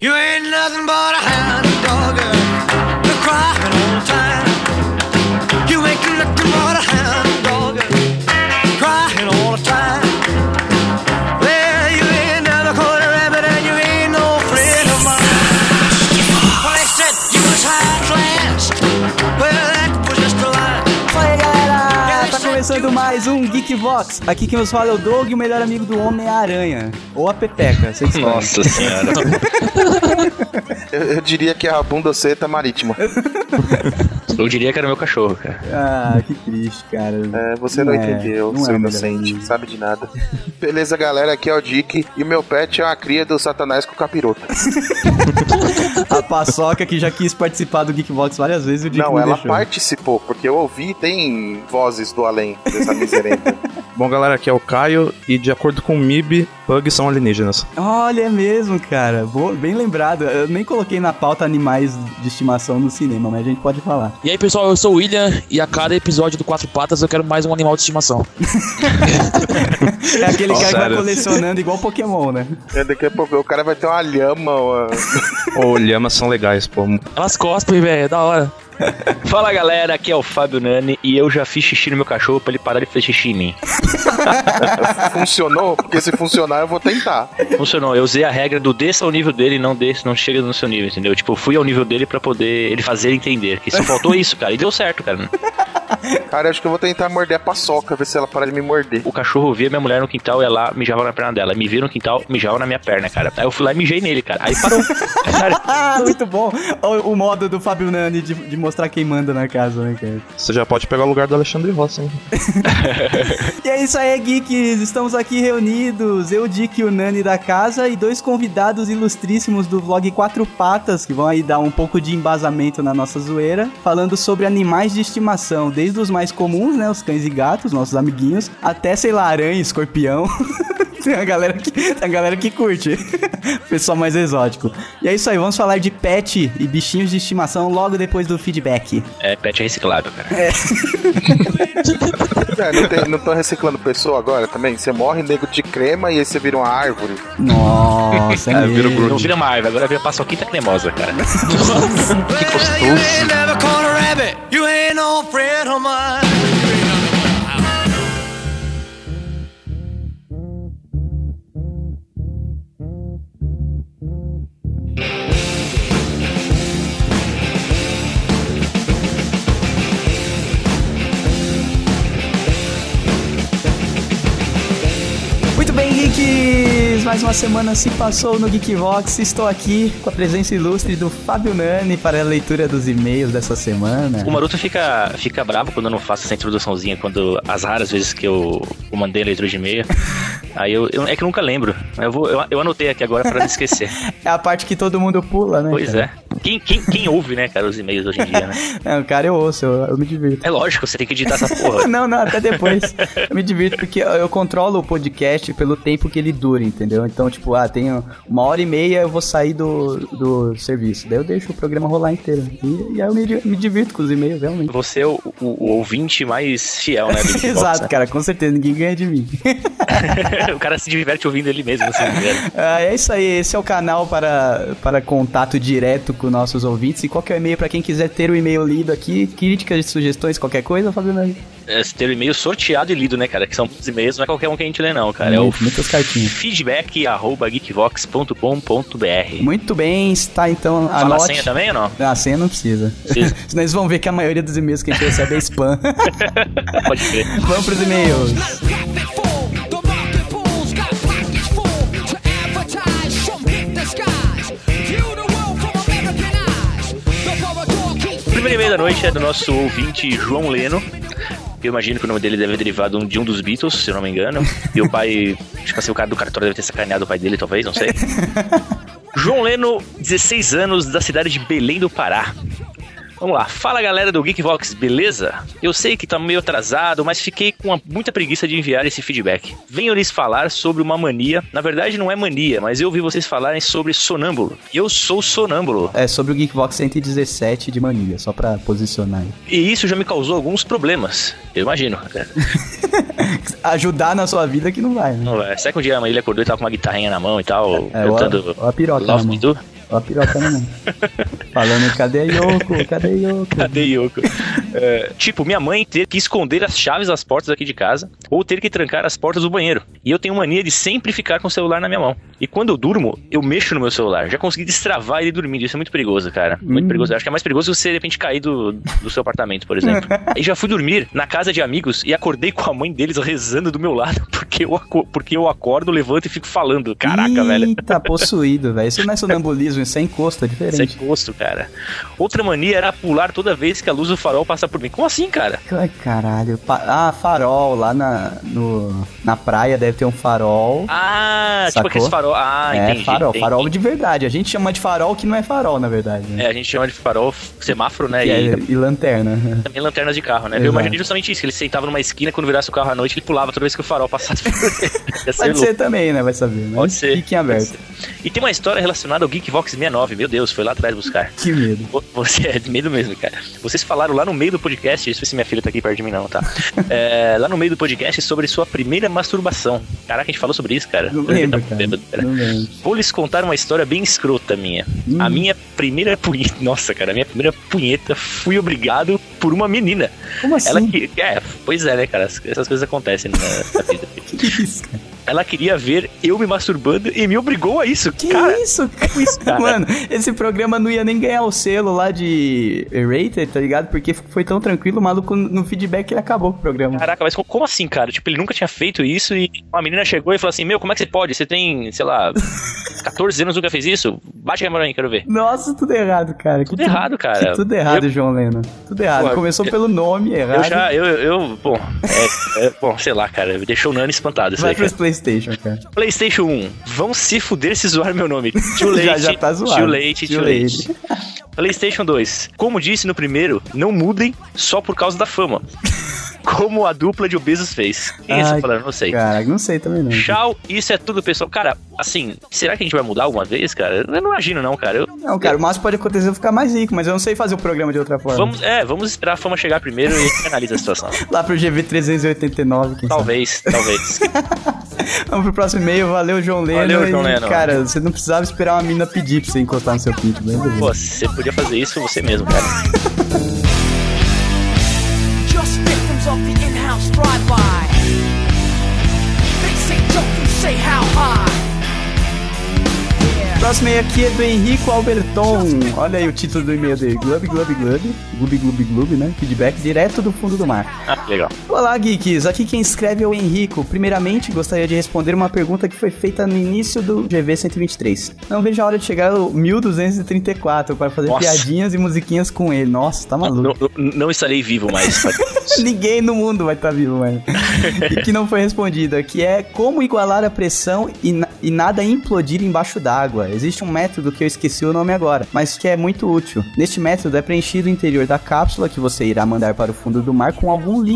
You ain't nothing but a hound mais um Geekvox. Aqui quem nos fala é o Doug, o melhor amigo do Homem-Aranha. Ou a Pepeca. Nossa senhora. Eu, eu diria que é a bundoceta marítima. Eu diria que era meu cachorro, cara. Ah, que triste, cara. É, você não, Não é, entendeu, não é seu o melhor inocente, sabe de nada. Beleza, galera, aqui é o Dick e o meu pet é uma cria do Satanás com capiroto. A Paçoca que já quis participar do Geekvox várias vezes, o Dick não, não ela deixou. participou, porque eu ouvi, tem vozes do além dessa Bom, galera, aqui é o Caio e de acordo com o MIB, bugs são alienígenas. Olha, é mesmo, cara. Boa- bem lembrado. Eu nem coloquei na pauta animais de estimação no cinema, mas a gente pode falar. E aí, pessoal, eu sou o William e a cada episódio do Quatro Patas eu quero mais um animal de estimação. É aquele Nossa, cara que vai sério. colecionando igual Pokémon, né? É, Daqui a pouco o cara vai ter uma lhama. Ô, lhamas são legais, pô. Elas cospem, velho, é da hora. Fala galera, aqui é o Fábio Nani e eu já fiz xixi no meu cachorro pra ele parar de fazer xixi em mim. Funcionou? Porque se funcionar eu vou tentar. Funcionou, eu usei a regra do desça ao nível dele e não desça, não chega no seu nível, entendeu? Tipo, eu fui ao nível dele pra poder ele fazer entender. Que só faltou isso, cara, e deu certo, cara. Cara, acho que eu vou tentar morder a paçoca, ver se ela para de me morder. O cachorro via minha mulher no quintal e ela mijava na perna dela. Me via no quintal, mijava na minha perna, cara. Aí eu fui lá e mijei nele, cara. Aí parou. Ah, muito bom. O, o modo do Fábio Nani de, de mostrar quem manda na casa, né, cara? Você já pode pegar o lugar do Alexandre Rossi, hein? E é isso aí, geeks. Estamos aqui reunidos. Eu, Dick e o Nani da casa e dois convidados ilustríssimos do vlog Quatro Patas, que vão aí dar um pouco de embasamento na nossa zoeira, falando sobre animais de estimação, desde os mais comuns, né, os cães e gatos, nossos amiguinhos, até, sei lá, aranha, escorpião. Tem a galera que, a galera que curte. Pessoal mais exótico. E é isso aí, vamos falar de pet e bichinhos de estimação logo depois do feedback. É, pet é reciclável, cara. É, não, tem- não tô reciclando pessoa agora também? Você morre nego de crema e aí você vira uma árvore. Nossa, é, É, vira mesmo. Não vira uma árvore, agora vira paçoquita cremosa, cara. Well, you ain't Mais uma semana se passou no Geekvox. Estou aqui com a presença ilustre do Fábio Nani para a leitura dos e-mails dessa semana. O Maroto fica, fica bravo quando eu não faço essa introduçãozinha, quando as raras vezes que eu, eu mandei a leitura de e-mail. Aí eu, eu- é que eu nunca lembro. Eu, vou, eu, eu anotei aqui agora pra não esquecer. É a parte que todo mundo pula, né? Pois cara? é. Quem, quem, quem ouve, né, cara, os e-mails hoje em dia, né? É, o cara eu ouço, eu, eu me divirto. É lógico, você tem que editar essa porra. Não, não, até depois. Eu me divirto porque eu eu controlo o podcast pelo tempo que ele dura, entendeu? Então, tipo, ah, tenho uma hora e meia, eu vou sair do, do serviço. Daí eu deixo o programa rolar inteiro. E, e aí eu me, me divirto com os e-mails, realmente. Você é o, o- o ouvinte mais fiel, né? Xbox, Exato, né? cara, com certeza, ninguém ganha de mim. o cara se diverte ouvindo ele mesmo, assim? Ah, é isso aí, esse é o canal para, para contato direto com nossos ouvintes. E qualquer e-mail para quem quiser ter o e-mail lido aqui, críticas, sugestões, qualquer coisa, Fabiano. É, ter o e-mail sorteado e lido, né, cara? Que são muitos e-mails, não é qualquer um que a gente lê, não, cara. É o Muito, muitas cartinhas. feedback arroba geekvox.com.br. Muito bem, está então Fala a senha também ou não? Ah, a senha não precisa. Precisa. Senão eles vão ver que a maioria dos e-mails que a gente recebe é spam. Pode crer. Vamos pros e-mails. Primeiro e-mail da noite é do nosso ouvinte João Leno. Eu imagino que o nome dele deve ter derivado de um dos Beatles, se eu não me engano. E o pai, tipo assim, o cara do cartório deve ter sacaneado o pai dele, talvez, não sei. João Leno, 16 anos, da cidade de Belém do Pará. Vamos lá, fala galera do Geekvox, beleza? Eu sei que tá meio atrasado, mas fiquei com muita preguiça de enviar esse feedback. Venho lhes falar sobre uma mania, na verdade não é mania, mas eu ouvi vocês falarem sobre sonâmbulo. Eu sou sonâmbulo, É sobre o Geekbox 117 de mania, só pra posicionar aí. e isso já me causou alguns problemas, eu imagino. Ajudar na sua vida que não vai, né? Não vai. Será que um dia ele acordou e tava com uma guitarrinha na mão e tal, É, ou a- cantando ou a piroca Love na mão. Ó a piroca na mão. Falando, cadê Yoko? Cadê Yoko? Cadê Yoko? É, tipo, minha mãe ter que esconder as chaves das portas aqui de casa ou ter que trancar as portas do banheiro. E eu tenho mania de sempre ficar com o celular na minha mão. E quando eu durmo, eu mexo no meu celular. Já consegui destravar ele dormindo. Isso é muito perigoso, cara. Muito perigoso. Eu acho que é mais perigoso você de repente cair do, do seu apartamento, por exemplo. e já fui dormir na casa de amigos e acordei com a mãe deles rezando do meu lado porque eu, porque eu acordo, levanto e fico falando. Caraca, velho. Eita, possuído, velho. Isso não é sonambulismo, é encosto, é diferente. gosto, cara. Outra mania era pular toda vez que a luz do farol passa por mim. Como assim, cara? Ai, caralho. Ah, farol. Lá na, no, na praia deve ter um farol. Ah, Sacou? tipo aqueles farol. Ah, é, entendi. farol. entendi. Farol de verdade. A gente chama de farol que não é farol, na verdade. Né? É, a gente chama de farol semáforo, né? Que é- E e lanterna. também lanternas de carro, né? Eu Exato. imaginei justamente isso, que ele sentava numa esquina quando virasse o carro à noite, ele pulava toda vez que o farol passasse por ele. Pode louco. ser também, né? Vai saber. Né? Pode ser. Fiquem abertos. Pode ser. E tem uma história relacionada ao Geekvox 69. Meu Deus, foi lá atrás buscar. Que medo. Vo- Você é de medo mesmo, cara. Vocês falaram lá no meio do podcast, deixa eu ver se minha filha tá aqui perto de mim, não, tá? É, lá no meio do podcast sobre sua primeira masturbação. Caraca, a gente falou sobre isso, cara. Não lembro, tá cara. bêbado, cara. Não lembro. Vou lhes contar uma história bem escrota minha. Hum. A minha primeira punheta. Nossa, cara, a minha primeira punheta fui obrigado por uma menina. Como assim? Ela que. É, pois é, né, cara? As- Essas coisas acontecem na, na vida. Que isso, cara? Ela queria ver eu me masturbando e me obrigou a isso. Que cara, isso, cara? isso, cara? Mano, esse programa não ia nem ganhar o selo lá de rated, tá ligado? Porque foi tão tranquilo, o maluco no feedback ele acabou com o programa. Caraca, mas co- como assim, cara? Tipo, ele nunca tinha feito isso e uma menina chegou e falou assim: Meu, como é que você pode? Você tem, sei lá, 14 anos nunca fez isso? Bate a câmera aí, quero ver. Nossa, tudo errado, cara. Tudo errado, cara. que tudo errado, Eu- João Leno. Tudo errado. Pô, Começou eu- pelo nome errado. Eu já, eu, eu, bom, é, é, bom, sei lá, cara, deixou o Nani espantado Vai aí, cara. pros Playstation, cara. PlayStation 1, vão se fuder se zoar meu nome. Late, Já- já tá zoado. Too, Too late. late. PlayStation 2, como disse no primeiro, não mudem só por causa da fama. Como a dupla de obesos fez. Quem é falando? Não sei. Cara, não sei também não. Tchau, isso é tudo, pessoal. Cara, assim, será que a gente vai mudar alguma vez, cara? Eu não imagino, não, cara. Eu- Não, cara, o máximo pode acontecer eu ficar mais rico, mas eu não sei fazer o programa de outra forma. Vamos, é, vamos esperar a fama chegar primeiro e a gente analisa a situação. Lá pro GV389, quem sabe. Talvez, talvez. Vamos pro próximo e-mail. Valeu, João Leno. Valeu, João Leno. Cara, você não precisava esperar uma mina pedir pra você encostar no seu pinto, beleza? Pô, você podia fazer isso você mesmo, cara. Victims of the in-house drive-by. They say don't you say how high. Próximo e-mail aqui é do Henrico Alberton. Olha aí o título do e-mail dele. Glub, glub, glub. Glub, glub, glub, né? Feedback direto do fundo do mar. Legal. Olá, geeks. Aqui quem escreve é o Henrico. Primeiramente, gostaria de responder uma pergunta que foi feita no início do GV 123. Não vejo a hora de chegar ao 1234 para fazer Nossa. piadinhas e musiquinhas com ele. Nossa, tá maluco. Não, não estarei vivo mais. Ninguém no mundo vai estar vivo, mano. e que não foi respondida, que é como igualar a pressão e, na- e nada implodir embaixo d'água. Existe um método que eu esqueci o nome agora, mas que é muito útil. Neste método é preenchido o interior da cápsula que você irá mandar para o fundo do mar com algum líquido.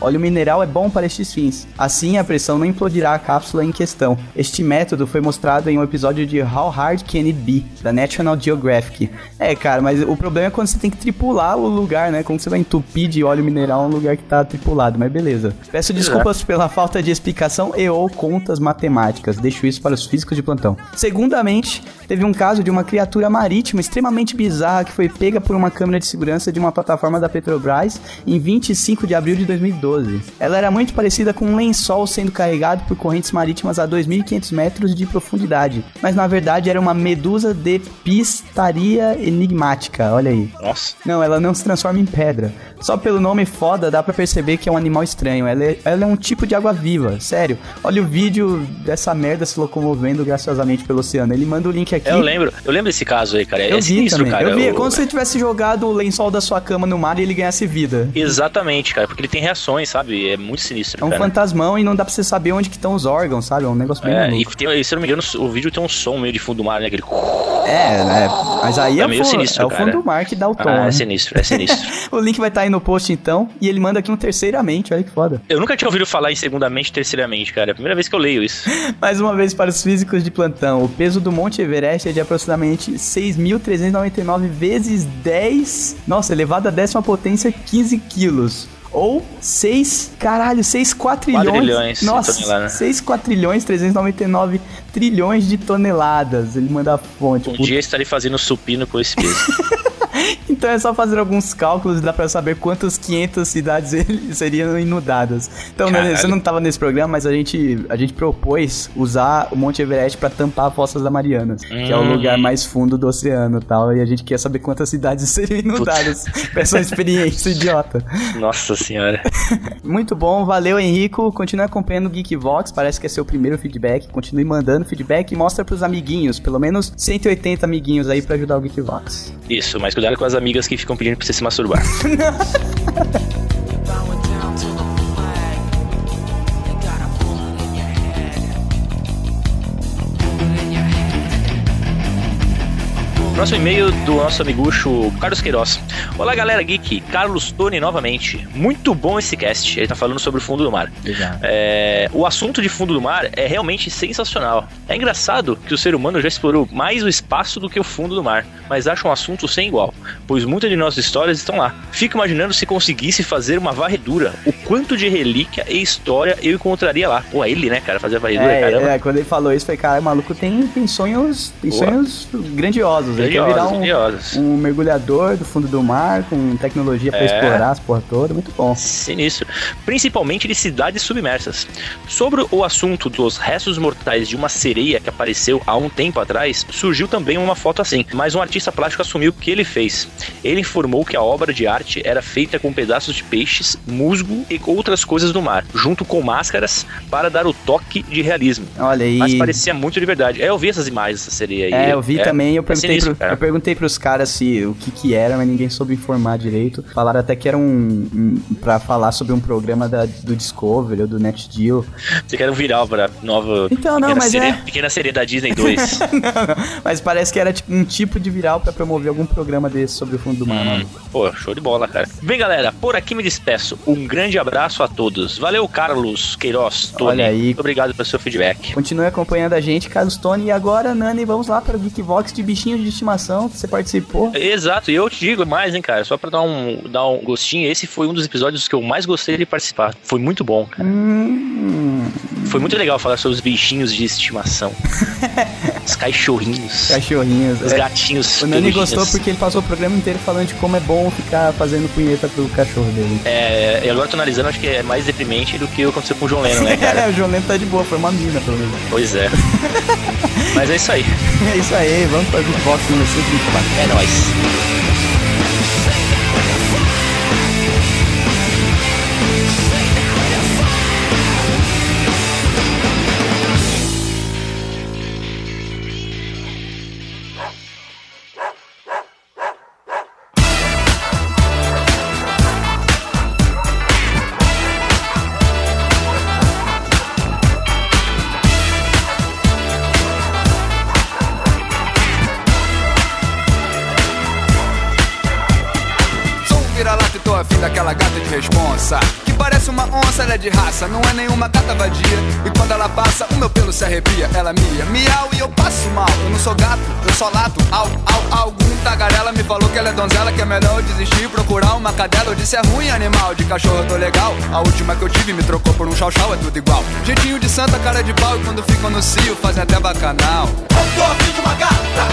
Óleo mineral é bom para estes fins. Assim a pressão não implodirá a cápsula em questão. Este método foi mostrado em um episódio de How Hard Can It Be, da National Geographic. É, cara, mas o problema é quando você tem que tripular o lugar, né? Como você vai entupir de óleo mineral um lugar que tá tripulado, mas beleza. Peço desculpas pela falta de explicação e ou contas matemáticas. Deixo isso para os físicos de plantão. Segundamente, teve um caso de uma criatura marítima extremamente bizarra que foi pega por uma câmera de segurança de uma plataforma da Petrobras em 25 de abril de 2012. Ela era muito parecida com um lençol sendo carregado por correntes marítimas a 2.500 metros de profundidade, mas na verdade era uma medusa de pistaria enigmática. Olha aí. Nossa. Não, ela não se transforma em pedra. Só pelo nome foda dá pra perceber que é um animal estranho. Ela é, ela é um tipo de água viva, sério. Olha o vídeo dessa merda se locomovendo graciosamente pelo oceano. Ele manda o link aqui. Eu lembro, eu lembro desse caso aí, cara. É, Eu é vi sinistro, também. cara. eu vi, é como se você tivesse jogado o lençol da sua cama no mar e ele ganhasse vida. Exatamente, cara, porque ele tem reações, sabe? É muito sinistro, É um cara. fantasmão e não dá pra você saber onde que estão os órgãos, sabe? É um negócio bem É, e tem, se eu não me engano, o vídeo tem um som meio de fundo do mar, né? Aquele... É, né? Mas aí É é, meio sinistro, é o fundo do mar que dá o tom. Ah, né? é sinistro, é sinistro. O link vai estar aí no post então. E ele manda aqui um terceiramente, olha que foda. eu nunca tinha ouvido falar em segundamente e terceiramente, cara. É a primeira vez que eu leio isso. Mais uma vez para os físicos de plantão, o peso do Monte Everest é de aproximadamente 6.399 vezes 10, nossa, elevado à décima potência 15 quilos. Ou 6, caralho, 6 quatrilhões. Quadrilhões Nossa, toneladas. 6 quatrilhões 399 trilhões de toneladas. Ele manda a fonte. Um Puta. dia estarei fazendo supino com esse peso. Então é só fazer alguns cálculos e dá pra saber quantas 500 cidades seriam inundadas. Então, Caralho. você não tava nesse programa, mas a gente, a gente propôs usar o Monte Everest pra tampar a Fossa da Marianas, que é o Hum. lugar mais fundo do oceano e tal. E a gente quer saber quantas cidades seriam inundadas pra essa experiência idiota. Nossa senhora. Muito bom, valeu Henrico. Continue acompanhando o Geekvox, parece que é seu primeiro feedback. Continue mandando feedback e mostra pros amiguinhos, pelo menos 180 amiguinhos aí pra ajudar o Geekvox. Isso, mas cuidado com as amigas que ficam pedindo pra você se masturbar. Próximo e-mail do nosso amigucho Carlos Queiroz. Olá, galera geek. Carlos Tony novamente. Muito bom esse cast. Ele tá falando sobre o fundo do mar. É, o assunto de fundo do mar é realmente sensacional. É engraçado que o ser humano já explorou mais o espaço do que o fundo do mar, mas acha um assunto sem igual, pois muitas de nossas histórias estão lá. Fico imaginando se conseguisse fazer uma varredura, o quanto de relíquia e história eu encontraria lá. Pô, ele, né, cara, fazer a varredura, caramba. É, é, quando ele falou isso, foi cara, maluco tem, tem sonhos, tem Boa. sonhos grandiosos. Ele quer virar um, um mergulhador do fundo do mar, com tecnologia pra É. explorar as porra toda. Muito bom. Sinistro. Principalmente de cidades submersas. Sobre o assunto dos restos mortais de uma sereia que apareceu há um tempo atrás, surgiu também uma foto assim, mas um artista plástico assumiu o que ele fez. Ele informou que a obra de arte era feita com pedaços de peixes, musgo e outras coisas do mar, junto com máscaras para dar o toque de realismo. Olha aí. Mas parecia muito de verdade. É, eu vi essas imagens dessa sereia aí. É, eu vi É, também, eu é perguntei, pro, cara. eu perguntei pros caras se o que que era, mas ninguém soube informar direito. Falaram até que era um, um para falar sobre um programa da, do Discovery ou do NetGeo. Você quer um viral pra nova Então, não, pequena, mas sereia, é- pequena sereia da Disney 2. Não, não, mas parece que era tipo, um tipo de viral pra promover algum programa desse sobre o fundo do mar, mano. Pô, show de bola, cara. Bem, galera, por aqui me despeço. Um grande abraço a todos. Valeu, Carlos Queiroz, Tony. Olha aí. Muito obrigado pelo seu feedback. Continue acompanhando a gente, Carlos Tony. E agora, Nani, vamos lá para o Geekvox de bichinhos de estimação que você participou. Exato, e eu te digo mais, hein, cara. Só pra dar um, dar um gostinho, esse foi um dos episódios que eu mais gostei de participar. Foi muito bom, cara. Hum, Foi muito legal falar sobre os bichinhos de estimação. os cachorrinhos. cachorrinhos. Os É, gatinhos. o Nani gostou porque ele passou o programa inteiro falando de como é bom ficar fazendo punheta pro cachorro dele. É, e agora eu tô analisando, acho que é mais deprimente do que aconteceu com o João Lennon, né, cara? É, o João Lento tá de boa, foi uma mina, pelo menos. pois é. Mas é isso aí. É isso aí, vamos para o Geekvox número 124. É nóis. De raça, não é nenhuma gata vadia. E quando ela passa, o meu pelo se arrepia Ela mia, miau e eu passo mal. Eu não sou gato, eu só lato, au, au, algum tagarela me falou que ela é donzela Que é melhor eu desistir e procurar uma cadela. Eu disse é ruim animal, de cachorro eu tô legal. A última que eu tive me trocou por um chau-chau, é tudo igual. Jeitinho de santa, cara de pau E quando ficam no cio, fazem até bacanal. Tô afim de uma gata,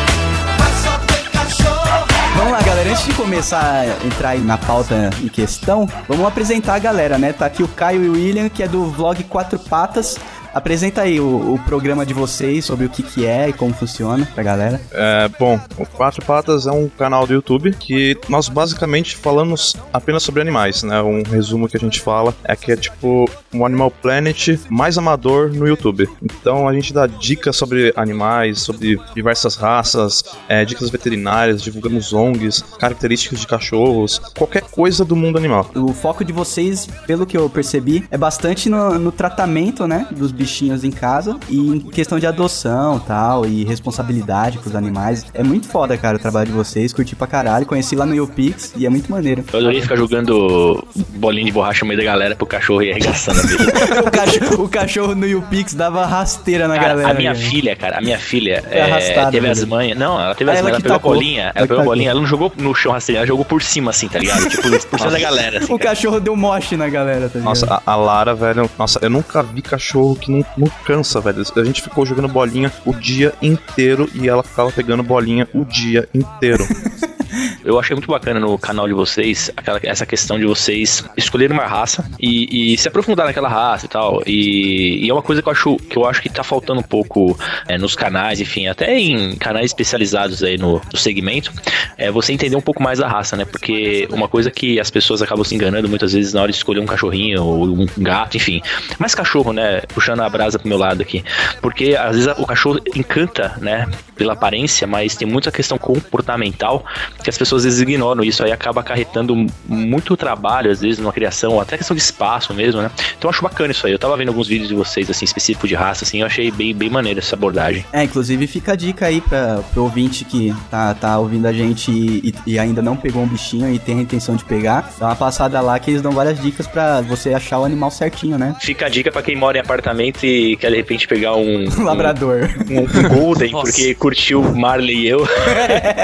mas só tem cachorro. Vamos lá, galera. Antes de começar a entrar na pauta em questão, vamos apresentar a galera, né? Tá aqui o Caio e o William, que é do vlog Quatro Patas. Apresenta aí o, o programa de vocês, sobre o que que é e como funciona pra galera. É, bom, o Quatro Patas é um canal do YouTube que nós basicamente falamos apenas sobre animais, né? Um resumo que a gente fala é que é tipo um Animal Planet mais amador no YouTube. Então a gente dá dicas sobre animais, sobre diversas raças, é, dicas veterinárias, divulgamos ONGs, características de cachorros, qualquer coisa do mundo animal. O foco de vocês, pelo que eu percebi, é bastante no, no tratamento, né? Dos bichinhos bichinhos em casa e em questão de adoção tal, e responsabilidade com os animais. É muito foda, cara, o trabalho de vocês. Curti pra caralho. Conheci lá no YouPix e é muito maneiro. Eu adorei ficar jogando bolinha de borracha no meio da galera pro cachorro ir arregaçando a vida. o, cachorro, o cachorro no YouPix dava rasteira na Cara, galera. a minha cara. filha, cara, a minha filha é, arrastada, teve as manhas. Não, ela teve Ah, as manhas, ela que pegou a bolinha, Ela ela pegou a bolinha, ela não jogou no chão rastreando, ela jogou por cima, assim, tá ligado? Tipo, por cima da galera, assim. O cachorro deu moche na galera, tá ligado? Nossa, a, a Lara, velho, nossa, eu nunca vi cachorro que não, não cansa, velho. A gente ficou jogando bolinha o dia inteiro e ela ficava pegando bolinha o dia inteiro. Eu achei muito bacana no canal de vocês aquela, essa questão de vocês escolherem uma raça e, e se aprofundar naquela raça e tal. E, e é uma coisa que eu acho que eu acho que tá faltando um pouco é, nos canais, enfim, até em canais especializados aí no, no segmento, é você entender um pouco mais da raça, né? Porque uma coisa que as pessoas acabam se enganando muitas vezes na hora de escolher um cachorrinho ou um gato, enfim. Mais cachorro, né? Puxando a brasa pro meu lado aqui. Porque às vezes o cachorro encanta, né? Pela aparência, mas tem muita questão comportamental que as pessoas às vezes ignoram. Isso aí acaba acarretando muito trabalho, às vezes, numa criação, ou até questão de espaço mesmo, né? Então eu acho bacana isso aí. Eu tava vendo alguns vídeos de vocês, assim, específicos de raça, assim, eu achei bem, bem maneiro essa abordagem. É, inclusive fica a dica aí pra, pro ouvinte que tá, tá ouvindo a gente e, e ainda não pegou um bichinho e tem a intenção de pegar, dá uma passada lá que eles dão várias dicas pra você achar o animal certinho, né? Fica a dica pra quem mora em apartamento e quer de repente pegar um. Um labrador. Um, um Golden, Nossa. porque curtiu Marley e eu.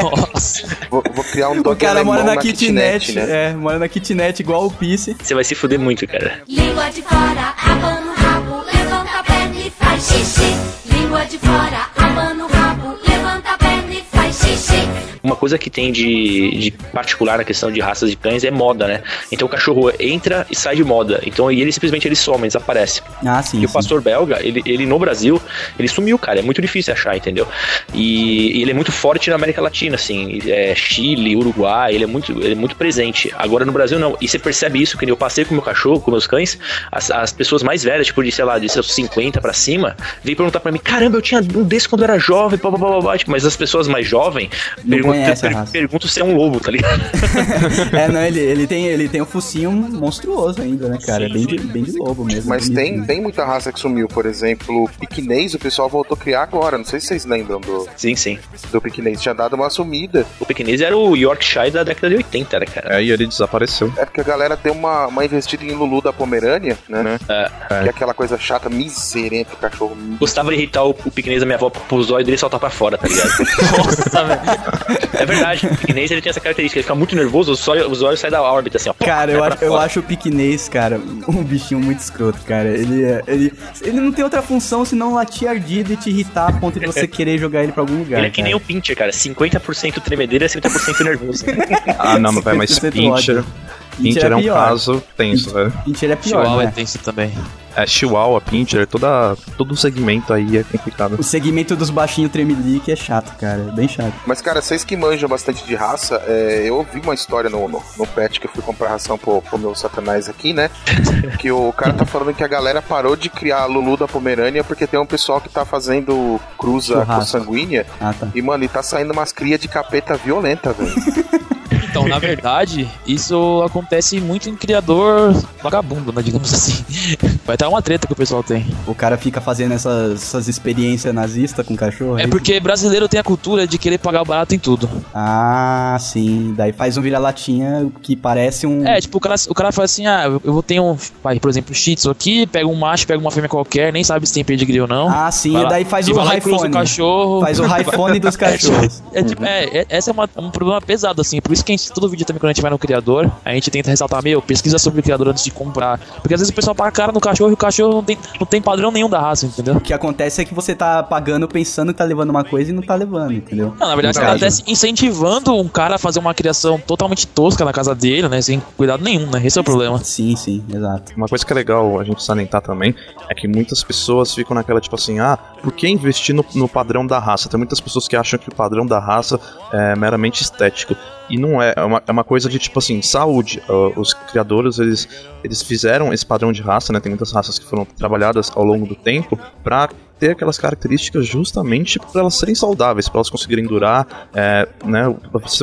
Nossa. Vou, criar um O dog cara mora alemão na kitnet, né? é, mora na kitnet igual o Pisse. Você vai se fuder muito, cara. Língua de fora, abana o rabo, levanta a perna e faz xixi. Língua de fora, abana o Uma coisa que tem de, de particular na questão de raças de cães é moda, né? Então o cachorro entra e sai de moda. Então e ele simplesmente ele some, desaparece. Ah, sim. E o sim. pastor belga, ele, ele no Brasil, ele sumiu, cara. É muito difícil achar, entendeu? E, e ele é muito forte na América Latina, assim. É, Chile, Uruguai, ele é, muito, ele é muito presente. Agora no Brasil não. E você percebe isso, que eu passei com meu cachorro, com meus cães, as, as pessoas mais velhas, tipo de, sei lá, de seus 50 pra cima, vêm perguntar pra mim: caramba, eu tinha um desse quando eu era jovem, blá, blá, blá, blá. Tipo, mas as pessoas mais jovens perguntam, conhece a raça. perguntam se é um lobo, tá ligado? é, não, ele, ele, tem, ele tem um focinho monstruoso ainda, né, cara? Sim, bem, de, bem de lobo mesmo. Mas tem, tem muita raça que sumiu, por exemplo, piquinês, o pessoal voltou a criar agora. Não sei se vocês lembram do, Sim, sim. do piquinês. Tinha dado uma sumida. O pequenês era o Yorkshire da década de 80, né, cara? Aí ele desapareceu. É porque a galera deu uma, uma investida em Lulu da Pomerânia, né? É. Que é aquela coisa chata, miserento, cachorro. Gostava de irritar o, o pequenês da minha avó pro zóio dele saltar pra fora, tá ligado? Nossa, velho. É verdade, o pequenês ele tem essa característica, ele fica muito nervoso, o zóio, o zóio sai da órbita, assim, ó. Cara, eu, acho, eu acho o piquinês, cara, um bichinho muito escroto, cara. Ele, é- ele, ele não tem outra função senão latir ardido e te irritar a ponto de você querer jogar ele pra algum lugar. Ele é que cara. nem o Pincher, cara, 50% tremedeira e 50% nervoso. Ah, não, mas, velho, mas 50% Pincher. Pincher é um pior. caso tenso, velho. Pincher é pior, Chihuahua é né? tenso também. É, Chihuahua, Pincher, toda, todo o segmento aí é complicado. O segmento dos baixinhos tremelique é chato, cara. Bem chato. Mas, cara, vocês que manjam bastante de raça, é, eu ouvi uma história no, no, no pet que eu fui comprar ração pro, pro meu satanás aqui, né? que o cara tá falando que a galera parou de criar a Lulu da Pomerânia porque tem um pessoal que tá fazendo cruza Churrasco. sanguínea. Ah, tá. E, mano, e tá saindo umas crias de capeta violenta, velho. Então, na verdade, isso acontece muito em criador vagabundo, né? Digamos assim. Vai estar uma treta que o pessoal tem. O cara fica fazendo essas, essas experiências nazistas com cachorro. É aí- porque brasileiro tem a cultura de querer pagar barato em tudo. Ah, sim. Daí faz um vira-latinha que parece um. É, tipo, o cara, o cara fala assim, ah, eu vou ter um, vai, por exemplo, shih tzu aqui, pega um macho, pega uma fêmea qualquer, nem sabe se tem pedigree ou não. Ah, sim. Vai E daí faz e o iPhone. Faz o iPhone dos cachorros. É, tipo, é, é- essa é uma- um problema pesado, assim. Por isso que a gente, todo vídeo também, quando a gente vai no criador, a gente tenta ressaltar, meu, pesquisa sobre o criador antes de comprar. Porque às vezes o pessoal paga cara no cachorro e o cachorro não tem, não tem padrão nenhum da raça, entendeu? O que acontece é que você tá pagando pensando que tá levando uma coisa e não tá levando, entendeu? Não, na verdade, No você caso. acontece incentivando um cara a fazer uma criação totalmente tosca na casa dele, né? Sem cuidado nenhum, né? Esse é o problema. Sim, sim, exato. Uma coisa que é legal a gente salientar também é que muitas pessoas ficam naquela tipo assim, ah, por que investir no, no padrão da raça? Tem muitas pessoas que acham que o padrão da raça é meramente estético. E não é, é uma, é uma coisa de tipo assim, saúde. Os criadores, eles, eles fizeram esse padrão de raça, né? Tem muitas raças que foram trabalhadas ao longo do tempo pra ter aquelas características justamente para elas serem saudáveis, para elas conseguirem durar, é, né,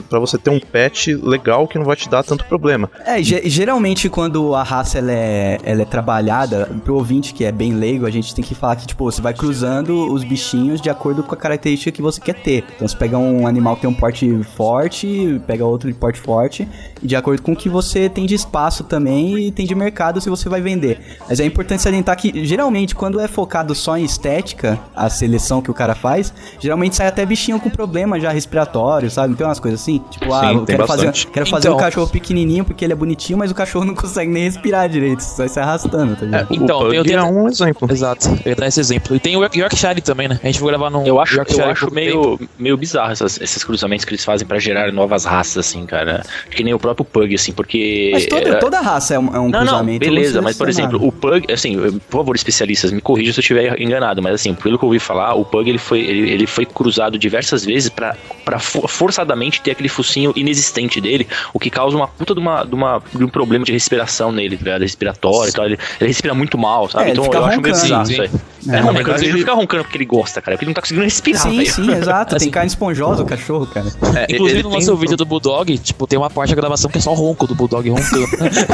para você, ter um pet legal que não vai te dar tanto problema. É, ge- geralmente quando a raça ela é, ela é trabalhada, pro ouvinte que é bem leigo, a gente tem que falar que, tipo, você vai cruzando os bichinhos de acordo com a característica que você quer ter. Então você pega um animal que tem um porte forte, pega outro de porte forte, e de acordo com o que você tem de espaço também e tem de mercado se você vai vender. Mas é importante salientar que, geralmente, quando é focado só em estética, a seleção que o cara faz, geralmente sai até bichinho com problema já respiratório, sabe? Tem umas coisas assim. Tipo, ah, Sim, eu tem quero fazer, quero fazer Então. um cachorro pequenininho porque ele é bonitinho, mas o cachorro não consegue nem respirar direito, só vai se arrastando, tá ligado? Então, o Pug eu tenho- é um exemplo. Exato, eu ia dar esse exemplo. E tem o York- Yorkshire também, né? A gente foi gravar num Eu acho, Yorkshire eu acho tempo. meio, meio bizarro essas- esses cruzamentos que eles fazem pra gerar novas raças, assim, cara. Que nem o próprio Pug, assim, porque. Mas toda, é, toda raça é um, é um Não, não, cruzamento. beleza, mas por exemplo, o Pug, assim, eu- por favor, especialistas, me corrijam se eu estiver enganado, mas assim, pelo que eu ouvi falar, o Pug ele foi, ele, ele foi cruzado diversas vezes for- forçadamente ter aquele focinho inexistente dele, o que causa uma puta de, uma, de, uma, de um problema de respiração nele, tá? Respiratório e tal. Ele, ele respira muito mal, sabe? É, ele então fica eu acho meio roncando. bizarro Sim, isso aí. É, É, roncando, na verdade, ele não fica roncando porque ele gosta, cara, porque ele não tá conseguindo respirar, Sim, velho. sim, exato. Assim- Tem carne esponjosa o cachorro, cara. É, Inclusive, no nosso vídeo do Bulldog, tipo, tem uma parte da gravação que é só ronco do Bulldog roncando.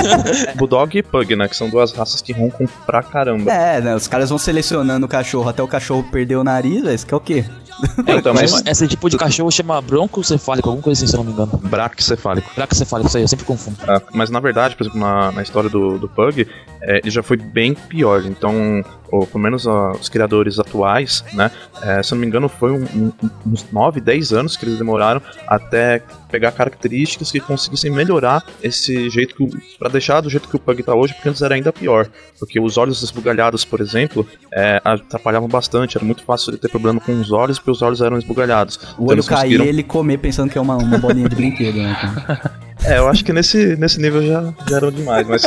Bulldog e Pug, né? Que são duas raças que roncam pra caramba. É, né? Os caras vão selecionando o cachorro até o cachorro perder o nariz, velho. Isso que é o quê? Então, mas Esse tipo de cachorro chama broncocefálico, alguma coisa assim, se eu não me engano. braquicefálico. Bracocefálico, isso aí, eu sempre confundo. É, mas na verdade, por exemplo, na, na história do, do Pug, é, ele já foi bem pior. Então, ou pelo menos ó, os criadores atuais, né? é, se eu não me engano, foi um- um- uns 9, 10 anos que eles demoraram até pegar características que conseguissem melhorar esse jeito que o, pra deixar do jeito que o Pug tá hoje, porque antes era ainda pior. Porque os olhos esbugalhados, por exemplo, é, atrapalhavam bastante. Era muito fácil ele ter problema com os olhos, porque os olhos eram esbugalhados. O Então olho eles cair conseguiram- e ele comer pensando que é uma, uma bolinha de brinquedo, né? cara? É, eu acho que nesse, nesse nível já, já eram demais, mas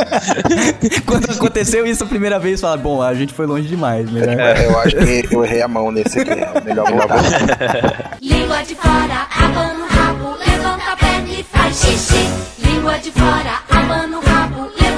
Quando aconteceu isso a primeira vez, fala, bom, a gente foi longe demais, melhor. É, eu acho que eu errei a mão nesse aqui. é Melhor voltar. Língua de fora, abana o rabo, levanta a perna e faz xixi. Língua de fora, abana o rabo, levanta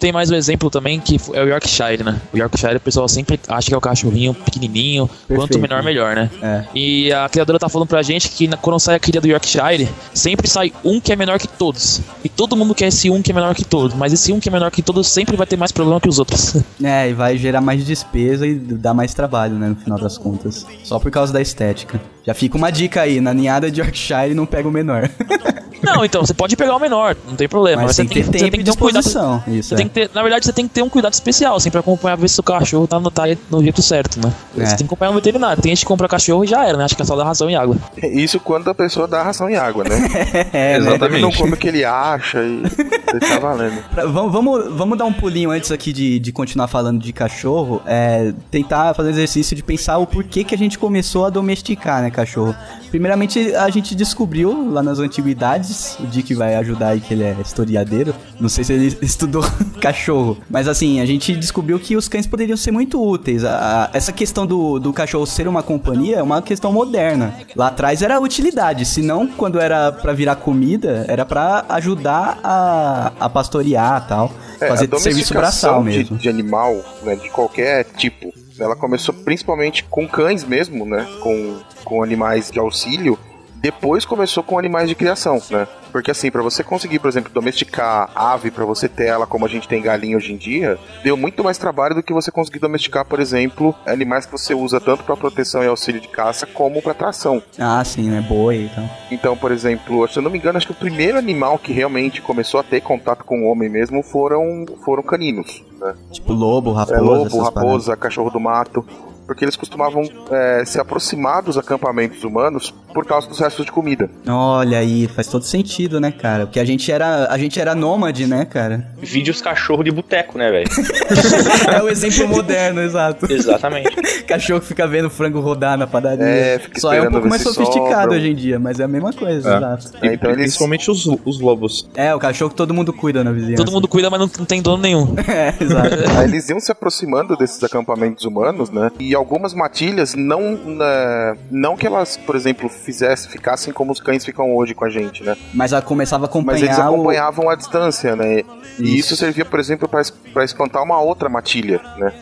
Tem mais um exemplo também que é o Yorkshire, né? O Yorkshire o pessoal sempre acha que é o cachorrinho pequenininho, quanto Perfeito. menor melhor, né? É. E a criadora tá falando pra gente que quando sai a cria do Yorkshire, sempre sai um que é menor que todos. E todo mundo quer esse um que é menor que todos, mas esse um que é menor que todos sempre vai ter mais problema que os outros. É, e vai gerar mais despesa e dar mais trabalho, né, no final das contas. Só por causa da estética. Já fica uma dica aí, na ninhada de Yorkshire não pega o menor. não, então, você pode pegar o menor, não tem problema. Mas você tem que ter você tempo e ter um cuidado. disposição. Isso, Você é. tem que ter, na verdade, você tem que ter um cuidado especial, assim, pra acompanhar, ver se o cachorro tá no, tá no jeito certo, né? É. Você tem que acompanhar um veterinário. Tem gente que compra cachorro e já era, né? Acha que é só dar ração e água. Isso quando a pessoa dá ração e água, né? É, né? Ele não come o que ele acha e ele tá valendo. Pra- Vamos, vamos, vamos dar um pulinho antes aqui de, de continuar falando de cachorro. É, tentar fazer um exercício de pensar o porquê que a gente começou a domesticar, né, cachorro. Primeiramente, a gente descobriu lá nas antiguidades, o Dick vai ajudar aí que ele é historiadeiro. Não sei se ele estudou cachorro, mas assim, a gente descobriu que os cães poderiam ser muito úteis. A- a- essa questão do, do cachorro ser uma companhia é uma questão moderna. Lá atrás era utilidade, se não quando era pra virar comida, era pra ajudar a, a pastorear e tal. É, fazer a serviço braçal domesticação de, mesmo. de animal, né, de qualquer tipo, ela começou principalmente com cães mesmo, né? Com, com animais de auxílio. Depois começou com animais de criação, né? Porque assim, pra você conseguir, por exemplo, domesticar ave pra você ter ela como a gente tem galinha hoje em dia, deu muito mais trabalho do que você conseguir domesticar, por exemplo, animais que você usa tanto pra proteção e auxílio de caça como pra tração. Ah, sim, né? Boi e tal. Então, por exemplo, se eu não me engano, acho que o primeiro animal que realmente começou a ter contato com o homem mesmo foram, foram caninos, né? Tipo lobo, raposa. É, lobo, raposa, cachorro do mato. Porque eles costumavam é, se aproximar dos acampamentos humanos por causa dos restos de comida. Olha aí, faz todo sentido, né, cara? Porque a gente era, a gente era nômade, né, cara? Vídeos cachorro de boteco, né, velho? É o exemplo moderno, exato. Exatamente. Cachorro que fica vendo frango rodar na padaria. É, fica Só é um pouco mais sofisticado sobra. hoje em dia, mas é a mesma coisa, É. exato. É, então eles- principalmente os, os lobos. É, o cachorro que todo mundo cuida na vizinhança. Todo mundo cuida, mas não, não tem dono nenhum. É, exato. Aí eles iam se aproximando desses acampamentos humanos, né? E algumas matilhas não, né, não que elas, por exemplo, fizessem, ficassem como os cães ficam hoje com a gente, né? Mas a começava a acompanhar Mas eles o- acompanhavam a distância, né? E Isso. isso servia, por exemplo, para espantar uma outra matilha, né?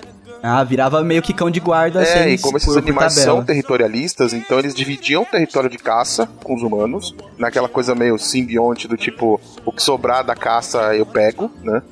Ah, virava meio que cão de guarda, É, assim, e como esses animais são territorialistas, então eles dividiam o território de caça com os humanos, naquela coisa meio simbionte do tipo, o que sobrar da caça eu pego, né?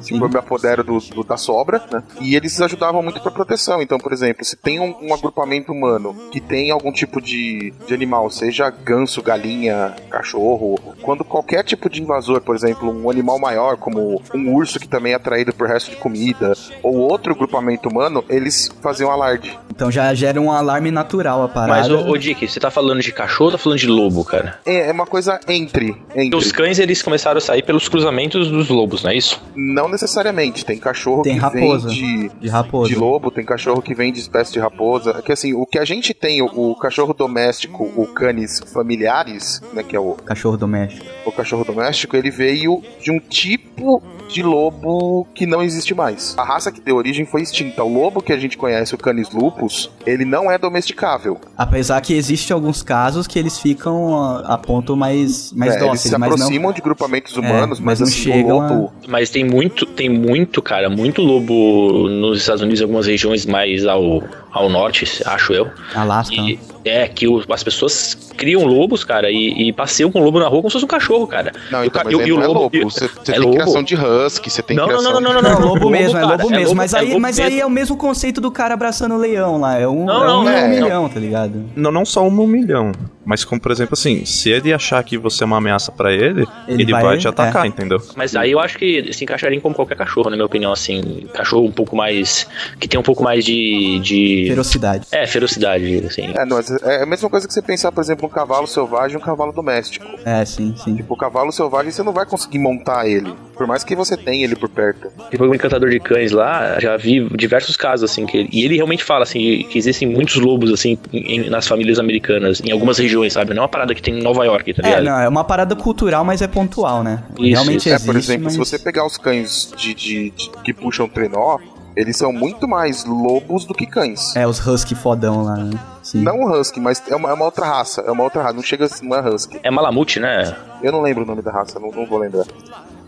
Sim. Tipo, eu me apodero do, do- da sobra, né? E eles ajudavam muito pra proteção. Então, por exemplo, se tem um, um agrupamento humano que tem algum tipo de, de animal, seja ganso, galinha, cachorro, quando qualquer tipo de invasor, por exemplo, um animal maior, como um urso que também é atraído por resto de comida, ou outro grupamento humano, eles faziam alarde. Então já gera um alarme natural a parada. Mas, ô, ô Dick, você tá falando de cachorro ou tá falando de lobo, cara? É, é uma coisa entre. entre. Os cães, eles começaram a sair pelos cruzamentos dos lobos, não é isso? Não necessariamente. Tem cachorro Tem que raposa. vem de, De raposa. de lobo, tem cachorro que vem de espécie de raposa. É que assim, o que a gente tem, o, o cachorro doméstico, o canis familiares, né, que é o, Cachorro doméstico. o cachorro doméstico, ele veio de um tipo de lobo que não existe mais. A raça que deu origem foi extinta. O lobo que a gente conhece, o canis lupus, ele não é domesticável. Apesar que existem alguns casos que eles ficam a, a ponto mais, mais É, eles dóceis, se mas não... aproximam de grupamentos humanos, É, mas, mas não assim, chegam lobo... Mas tem muito, tem muito, cara, muito lobo nos Estados Unidos, em algumas regiões mais ao, ao norte, acho eu. Alasca. E é que o- as pessoas criam lobos, cara, e, e passeiam com o lobo na rua como se fosse um cachorro, cara. Não, E o então, ca- mas e o- aí e o não é lobo- lobo. Você, você é tem lobo. criação de husky, você tem Não, não, criação não, não, não, de... não, Não, lobo mesmo, é cara, lobo mesmo. lobo- mas é aí, lobo mas aí é o mesmo conceito do cara abraçando o leão lá. É um, Não, é não, um é, milhão, tá ligado? Não, não só um milhão, mas como, por exemplo, assim, se ele achar que você é uma ameaça pra ele, Ele ele, vai- vai, te é. atacar, entendeu? Mas aí eu acho que se encaixaria como qualquer cachorro, na minha opinião, assim. Cachorro um pouco mais. que tem um pouco mais de. de... Ferocidade. É, ferocidade, assim. É, não, é a mesma coisa que você pensar, por exemplo, um cavalo selvagem e um cavalo doméstico. É, sim, sim. Tipo, o cavalo selvagem você não vai conseguir montar ele, por mais que você tenha ele por perto. Tipo, um encantador de cães lá, já vi diversos casos, assim, que ele, e ele realmente fala, assim, que existem muitos lobos, assim, em- nas famílias americanas, em algumas regiões, sabe? Não é uma parada que tem em Nova York, tá É, ligado? não, é uma parada cultural, mas é pontual, né? Isso, Realmente isso. É, existe, por exemplo, mas... se você pegar os cães de, de- de- que puxam trenó, eles são muito mais lobos do que cães. É, os husky fodão lá, né? Sim. Não um husky, mas é uma, é uma outra raça. É uma outra raça. Não chega, não é husky. É Malamute, né? Eu não lembro o nome da raça, não, não vou lembrar.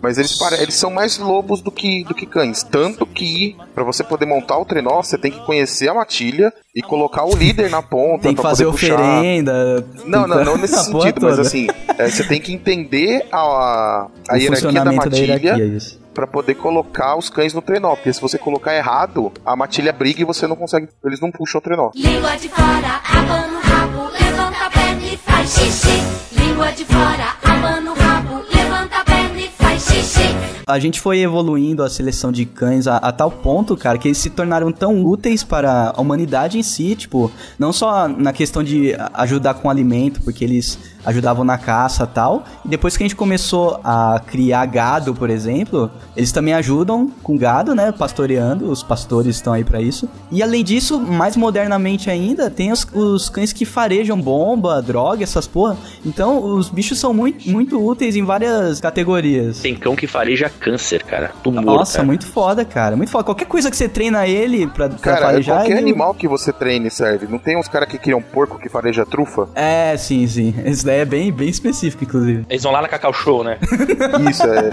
Mas eles, pare- eles são mais lobos do que, do que cães. Tanto que, pra você poder montar o trenó, você tem que conhecer a matilha e colocar o líder na ponta Tem que pra fazer poder puxar. oferenda. Não, não, não nesse sentido, mas assim, é, você tem que entender a, a o hierarquia da matilha hierarquia, isso. pra poder colocar os cães no trenó. Porque se você colocar errado, a matilha briga e você não consegue. Eles não puxam o trenó. Língua de fora, abana o rabo, levanta a perna e faz xixi. Língua de fora, abana o rabo, e faz xixi. A gente foi evoluindo a seleção de cães a, a tal ponto, cara, que eles se tornaram tão úteis para a humanidade em si, tipo, não só na questão de ajudar com alimento, porque eles ajudavam na caça tal, e depois que a gente começou a criar gado, por exemplo, eles também ajudam com gado, né, pastoreando, os pastores estão aí pra isso. E além disso, mais modernamente ainda, tem os, os cães que farejam bomba, droga, essas porra. Então, os bichos são muito, muito úteis em várias categorias. Tem cão que fareja câncer, cara. Tumor, Nossa, cara. muito foda, cara. Muito foda. Qualquer coisa que você treina ele pra, pra Cara, farejar. qualquer ele- animal que você treine serve. Não tem uns caras que criam porco que fareja trufa? É, sim, sim. Esse daí é bem, bem específico, inclusive. Eles vão lá na Cacau Show, né? Isso é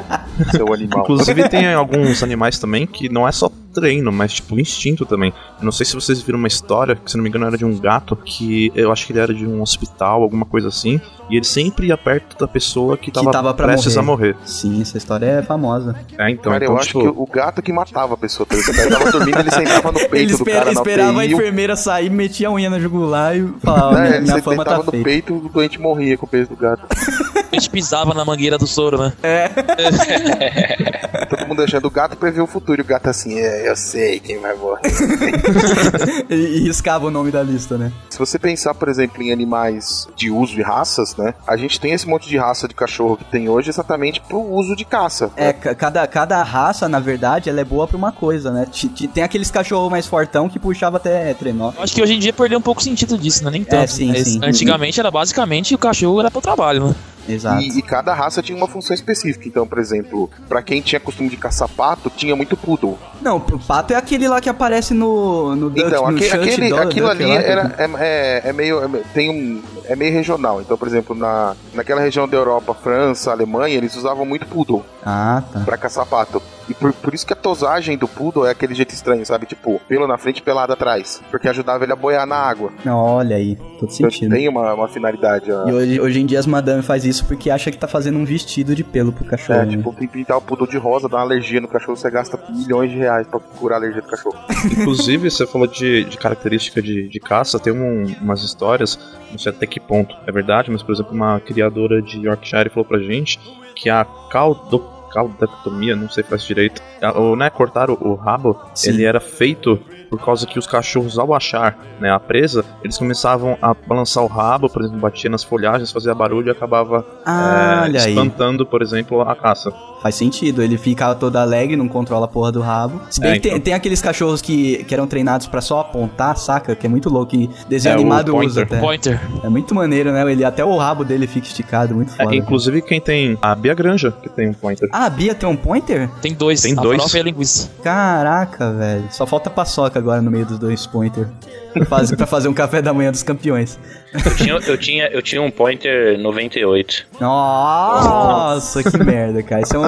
seu animal. Inclusive tem alguns animais também que não é só treino, mas tipo instinto também. Eu não sei se vocês viram uma história, que se não me engano era de um gato, que eu acho que ele era de um hospital, alguma coisa assim, e ele sempre ia perto da pessoa que tava, tava pra prestes morrer. a morrer. Sim, essa história é famosa. É, então, Cara, então eu acho tipo, que o gato que matava a pessoa. tá ligado? O cara tava dormindo, ele sentava no peito Ele do cara esperava a enfermeira sair, metia a unha na jugular e falava: né, minha, ele minha se fama tá no feita. peito, o doente morria com o peso do gato. A gente pisava na mangueira do soro, né? Todo mundo achando o gato prevê o futuro e o gato assim, é, eu sei quem vai morrer. e, e riscava o nome da lista, né? Se você pensar, por exemplo, em animais de uso e raças, né? A gente tem esse monte de raça de cachorro que tem hoje exatamente pro uso de caça. É, ca- cada, cada raça, na verdade, ela é boa pra uma coisa, né? Ti- ti- Tem aqueles cachorros mais fortão que puxava até trenó. Eu acho que hoje em dia perdeu um pouco o sentido disso, né? Nem tanto. sim, mas sim. Antigamente era basicamente o cachorro era pro trabalho, né? Exato. E, e cada raça tinha uma função específica. Então, por exemplo, pra quem tinha costume de caçar pato, tinha muito poodle. Não, o pato é aquele lá que aparece no. no Duck- Então, no aquele, do- aquilo Duck ali lá, que- era, é, é- é meio. é me- tem um, é meio regional. Então, por exemplo, na, naquela região da Europa, França, Alemanha, eles usavam muito poodle Ah, tá. pra caçar pato. E por, por isso que a tosagem do poodle é aquele jeito estranho, sabe? Tipo, pelo na frente e pelado atrás. Porque ajudava ele a boiar na água. Não, olha aí, todo Então sentido. tem uma, uma finalidade. ó. E hoje, hoje em dia as madame faz isso porque acha que tá fazendo um vestido de pelo pro cachorro. É, né? tipo, tem que pintar o poodle de rosa, dar uma alergia no cachorro, você gasta milhões de reais pra curar a alergia do cachorro. Inclusive, você falou de, de característica de, de caça, tem um- umas histórias, não sei até que ponto é verdade, mas por exemplo, uma criadora de Yorkshire falou pra gente que a caldo, caudectomia, não sei se faz direito, a- o, né, cortar o, rabo, Sim. ele era feito por causa que os cachorros, ao achar né, a presa, eles começavam a balançar o rabo, por exemplo, batia nas folhagens, fazia barulho e acabava Ah, é, olha aí. espantando, por exemplo, a caça. Faz sentido, ele fica todo alegre, não controla a porra do rabo. Se bem É, que tem, então. tem aqueles cachorros que, que eram treinados pra só apontar, saca? Que é muito louco. E desenho É, o animado pointer. usa até. Pointer. É muito maneiro, né? Ele, até o rabo dele fica esticado, muito É, foda. inclusive, quem tem a Bia Granja, que tem um pointer. Ah, a Bia tem um pointer? Tem dois. Tem a dois. farofa e a linguiça. Caraca, velho. Só falta paçoca agora no meio dos dois pointer. Pra fazer, pra fazer um café da manhã dos campeões. Eu tinha, eu tinha, eu tinha um Pointer 98. Nossa, que merda, cara. Isso é um...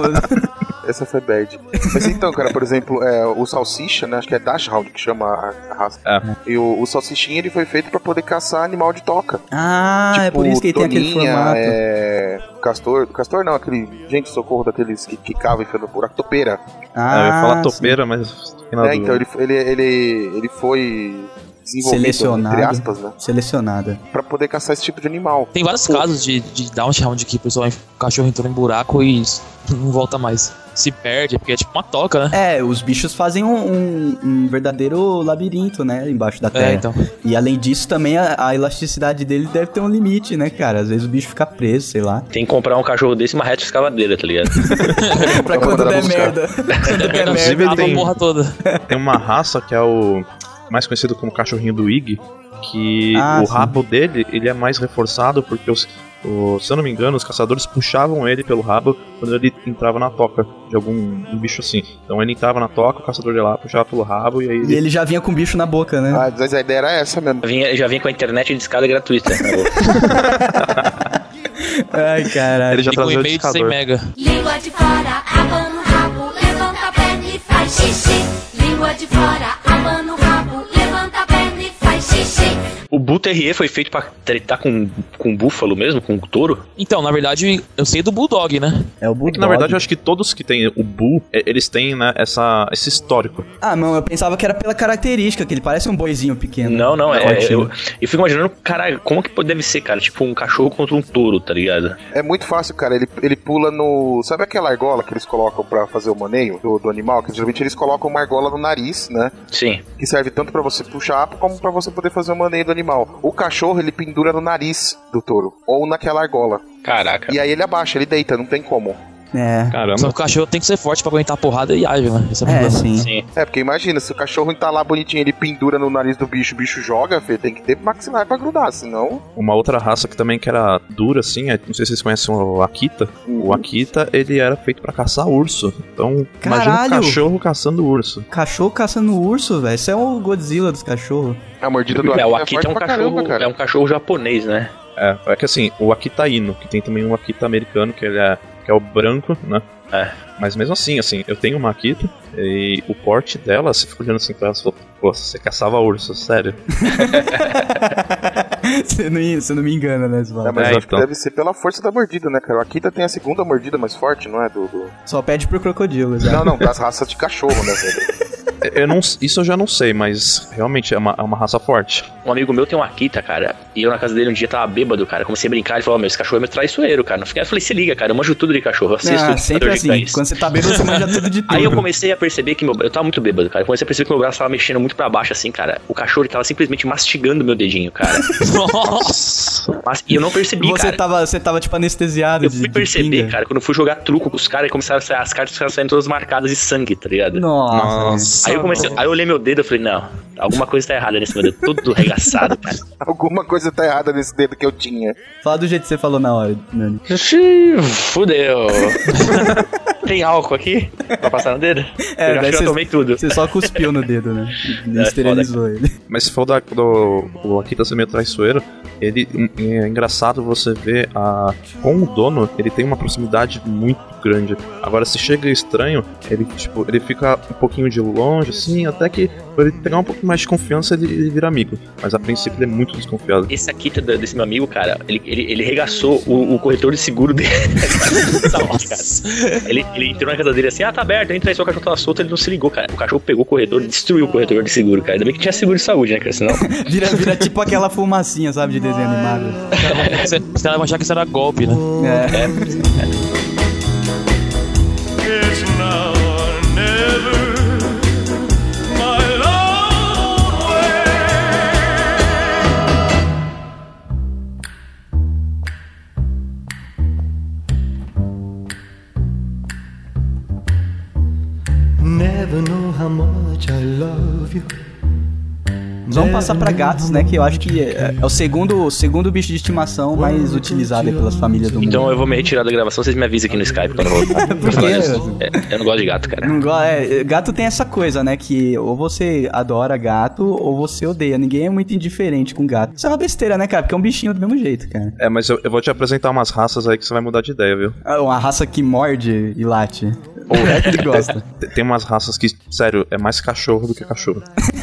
Essa foi bad. Mas então, cara, por exemplo, é, o salsicha, né? Acho que é Dachshund que chama a, raça. É. E o, o salsichinha ele foi feito pra poder caçar animal de toca. Ah, é Tipo, por isso que ele tem aquele Doninha, formato. É, castor, castor não, aquele gente socorro daqueles que, que cava enfiando no buraco, topeira. Ah, eu ia falar sim. topeira, mas fiquei na É, então ele, ele, ele, ele foi desenvolvido, Selecionado. entre aspas, né? Selecionada. Pra poder caçar esse tipo de animal. Tem vários casos de, de downtown que o pessoal, o cachorro entrou em buraco e não volta mais. Se perde, porque é tipo uma toca, né? É, os bichos fazem um, um- um verdadeiro labirinto, né? Embaixo da terra. É, então. E além disso, também a, a elasticidade dele deve ter um limite, né, cara? Às vezes o bicho fica preso, sei lá. Tem que comprar um cachorro desse e uma reta escavadeira, tá ligado? pra quando der merda. quando der Inclusive, merda. A tem- porra toda. Tem uma raça que é o mais conhecido como cachorrinho do Ig, que Ah, o sim. rabo dele ele é mais reforçado porque os, o- se eu não me engano, os caçadores puxavam ele pelo rabo quando ele entrava na toca de algum um bicho assim. Então ele entrava na toca, o caçador ia lá, puxava pelo rabo e aí E ele. ele já vinha com o bicho na boca, né? Ah, mas a ideia era essa mesmo. Vinha, já vinha com a internet de escada gratuita. né? Ai, caralho. Ele já E com trazia o e-mail de 100 indicador. mega. Língua de fora, abana o rabo, levanta a perna e faz xixi. Língua de fora, abana o rabo, O Bull Terrier foi feito pra tretar com, com búfalo mesmo, com touro? Então, na verdade, eu sei do Bulldog, né? É o É Bulldog. que, na verdade, eu acho que todos que têm o Bull, e- eles têm né, essa, esse histórico. Ah, não, eu pensava que era pela característica, que ele parece um boizinho pequeno. Não, não, é. Fortinho. Eu, eu fico imaginando, cara, como que deve ser, cara? Tipo um cachorro contra um touro, tá ligado? É muito fácil, cara. Ele, ele pula no. Sabe aquela argola que eles colocam pra fazer o maneio do, do animal? Que geralmente eles colocam uma argola no nariz, né? Sim. Que serve tanto pra você puxar como pra você poder fazer o maneio do animal. O cachorro ele pendura no nariz do touro ou naquela argola. Caraca. E aí ele abaixa, ele deita, não tem como. É. Só Caramba. que o cachorro tem que ser forte pra aguentar a porrada e ágil, né? Esse é É, sim. Sim. É, porque imagina, se o cachorro tá lá bonitinho, ele pendura no nariz do bicho, o bicho joga, filho, tem que ter maxilar pra grudar, senão. Uma outra raça que também que era dura, assim, é- não sei se vocês conhecem o Akita. O Akita, ele era feito pra caçar urso. Então, imagina um Caralho! cachorro caçando urso. Cachorro caçando urso, velho. Isso é o Godzilla dos cachorros. A mordida do É, o Akita Akita é um cachorro. caramba, cara. é um cachorro japonês, né? É, é que assim, o Akita Inu, que tem também um Akita americano, que ele é, que é o branco, né? É. Mas mesmo assim, assim, eu tenho uma Akita e o porte dela, você fica olhando assim pra ela e fala, pô, você caçava urso, sério? você, não, você não me engana, né, É, Osvaldo? mas É, acho então. que deve ser pela força da mordida, né, cara? O Akita tem a segunda mordida mais forte, não é? Do, do- Só pede pro crocodilo, já. Não, não, das raças de cachorro, né, velho? Eu não, isso eu já não sei, mas realmente é uma, é uma raça forte. Um amigo meu tem um Akita, cara. E eu na casa dele um dia tava bêbado, cara. Comecei a brincar. Ele falou: Meu, esse cachorro é meu traiçoeiro, cara. Não fiquei- Eu falei: Se liga, cara. Eu manjo tudo de cachorro. Assisto Ah, sempre de assim. Cães." Quando você tá bêbado, você manja tudo de tudo. Aí eu comecei a perceber que meu. Eu tava muito bêbado, cara. Eu comecei a perceber que meu braço tava mexendo muito pra baixo, assim, cara. O cachorro ele tava simplesmente mastigando meu dedinho, cara. Nossa! Mas, e eu não percebi, Você cara. tava, você tava, tipo, anestesiado Eu de, fui de perceber, pinga. cara, quando eu fui jogar truco com os caras, começaram a sair, as cartas ficaram saindo todas marcadas de sangue, tá ligado? Nossa. Aí eu comecei, aí eu olhei meu dedo e falei, não, alguma coisa tá errada nesse meu dedo, tudo regaçado, cara. Alguma coisa tá errada nesse dedo que eu tinha. Fala do jeito que você falou na hora, Nani. Xiii, Fudeu. Tem álcool aqui pra passar no dedo? É, eu acho daí que eu você- tomei tudo. Você só cuspiu no dedo, né? E É, esterilizou ele. Mas se for da, do o Akita ser meio traiçoeiro, ele é engraçado você ver a com o dono, ele tem uma proximidade muito grande. Agora se chega estranho, ele tipo, ele fica um pouquinho de longe assim, até que por ele pegar um pouco mais de confiança ele, ele vira amigo, mas a princípio ele é muito desconfiado. Esse aqui tá- desse meu amigo, cara, ele, ele, ele regaçou o, o corretor de seguro dele. Ele, ele entrou na casa dele assim, ah, tá aberto, entra aí, seu cachorro tava solto, ele não se ligou, cara. O cachorro pegou o corretor, destruiu o corretor de seguro, cara. Ainda bem que tinha seguro de saúde, né, cara? Senão. Vira, vira tipo aquela fumacinha, sabe, de desenho animado. Você você vai achar que isso era golpe, né? É. It's now or never, my lone way. Never know how much I love you. Vamos passar pra gatos, né? Que eu acho que é, é o segundo, segundo bicho de estimação mais utilizado aí pelas famílias do mundo. Então eu vou me retirar da gravação, vocês me avisam aqui no Skype quando eu voltar. Por quê? É, eu não gosto de gato, cara. Não go- é, gato tem essa coisa, né? Que ou você adora gato ou você odeia. Ninguém é muito indiferente com gato. Isso é uma besteira, né, cara? Porque é um bichinho do mesmo jeito, cara. É, mas eu, eu vou te apresentar umas raças aí que você vai mudar de ideia, viu? É Uma raça que morde e late. Ou é que ele gosta. Tem- umas raças que, sério, é mais cachorro do que cachorro.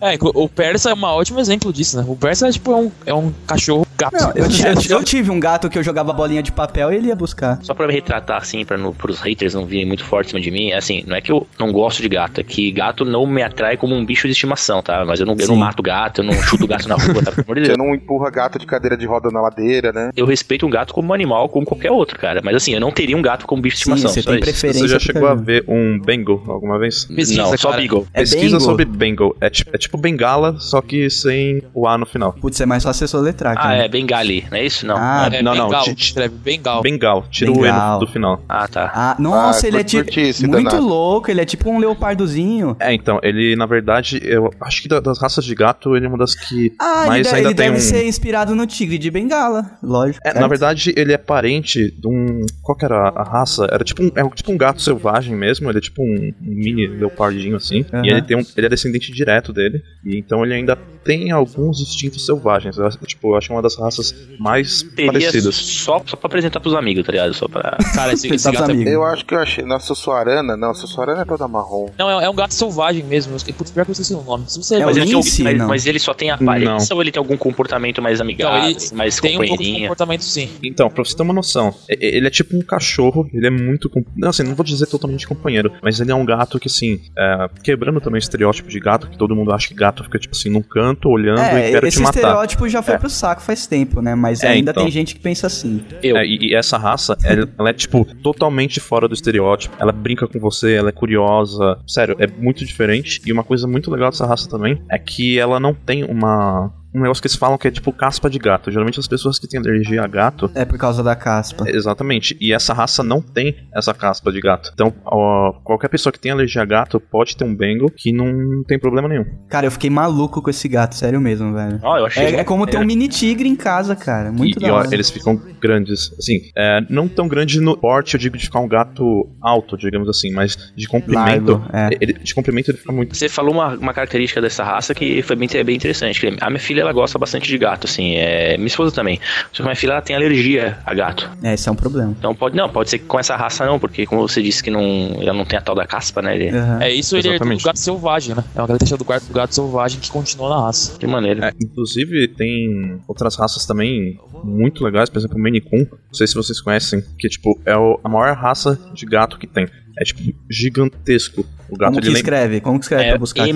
É, o persa é um ótimo exemplo disso, né? O persa é tipo é um, é um cachorro gato. Não, eu, eu eu tive um gato que eu jogava bolinha de papel e ele ia buscar. Só pra me retratar, assim, pra no, pros haters não virem muito forte em cima de mim, é assim, não é que eu não gosto de gato, é que gato não me atrai como um bicho de estimação, tá? Mas eu não, eu não Sim. mato gato, eu não chuto gato na rua, tá? Você não empurra gato de cadeira de roda na ladeira, né? Eu respeito um gato como um animal, como qualquer outro, cara. Mas assim, eu não teria um gato como bicho de Sim, estimação. você só tem isso. preferência. Chegou a ver um Bengal alguma vez? Pesquisa, Não, só. Beagle. É Pesquisa Bengal? sobre Bengal. É, tipo- é tipo bengala, só que sem o A no final. Putz, é mais fácil soletrar, Ah, cara. é Bengali, não é isso? Não. Ah, É, Não, não, Bengal, ti- escreve Bengal. Bengal, tira o E Bengal. do final. Ah, tá. Ah, nossa, Ah, ele é tipo muito danado. louco, ele é tipo um leopardozinho. É, então, ele, na verdade, eu acho que da- das raças de gato, ele é uma das que Ah, ele, mais de- ainda ele tem deve um... ser inspirado no tigre de Bengala, lógico. É, na verdade, ele é parente de um. Qual que era a raça? Era tipo um, é um- tipo um gato selvagem mesmo. Ele é tipo um, um mini leopardinho assim. Aham. E ele tem um, ele é descendente direto dele. E então ele ainda tem alguns instintos selvagens. Eu, acho- tipo, eu acho uma das raças mais Teria parecidas. só, só pra apresentar pros amigos, tá ligado? Só pra. Cara, esse, esse gato é... Eu acho que eu achei. Nossa, Suarana, não, Suarana é toda marrom. Não, é, é um gato selvagem mesmo. Eu- Putz, pior que eu esqueci o nome. Se você É Mas ele, tem lince, mas, não. mas ele só tem aparência ou ele tem algum comportamento mais Não, amigável, ele mais tem um pouco de companheirinho? comportamento sim. Então, pra você ter uma noção, ele é tipo um cachorro, ele é muito. Não, assim, não vou dizer totalmente companheiro, mas ele é um gato que, assim, é, quebrando também o estereótipo de gato, que todo mundo acha que gato fica, tipo assim, num canto, olhando É, e quer esse te matar. estereótipo já foi pro saco faz tempo, né? Mas É, ainda então. tem gente que pensa assim. Eu. É, e, e essa raça, ela, ela é, tipo, totalmente fora do estereótipo. Ela brinca com você, ela é curiosa. Sério, é muito diferente. E uma coisa muito legal dessa raça também é que ela não tem uma. Um negócio que eles falam que é tipo caspa de gato. Geralmente as pessoas que têm alergia a gato. É por causa da caspa. Exatamente. E essa raça não tem essa caspa de gato. Então, ó, qualquer pessoa que tem alergia a gato pode ter um Bengal que não tem problema nenhum. Cara, eu fiquei maluco com esse gato, sério mesmo, velho. Ó, eu achei. É, é como ter um mini tigre em casa, cara. Muito e, da e, ó, eles ficam grandes, assim, é, não tão grande no porte, eu digo de ficar um gato alto, digamos assim, mas de comprimento, Largo, é. ele, de comprimento ele fica muito. Você falou uma, uma característica dessa raça que foi bem, bem interessante. que A minha filha ela gosta bastante de gato, assim. É, minha esposa também. Só que minha filha ela tem alergia a gato. É, esse é um problema. Então pode não, pode ser que com essa raça não, porque como você disse que não, ela não tem a tal da caspa, né? Ele, Aham. É isso, ele é do Exatamente. gato selvagem, né? É uma característica do gato, do gato selvagem que continua na raça. De maneira. É, inclusive, tem outras raças também muito legais, por exemplo, o Maine Coon, não sei se vocês conhecem, que tipo, é o- a maior raça de gato que tem. É tipo gigantesco. O gato Como que escreve? Como que escreve É pra buscar aqui?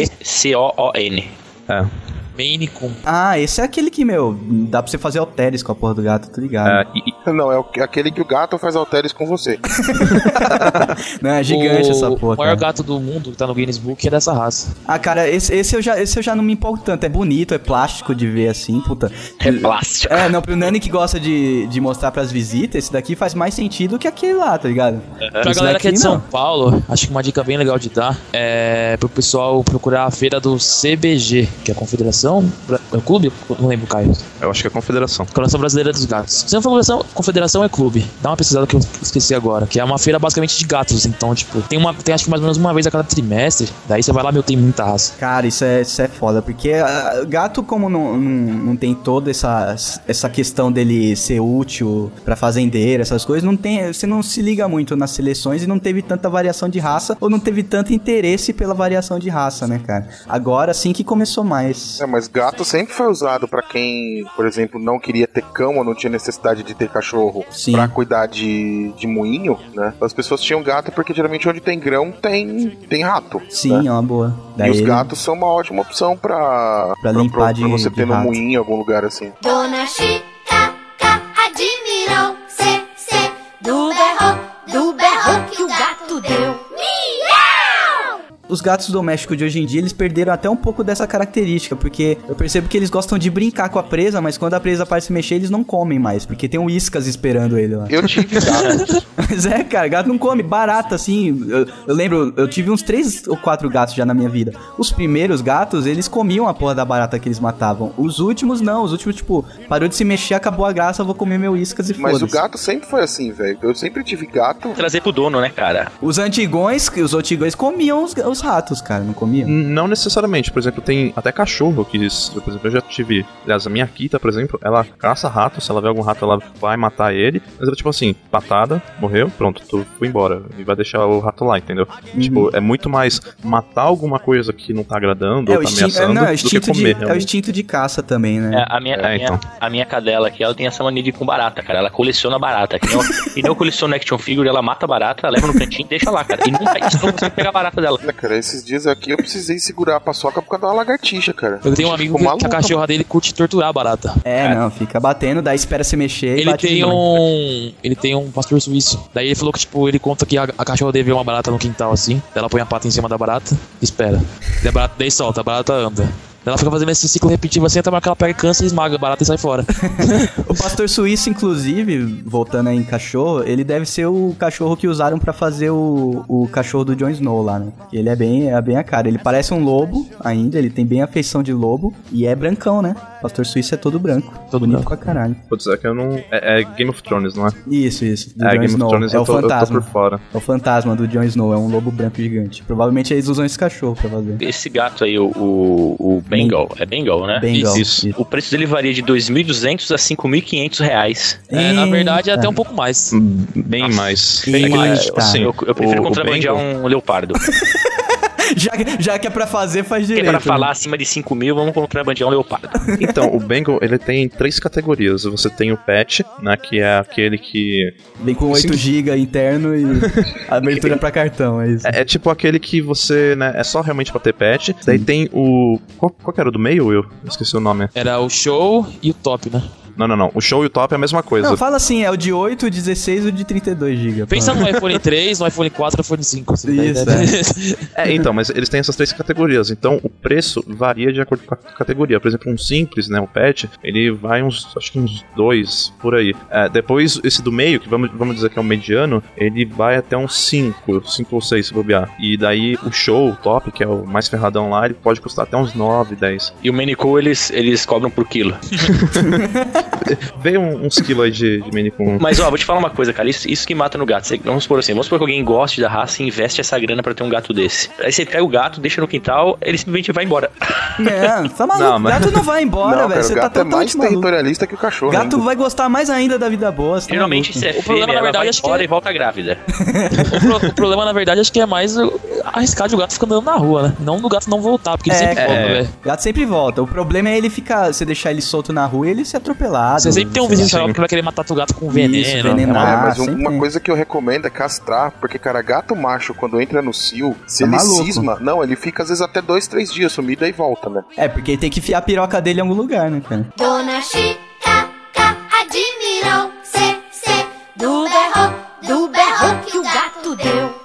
M-A-I-N-E-C-O-O-N. É, Maine Coon. Ah, esse é aquele que, meu, dá pra você fazer halteres com a porra do gato, tá ligado? é, e- Não, é o- aquele que o gato faz halteres com você. Não, é gigante o, essa porra, O maior cara. gato do mundo que tá no Guinness Book é dessa raça. Ah, cara, esse, esse, eu já, esse eu já não me empolgo tanto. É bonito, é plástico de ver assim, puta. É plástico. É, não, pro Nani que gosta de, de mostrar pras visitas, esse daqui faz mais sentido que aquele lá, tá ligado? Pra Esse galera que é de daqui, São não. Paulo, acho que uma dica bem legal de dar é pro pessoal procurar a feira do CBG, que é a Confederação Bra- é o clube? Eu não lembro, Caio. Eu acho que é a confederação. Confederação Brasileira dos Gatos. Se não for confederação, confederação é clube. Dá uma pesquisada que eu esqueci agora. Que é uma feira basicamente de gatos. Então, tipo, tem uma. Tem acho que mais ou menos uma vez a cada trimestre. Daí você vai lá, meu, tem muita raça. Cara, isso é, isso é foda, porque ah, gato, como não, não, não tem toda essa, essa questão dele ser útil pra fazendeiro, essas coisas, não tem, você não se liga muito nas seleções e não teve tanta variação de raça, ou não teve tanto interesse pela variação de raça, né, cara? Agora sim que começou mais. É, mas gato sempre foi usado pra quem, por exemplo, não queria ter cão ou não tinha necessidade de ter cachorro Sim. pra cuidar de, de moinho, né? As pessoas tinham gato porque geralmente onde tem grão tem, tem rato. Sim, né? é uma boa. E os gatos são uma ótima opção pra, Pra limpar de- você de ter no rato. moinho em algum lugar assim. Dona Chica ca, admirou cê, cê, do berro, do berro que o gato deu. Os gatos domésticos de hoje em dia, eles perderam até um pouco dessa característica, porque eu percebo que eles gostam de brincar com a presa, mas quando a presa para se mexer, eles não comem mais, porque tem um iscas esperando ele lá. Eu tive gato. Mas é, cara, gato não come. Barata, assim. Eu, eu lembro, eu tive uns três ou quatro gatos já na minha vida. Os primeiros gatos, eles comiam a porra da barata que eles matavam. Os últimos, não. Os últimos, tipo, parou de se mexer, acabou a graça, eu vou comer meu iscas e Mas o gato sempre foi assim, velho. Eu sempre tive gato. Trazer pro dono, né, cara? Os antigões, os antigões comiam os, os ratos, cara, não comiam? Não necessariamente, por exemplo, tem até cachorro que, por exemplo, eu já tive. Aliás, a minha Kita, por exemplo, ela caça rato, se ela vê algum rato, ela vai matar ele. Mas ela, tipo assim, patada, morreu, pronto, tu foi embora. E vai deixar o rato lá, entendeu? Tipo, é muito mais matar alguma coisa que não tá agradando É ou tá instinto, é, ameaçando não, é o do que instinto de, comer, é o instinto de caça também, né? É, a, minha, a, É, minha, então. a minha cadela aqui, ela tem essa mania de ir com barata, cara. Ela coleciona barata. Que nem eu, e nem eu coleciono action figure, ela mata a barata, leva no cantinho e deixa lá, cara. E nunca isso não consegue pegar a barata dela. Cara, esses dias aqui eu precisei segurar a paçoca por causa da lagartixa, cara. Eu tenho um amigo Ficou que, que a cachorra dele curte torturar a barata. É, não, fica batendo, daí espera se mexer e Ele tem um. Ele tem um pastor suíço. Daí ele falou que, tipo, ele conta que a, a cachorra dele vê uma barata no quintal assim. Daí ela põe a pata em cima da barata e espera. Daí, a barata, daí solta, a barata anda. Ela fica fazendo esse ciclo repetitivo assim até que ela pega câncer, esmaga a barata e sai fora. O pastor suíço, inclusive, voltando aí em cachorro, ele deve ser o cachorro que usaram pra fazer o, o cachorro do Jon Snow lá, né? Ele é bem, é bem a cara. Ele parece um lobo ainda, ele tem bem a feição de lobo e é brancão, né? O pastor suíço é todo branco. Todo bonito branco. pra caralho. Putz, é que eu não. É, é Game of Thrones, não é? Isso, isso. Do é, Jon Game Snow. of Thrones é eu o tô, eu tô fantasma. por fora. É o fantasma do Jon Snow, é um lobo branco gigante. Provavelmente eles usam esse cachorro pra fazer. Esse gato aí, o, o, o Bengal, é Bengal, né? Bengal. Isso. O preço dele varia de 2.200 a 5.500 reais. É, na verdade é até um pouco mais. Bem Nossa. mais. Eita. É que, Eita. assim, eu, eu prefiro o- o contrabandear Bengal- um leopardo. já, que- já que é pra fazer, faz direito. para né? falar acima de 5 mil, vamos contrabandear um leopardo. Então, o Bengal, ele tem três categorias. Você tem o pet, né, que é aquele que... Vem com 8 Sim. GB interno e abertura pra cartão, é isso. É, é tipo aquele que você, né, é só realmente pra ter pet. Daí tem o... Qual, qual que era o do meio, Will? Eu esqueci o nome. Era o show e o top, né? Não, não, não. O show e o top é a mesma coisa. Não, fala assim, é o de 8, o 16 e o de 32 GB. Pensa no iPhone 3, no iPhone 4 no iPhone 5. Assim, tá Isso, entendendo? É, então, mas eles têm essas três categorias. Então, o preço varia de acordo com a categoria. Por exemplo, um simples, né, o pet, ele vai uns, acho que uns dois por aí. É, depois, esse do meio, que vamos, vamos dizer que é o mediano, ele vai até uns cinco, cinco ou seis se bobear. E daí, o show, o top, que é o mais ferradão lá, ele pode custar até uns nove, dez. E o Manicou, eles, eles cobram por quilo. Um- uns quilos aí de, de mini com... Mas, ó, vou te falar uma coisa, cara. Isso, isso que mata no gato. Você- vamos supor assim, vamos supor que alguém goste da raça e investe essa grana pra ter um gato desse. Aí você pega o gato, deixa no quintal, ele simplesmente vai embora. É, tá maluco. Não, mas- Gato não vai embora, não, velho. Você o tá gato é mais maluco. territorialista que o cachorro. Gato ainda. vai gostar mais ainda da vida boa. tá Geralmente, maluco. se é O problema, fêmea, na ela verdade, vai acho que embora é- e volta grávida. o, pro- o problema, na verdade, acho que é mais o- arriscar de o gato ficar andando na rua, né? Não do gato não voltar, porque ele É, sempre é. volta, velho. Gato sempre volta. O problema é ele ficar. Você deixar ele solto na rua e ele ser atropelado. Você sempre tem um vizinho xarope que vai querer matar teu gato com veneno. Isso, venenar. É, Ah, mas um- sempre uma coisa que eu recomendo é castrar, porque, cara, gato macho, quando entra no cio, se Tá ele maluco. cisma, não, ele fica às vezes até dois, três dias sumido e volta, né? É, porque tem que enfiar a piroca dele em algum lugar, né, cara? Dona Chica ca, admirou cê, cê, do berro, do berro que o gato deu.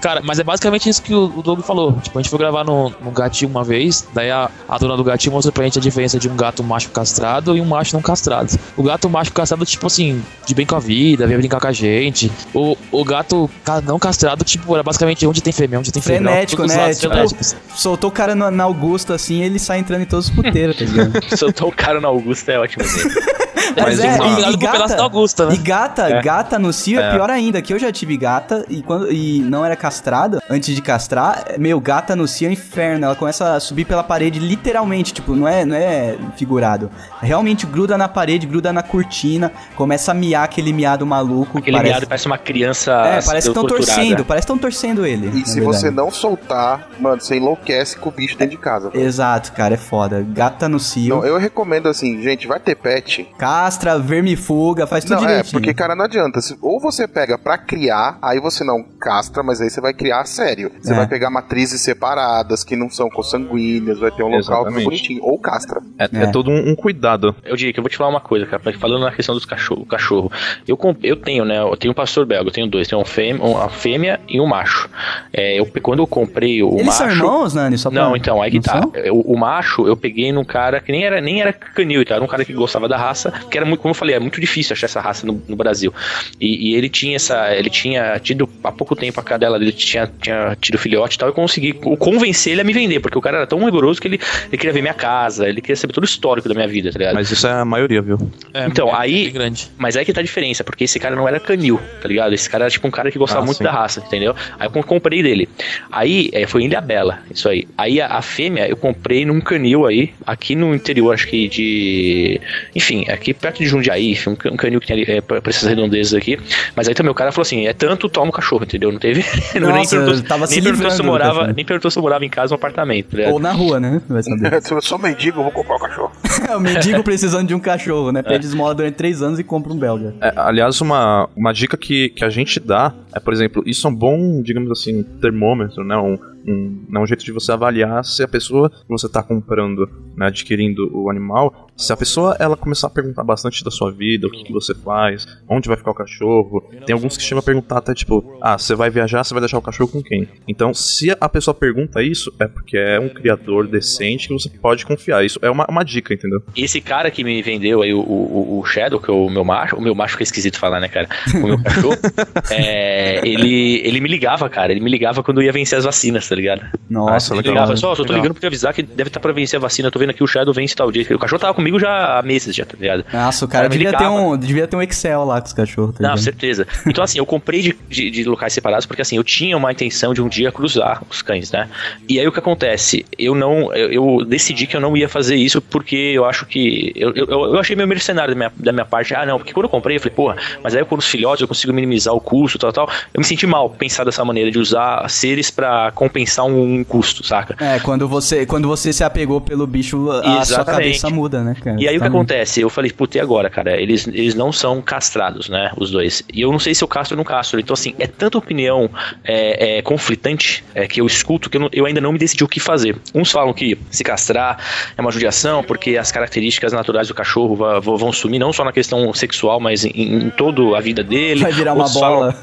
Cara, mas é basicamente isso que o, o Doug falou. Tipo, a gente foi gravar no, no gatinho uma vez, daí a, a dona do gatinho mostrou pra gente a diferença de um gato macho castrado e um macho não castrado. O gato macho castrado, tipo assim, de bem com a vida, veio brincar com a gente. O, o gato não castrado, tipo, era basicamente onde tem fêmea, onde tem fêmea. Frenético, né? lados Tipo, frenéticos. soltou o cara na, na Augusta assim, ele sai entrando em todos os puteiros, tá ligado? Soltou o cara na Augusta, é ótimo. Mas tem é, e, e com o pedaço da gata, Augusta, né? e gata, É. gata no cio é. É. pior ainda, que eu já tive gata e quando e não era castrada, antes de castrar, meu, gata no cio é um inferno, ela começa a subir pela parede literalmente, tipo, não é, não é figurado. Realmente gruda na parede, gruda na cortina, começa a miar aquele miado maluco. Aquele parece... miado parece uma criança. É, parece que estão torcendo, parece que estão torcendo ele. E se verdade. você não soltar, mano, você enlouquece com o bicho dentro de casa. velho. Exato, cara, é foda. Gata no cio, Então, eu recomendo assim, gente, vai ter pet. castra, vermifuga, faz tudo Não, é, direitinho. porque, cara, não adianta. Ou você pega pra criar, aí você não castra, mas aí você vai criar a sério. Você É. vai pegar matrizes separadas, que não são consanguíneas, vai ter um local Exatamente. bonitinho. Ou castra. É, É. é todo um, um cuidado. Eu diria que eu vou te falar uma coisa, cara, falando na questão dos cachorro, cachorro. Eu, eu tenho, né? Eu tenho um pastor belga, eu tenho dois, tenho um fêmea, uma fêmea e um macho. É, eu, quando eu comprei o Eles macho. são irmãos, Nani? Só pra- Não, então, aí que tá. são? O, o macho eu peguei num cara que nem era, nem era canil, tá? Era um cara que gostava da raça, que era muito, como eu falei, é muito difícil achar essa raça no, no Brasil. E, e ele tinha essa. Ele tinha tido há pouco tempo a cadela dele tinha, tinha tido filhote e tal. Eu consegui co- convencer ele a me vender, porque o cara era tão rigoroso que ele, ele queria ver minha casa, ele queria saber todo o histórico da minha vida, tá ligado? Mas isso é a maioria, viu? É, Então, é aí- bem grande. Mas aí que tá a diferença, porque esse cara não era canil, tá ligado? Esse cara era tipo um cara que gostava Ah, muito sim. da raça, entendeu? Aí eu com- comprei dele. Aí é, foi em Ilha Bela, isso aí. Aí a, a fêmea eu comprei num canil aí, aqui no interior, acho que de. Enfim, aqui perto de Jundiaí, um, um canil que tem ali, é, pra essas redondezas aqui. Mas aí também o cara falou assim: é tanto, toma o cachorro, entendeu? Não teve. Não, nem Nossa, perguntou, tava se nem perguntou se eu morava, nem perguntou se eu morava em casa ou um apartamento, tá? Ou na rua, né? Vai saber. Se eu sou mendigo, eu vou comprar o cachorro. É o mendigo precisando de um cachorro, né? Pede esmola durante três anos e compra um belga. É, aliás, uma, uma dica que, que a gente dá é, por exemplo, isso é um bom, digamos assim, termômetro, né? Um, um, né, um jeito de você avaliar se a pessoa que você está comprando, né, adquirindo o animal, se a pessoa ela começar a perguntar bastante da sua vida, o que, que você faz, onde vai ficar o cachorro. Tem alguns que chegam a perguntar até tipo, ah, você vai viajar, você vai deixar o cachorro com quem? Então, se a pessoa pergunta isso, é porque é um criador decente que você pode confiar. Isso é uma, uma dica, entendeu? Esse cara que me vendeu aí o, o, o Shadow, que é o meu macho, o meu macho fica esquisito falar, né, cara? O meu cachorro, é, ele, ele me ligava, cara. Ele me ligava quando ia vencer as vacinas, tá ligado? Nossa, Ele legal. ligava, só, só tô ligando pra te avisar que deve estar pra vencer a vacina. Tô vendo aqui o Shadow vence tal dia. O cachorro tava comigo já há meses, já, tá ligado? Nossa, o cara, Cara, devia, ter um, devia ter um Excel lá com os cachorros. Tá Não, ligado? certeza. Então, assim, eu comprei de, de, de locais separados porque, assim, eu tinha uma intenção de um dia cruzar os cães, né? E aí o que acontece? Eu não. Eu, eu decidi que eu não ia fazer isso porque eu acho que. Eu, eu, eu achei meio mercenário da minha, da minha parte. Ah, não, porque quando eu comprei, eu falei, porra, mas aí com os filhotes eu consigo minimizar o custo, tal, tal. Eu me senti mal pensar dessa maneira, de usar seres pra compensar um, um custo, saca? É, quando você, quando você se apegou pelo bicho, a sua Exatamente. cabeça muda, né, cara? E aí o que Tá- acontece? Eu falei, puta, e agora, cara? Eles, eles não são castrados, né? Os dois. E eu não sei se eu castro ou não castro. Então, assim, é tanta opinião é, é, conflitante é, que eu escuto que eu, não- eu ainda não me decidi o que fazer. Uns falam que se castrar é uma judiação porque as características naturais do cachorro vão sumir, não só na questão sexual, mas em, em toda a vida dele. Vai virar uma Outros falam- bola.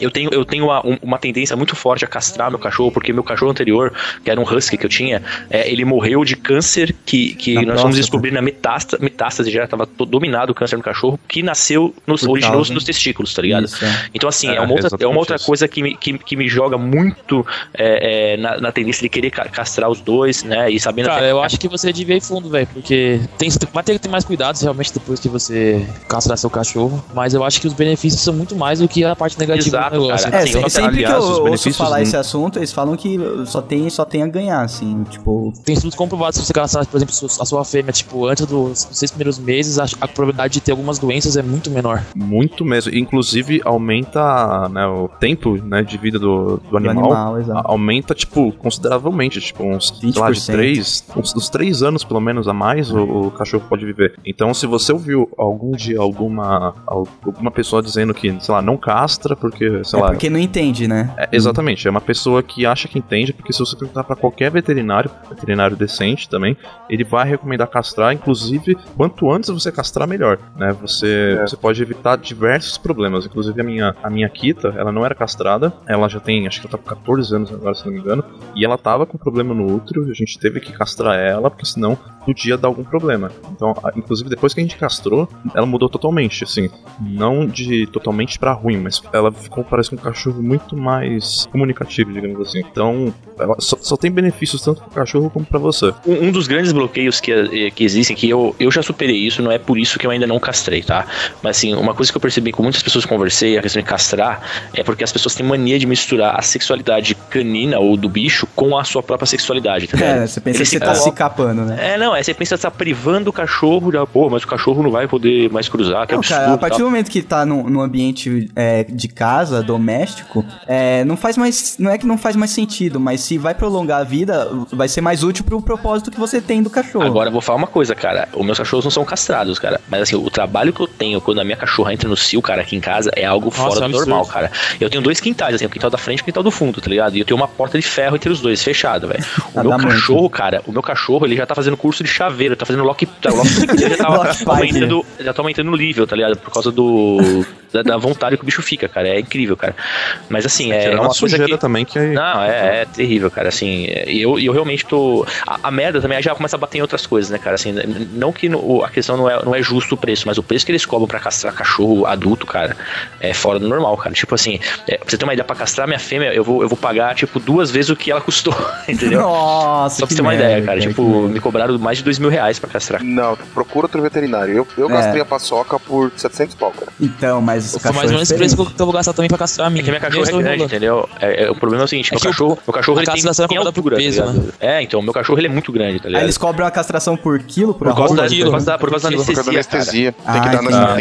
eu tenho, eu tenho uma, um- uma tendência muito forte a castrar meu cachorro, porque meu cachorro anterior, que era um husky que eu tinha, é, ele morreu de câncer que, que Na nós próstata. fomos descobrir na metástase, metástase já estava dominado o câncer no cachorro, que nasceu, nos, originou-se causa- nos testículos, tá ligado? Isso, é. Então, assim, é, É, uma outra, é uma outra isso. coisa que me, que, que me joga muito é, é, na, na tendência de querer ca- castrar os dois, né? E sabendo Cara, até- eu acho que você devia ir fundo, velho, porque tem, vai ter que ter mais cuidados realmente depois que você castrar seu cachorro, mas eu acho que os benefícios são muito mais do que a parte negativa Exato, do negócio. cara. É, Sim, se- eu- sempre aliás, que os eu ouço falar esse assunto, eles falam que só tem, só tem a ganhar, assim, tipo... Tem estudos comprovados se você castrar, por exemplo, a sua fêmea, tipo, antes dos seis primeiros meses, a, a probabilidade de ter algumas doenças é muito menor. Muito mesmo. Inclusive, aumenta né, o tempo né, de vida do, do animal. animal, exato. A- Aumenta, tipo, consideravelmente. Tipo, uns, sei lá, de 20%. três, uns, uns três anos, pelo menos, a mais o, o cachorro pode viver. Então, se você ouviu algum dia alguma, alguma pessoa dizendo que, sei lá, não castra porque sei É lá. porque não entende, né? É, exatamente, é uma pessoa que acha que entende, porque se você perguntar pra qualquer veterinário, veterinário decente também, ele vai recomendar castrar, inclusive, quanto antes você castrar, melhor, né? Você, É. você pode evitar diversos problemas, inclusive a minha, a minha Kita, ela não era castrada, ela já tem, acho que ela tá com 14 anos agora, se não me engano, e ela tava com problema no útero, a gente teve que castrar ela, porque senão podia dar algum problema. Então, a- inclusive, depois que a gente castrou, ela mudou totalmente, assim, não de totalmente pra ruim, mas ela ficou, parece um cachorro muito mais comunicativo, digamos assim. Então, ela só, só tem benefícios tanto pro cachorro como pra você. Um, um dos grandes bloqueios que, eh, que existem, que eu, eu já superei isso, não é por isso que eu ainda não castrei, tá? Mas assim, uma coisa que eu percebi com muitas pessoas que conversei, a questão de castrar, é porque as pessoas têm mania de misturar a sexualidade canina ou do bicho com a sua própria sexualidade, tá ligado? É, você pensa Eles que você tá se capando, né? É, não, é você pensa que tá privando o cachorro, já, pô, mas o cachorro não vai poder mais cruzar, que Não, absurdo. cara, a partir tal. do momento que tá num, num ambiente é, de casa, doméstico, é, não faz mais. Não é que não faz mais sentido, mas se vai prolongar a vida, vai ser mais útil pro propósito que você tem do cachorro. Agora eu vou falar uma coisa, cara. Os meus cachorros não são castrados, cara. Mas assim, o trabalho que eu tenho quando a minha cachorra entra no cio, cara, aqui em casa, é algo Nossa, fora do normal, cara. Eu tenho dois quintais, assim, o quintal da frente e o quintal do fundo, tá ligado? E eu tenho uma porta de ferro entre os dois, fechada, velho. O Ah, meu dá muito. cachorro, cara, o meu cachorro, ele já tá fazendo curso de chaveiro, tá fazendo lock. Tá, lock ele já tá aumentando, já tá aumentando o nível, tá ligado? Por causa do. Da, da vontade que o bicho fica, cara. É incrível, cara. Mas assim, é Tirar uma uma coisa sujeira que. também que é. Não, é, é terrível, cara. Assim, e eu, eu realmente tô. A, a merda também já começa a bater em outras coisas, né, cara? Assim, não que no- a questão não é, não é justo o preço, mas o preço que eles cobram pra castrar cachorro adulto, cara, é fora do normal, cara. Tipo assim, é, pra você ter uma ideia, pra castrar minha fêmea, eu vou, eu vou pagar, tipo, duas vezes o que ela custou, entendeu? Nossa, Só pra que você ter uma merda, ideia, cara. que Tipo, merda. me cobraram mais de dois mil reais pra castrar. Não, procura outro veterinário. Eu, eu É. gastei a paçoca por 700 pau, cara. Então, mas o Foi mais ou menos esse preço que eu, que eu vou gastar também pra castrar a minha. É que minha cachorra é grande, entendeu? É, é- o problema é o seguinte, É meu que o- cachorro, meu cachorro a ele tem, é cobrada por altura, peso, tá ligado? É, então, meu cachorro ele é muito grande, tá Aí ligado? eles cobram a castração por quilo, por, Por causa, da, quilo. por causa da, por causa Por Por anestesia. Tem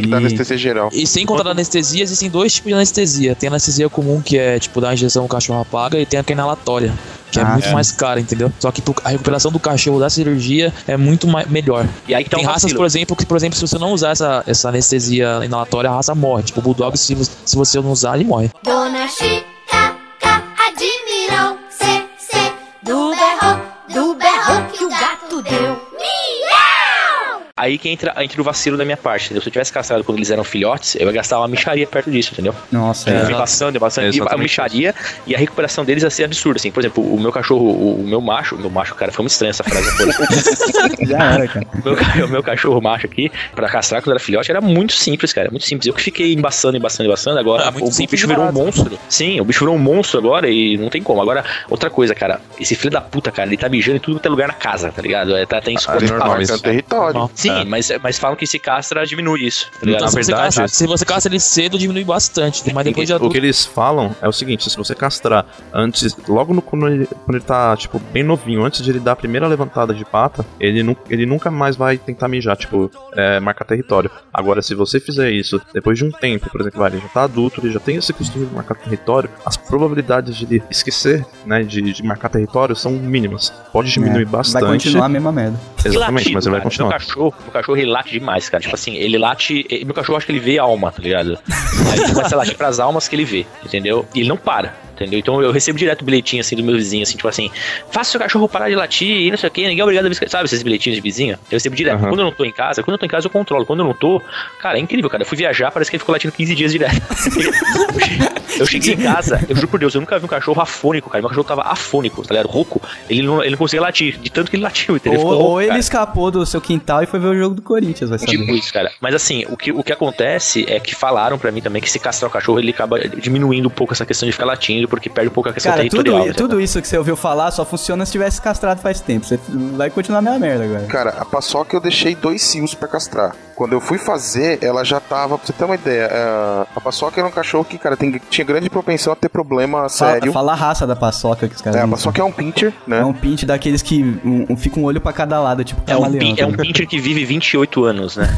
que, dar, anestesia geral. E sem contar da anestesia, existem dois tipos de anestesia. Tem a anestesia comum, que é tipo dar injeção, o cachorro apaga, e tem a que é inalatória, que é Ah, muito é. mais cara, entendeu? Só que a recuperação do cachorro da cirurgia é muito melhor. E aí que tá tem um raças, vacilo. por exemplo, que, por exemplo, se você não usar essa, essa anestesia inalatória, a raça morre. Tipo, o Bulldog, se, se você não usar, ele morre. Dona Chica Aí que entra, entra o vacilo da minha parte, entendeu? Se eu tivesse castrado quando eles eram filhotes, eu ia gastar uma micharia perto disso, entendeu? Nossa, É, é. passando, passando. E a micharia e a recuperação deles ia ser absurda, assim. Por exemplo, o meu cachorro, o, o meu macho, o meu macho, cara, foi muito estranho essa frase. Já era, cara. o, meu, o meu cachorro macho aqui, pra castrar quando era filhote, era muito simples, cara. Muito simples. Eu que fiquei embaçando, embaçando, embaçando. Agora Ah, o, o bicho virou um monstro. Sim, o bicho virou um monstro agora e não tem como. Agora, outra coisa, cara. Esse filho da puta, cara, ele tá mijando em tudo que é lugar na casa, tá ligado? É, tá, tem Ali insuportável. normal marcando isso. território. Sim, É. mas, mas falam que se castra diminui isso, tá? Então, Na se, você verdade, castra, se você castra ele cedo, diminui bastante. Mas depois de O adulto. que eles falam é o seguinte: se você castrar antes, logo no, quando, ele, quando ele tá, tipo, bem novinho, antes de ele dar a primeira levantada de pata, ele, nu, ele nunca mais vai tentar mijar, tipo, é, marcar território. Agora, se você fizer isso depois de um tempo, por exemplo, vai, ele já tá adulto, ele já tem esse costume de marcar território, as probabilidades de ele esquecer, né, de, de marcar território são mínimas. Pode diminuir É, bastante. Vai continuar a mesma merda. Exatamente, latido, mas ele vai continuar. Meu cachorro, meu cachorro ele late demais, cara. Tipo assim, ele late. Meu cachorro acho que ele vê a alma, tá ligado? Aí ele começa a latir pras almas que ele vê, entendeu? E ele não para. Entendeu? Então eu recebo direto bilhetinho assim do meu vizinho, assim, tipo assim, faça seu cachorro parar de latir e não sei o que, ninguém é obrigado a biscoito. Sabe esses bilhetinhos de vizinho? Eu recebo direto. Aham. Quando eu não tô em casa, quando eu tô em casa eu controlo. Quando eu não tô, cara, é incrível, cara. Eu fui viajar, parece que ele ficou latindo 15 dias direto. Eu cheguei- em casa, eu juro por Deus, eu nunca vi um cachorro afônico, cara. Meu cachorro tava afônico, tá ligado? Rouco. Ele não, ele não conseguia latir, de tanto que ele latiu, entendeu? Ou, rouco, ou ele escapou do seu quintal e foi ver o jogo do Corinthians, vai saber. Tipo isso, cara. Mas assim, o que, o que acontece é que falaram pra mim também que se castrar o cachorro, ele acaba diminuindo um pouco essa questão de ficar latindo, porque perde um pouco a questão Cara, tudo, territorial. i- tudo isso que você ouviu falar só funciona se tivesse castrado faz tempo. Você vai continuar a mesma merda agora. Cara, a paçoca eu deixei dois cios pra castrar. Quando eu fui fazer, ela já tava, pra você ter uma ideia, é, a paçoca era um cachorro que, cara, tem- tinha grande propensão a ter problema Fala, sério. fala a raça da paçoca que os caras É, a paçoca é um pincher, né? É um pinte daqueles que um, um- fica um olho pra cada lado, tipo É um, é um tá pincher que vive 28 anos, né?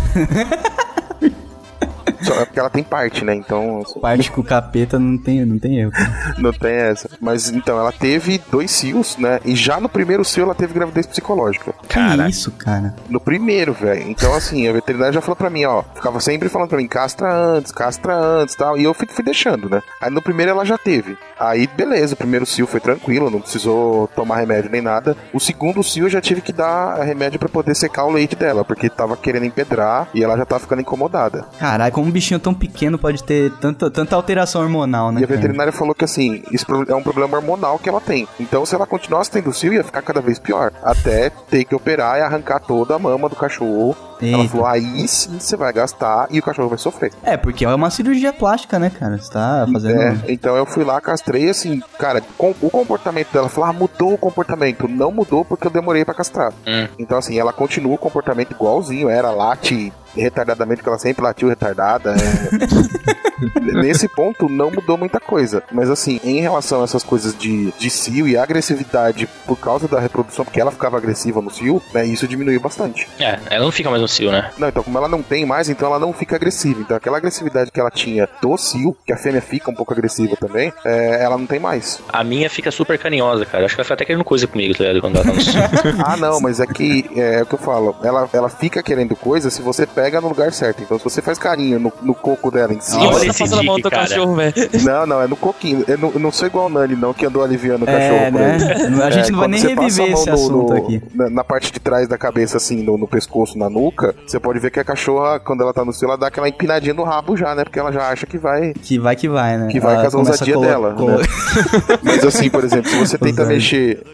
Só é porque ela tem parte, né? Então assim, Parte com o capeta não tem, não tem erro. cara. não tem essa. Mas então, ela teve dois cios, né? E já no primeiro cio ela teve gravidez psicológica. Que isso, cara? No primeiro, velho. Então, assim, a veterinária já falou pra mim, ó. Ficava sempre falando pra mim, castra antes, castra antes tal. E eu fui, fui deixando, né? Aí no primeiro ela já teve. Aí, beleza, o primeiro cio foi tranquilo, não precisou tomar remédio nem nada. O segundo cio eu já tive que dar remédio pra poder secar o leite dela, porque tava querendo empedrar e ela já tava ficando incomodada. Caralho, como bichinho tão pequeno pode ter tanta, tanta alteração hormonal, né? E a cara? veterinária falou que assim, isso é um problema hormonal que ela tem. Então, se ela continuasse tendo cio, ia ficar cada vez pior. Até ter que operar e arrancar toda a mama do cachorro. Ela Eita. falou, aí sim você vai gastar e o cachorro vai sofrer. É, porque é uma cirurgia plástica, né, cara? Você tá fazendo. É, então eu fui lá, castrei, assim, cara, com- o comportamento dela, falou, ah, mudou o comportamento. Não mudou porque eu demorei pra castrar. Hum. Então, assim, ela continua o comportamento igualzinho, era late retardadamente, porque ela sempre latiu retardada. é. Nesse ponto, não mudou muita coisa. Mas, assim, em relação a essas coisas de, de cio e agressividade por causa da reprodução, porque ela ficava agressiva no cio, né, isso diminuiu bastante. É, ela não fica mais no cio, né? Não, então como ela não tem mais, então ela não fica agressiva. Então aquela agressividade que ela tinha do cio, que a fêmea fica um pouco agressiva também, é, ela não tem mais. A minha fica super carinhosa, cara. Acho que ela fica até querendo coisa comigo, tá ligado? Quando ela tá no cio. ah, não, mas é que é, o que eu falo. Ela, ela fica querendo coisa se você pega no lugar certo. Então se você faz carinho no, no coco dela em cima. Olha Você tá esse passando a mão cara. cachorro, velho. Não, não, é no coquinho. Eu não, eu não sou igual o Nani, não, que andou aliviando o cachorro. É, por né? A gente É, não vai quando nem você passa a reviver mão esse no- assunto no- aqui. Na, na parte de trás da cabeça, assim, no, no pescoço, na nuca, você pode ver que a cachorra, quando ela tá no cio, ela dá aquela empinadinha no rabo já, né? Porque ela já acha que vai. Que vai que vai, né? Que vai Ela com as começa a ousadia colo- dela, colo- né? Mas assim, por exemplo, se você tenta mexer.